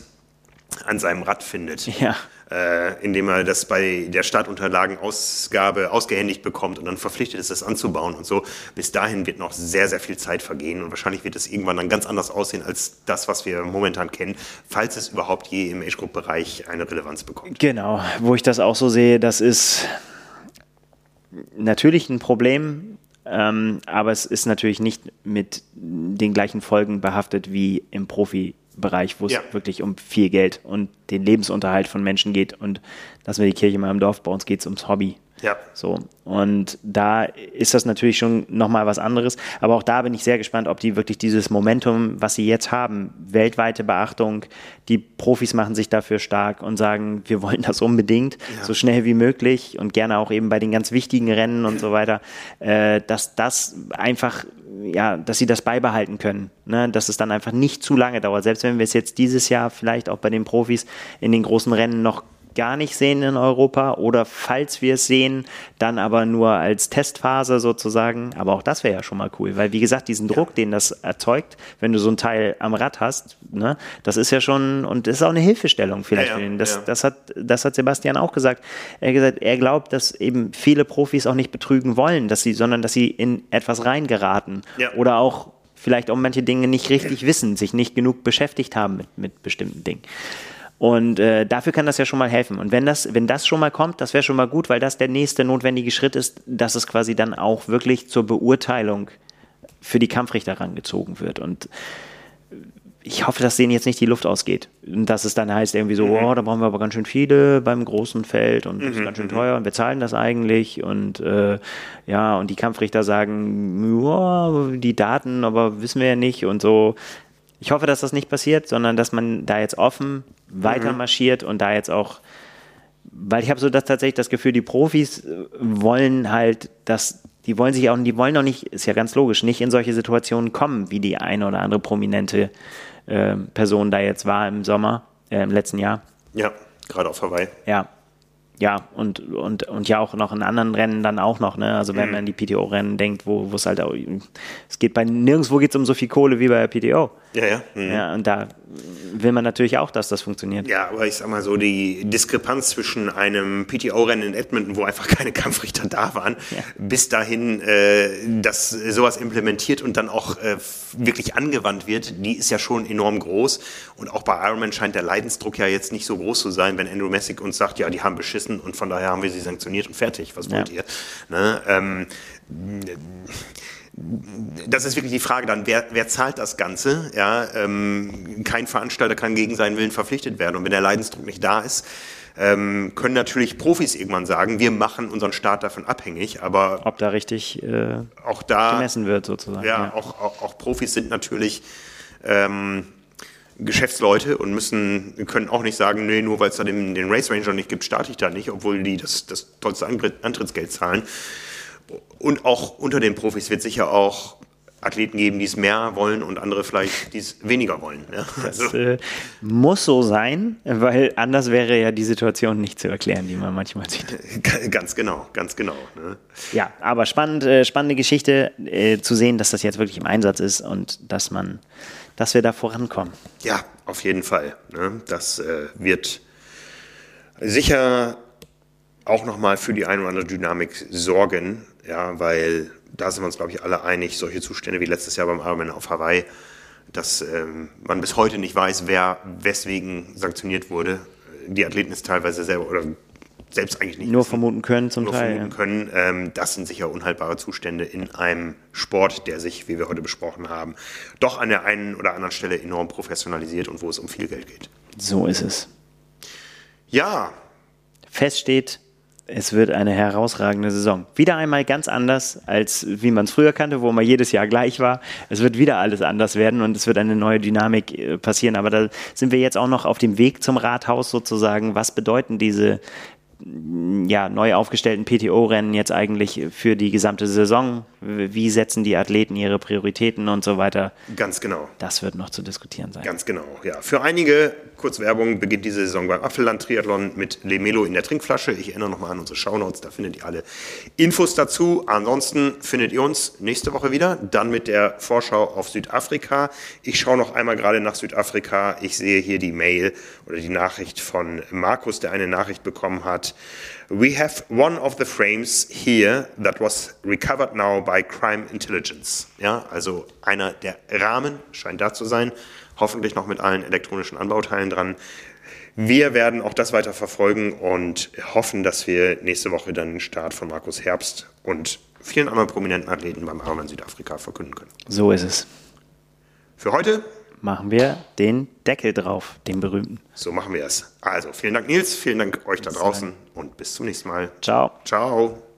an seinem Rad findet. Ja äh, indem er das bei der Startunterlagenausgabe ausgehändigt bekommt und dann verpflichtet ist, das anzubauen und so. Bis dahin wird noch sehr, sehr viel Zeit vergehen und wahrscheinlich wird es irgendwann dann ganz anders aussehen als das, was wir momentan kennen, falls es überhaupt je im Age-Group-Bereich eine Relevanz bekommt. Genau, wo ich das auch so sehe, das ist natürlich ein Problem, ähm, aber es ist natürlich nicht mit den gleichen Folgen behaftet wie im Profi. Bereich, wo es ja. wirklich um viel Geld und den Lebensunterhalt von Menschen geht. Und lassen wir die Kirche mal im Dorf, bei uns geht es ums Hobby. Ja. So. Und da ist das natürlich schon nochmal was anderes. Aber auch da bin ich sehr gespannt, ob die wirklich dieses Momentum, was sie jetzt haben, weltweite Beachtung, die Profis machen sich dafür stark und sagen, wir wollen das unbedingt, ja. so schnell wie möglich und gerne auch eben bei den ganz wichtigen Rennen und so weiter, äh, dass das einfach ja, dass sie das beibehalten können, ne? dass es dann einfach nicht zu lange dauert. Selbst wenn wir es jetzt dieses Jahr vielleicht auch bei den Profis in den großen Rennen noch gar nicht sehen in Europa oder falls wir es sehen, dann aber nur als Testphase sozusagen. Aber auch das wäre ja schon mal cool, weil wie gesagt, diesen Druck, ja. den das erzeugt, wenn du so ein Teil am Rad hast, ne, das ist ja schon und ist auch eine Hilfestellung vielleicht ja, ja. für ihn. Das, das, hat, das hat Sebastian auch gesagt. Er hat gesagt, er glaubt, dass eben viele Profis auch nicht betrügen wollen, dass sie, sondern dass sie in etwas reingeraten oder auch vielleicht auch manche Dinge nicht richtig wissen, sich nicht genug beschäftigt haben mit, mit bestimmten Dingen. Und äh, dafür kann das ja schon mal helfen. Und wenn das, wenn das schon mal kommt, das wäre schon mal gut, weil das der nächste notwendige Schritt ist, dass es quasi dann auch wirklich zur Beurteilung für die Kampfrichter rangezogen wird. Und ich hoffe, dass denen jetzt nicht die Luft ausgeht. Und dass es dann heißt irgendwie so, mhm. oh, da brauchen wir aber ganz schön viele beim großen Feld und das ist mhm. ganz schön mhm. teuer und wir zahlen das eigentlich und äh, ja, und die Kampfrichter sagen, ja, die Daten, aber wissen wir ja nicht und so. Ich hoffe, dass das nicht passiert, sondern dass man da jetzt offen weiter mhm. marschiert und da jetzt auch, weil ich habe so das tatsächlich das Gefühl, die Profis äh, wollen halt, dass die wollen sich auch, die wollen auch nicht, ist ja ganz logisch, nicht in solche Situationen kommen, wie die eine oder andere prominente äh, Person da jetzt war im Sommer, äh, im letzten Jahr. Ja, gerade auf Hawaii. Ja, ja, und, und, und ja auch noch in anderen Rennen dann auch noch, ne? Also wenn mhm. man an die PTO-Rennen denkt, wo es halt auch, es geht bei nirgendwo geht es um so viel Kohle wie bei der PTO. Ja, ja. Mhm. Ja, und da will man natürlich auch, dass das funktioniert. Ja, aber ich sag mal so, die Diskrepanz zwischen einem PTO-Rennen in Edmonton, wo einfach keine Kampfrichter da waren, ja. bis dahin, äh, dass sowas implementiert und dann auch äh, wirklich angewandt wird, die ist ja schon enorm groß. Und auch bei Ironman scheint der Leidensdruck ja jetzt nicht so groß zu sein, wenn Andrew Messick uns sagt, ja, die haben beschissen und von daher haben wir sie sanktioniert und fertig. Was wollt ja. ihr? Ne? Ähm, das ist wirklich die Frage dann, wer, wer zahlt das Ganze? Ja, ähm, kein Veranstalter kann gegen seinen Willen verpflichtet werden. Und wenn der Leidensdruck nicht da ist, ähm, können natürlich Profis irgendwann sagen, wir machen unseren Staat davon abhängig, aber ob da richtig äh, auch da gemessen wird sozusagen. Ja, ja. Auch, auch, auch, Profis sind natürlich ähm, Geschäftsleute und müssen können auch nicht sagen, nee, nur weil es da den, den Race Ranger nicht gibt, starte ich da nicht, obwohl die das, das tollste Antrittsgeld zahlen. Und auch unter den Profis wird sicher auch Athleten geben, die es mehr wollen und andere vielleicht, die es weniger wollen. Ja, das also. äh, muss so sein, weil anders wäre ja die Situation nicht zu erklären, die man manchmal sieht. [laughs] Ganz genau, ganz genau. Ne? Ja, aber spannend, äh, spannende Geschichte äh, zu sehen, dass das jetzt wirklich im Einsatz ist und dass man, dass wir da vorankommen. Ja, auf jeden Fall. Ne? Das äh, wird sicher auch nochmal für die eine oder andere Dynamik sorgen, ja, weil da sind wir uns, glaube ich, alle einig, solche Zustände wie letztes Jahr beim Ironman auf Hawaii, dass ähm, man bis heute nicht weiß, wer weswegen sanktioniert wurde. Die Athleten ist teilweise selber oder selbst eigentlich nicht nur wissen, vermuten können zum nur Teil. Vermuten ja. können. Ähm, das sind sicher unhaltbare Zustände in einem Sport, der sich, wie wir heute besprochen haben, doch an der einen oder anderen Stelle enorm professionalisiert und wo es um viel Geld geht. So ist es. Ja. Fest steht, es wird eine herausragende Saison. Wieder einmal ganz anders, als wie man es früher kannte, wo man jedes Jahr gleich war. Es wird wieder alles anders werden und es wird eine neue Dynamik äh, passieren. Aber da sind wir jetzt auch noch auf dem Weg zum Rathaus sozusagen. Was bedeuten diese ja, neu aufgestellten PTO-Rennen jetzt eigentlich für die gesamte Saison? Wie setzen die Athleten ihre Prioritäten und so weiter? Ganz genau. Das wird noch zu diskutieren sein. Ganz genau, ja. Für einige, kurz Werbung, beginnt diese Saison beim Apfelland-Triathlon mit Lemelo in der Trinkflasche. Ich erinnere nochmal an unsere Shownotes, da findet ihr alle Infos dazu. Ansonsten findet ihr uns nächste Woche wieder, dann mit der Vorschau auf Südafrika. Ich schaue noch einmal gerade nach Südafrika. Ich sehe hier die Mail oder die Nachricht von Markus, der eine Nachricht bekommen hat. We have one of the frames here that was recovered now by crime intelligence. Ja, also einer der Rahmen scheint da zu sein, hoffentlich noch mit allen elektronischen Anbauteilen dran. Wir werden auch das weiter verfolgen und hoffen, dass wir nächste Woche dann den Start von Markus Herbst und vielen anderen prominenten Athleten beim Ironman Südafrika verkünden können. So ist es. Für heute machen wir den Deckel drauf, den berühmten. So machen wir es. Also, vielen Dank, Nils. Vielen Dank euch da draußen und bis zum nächsten Mal. Ciao. Ciao.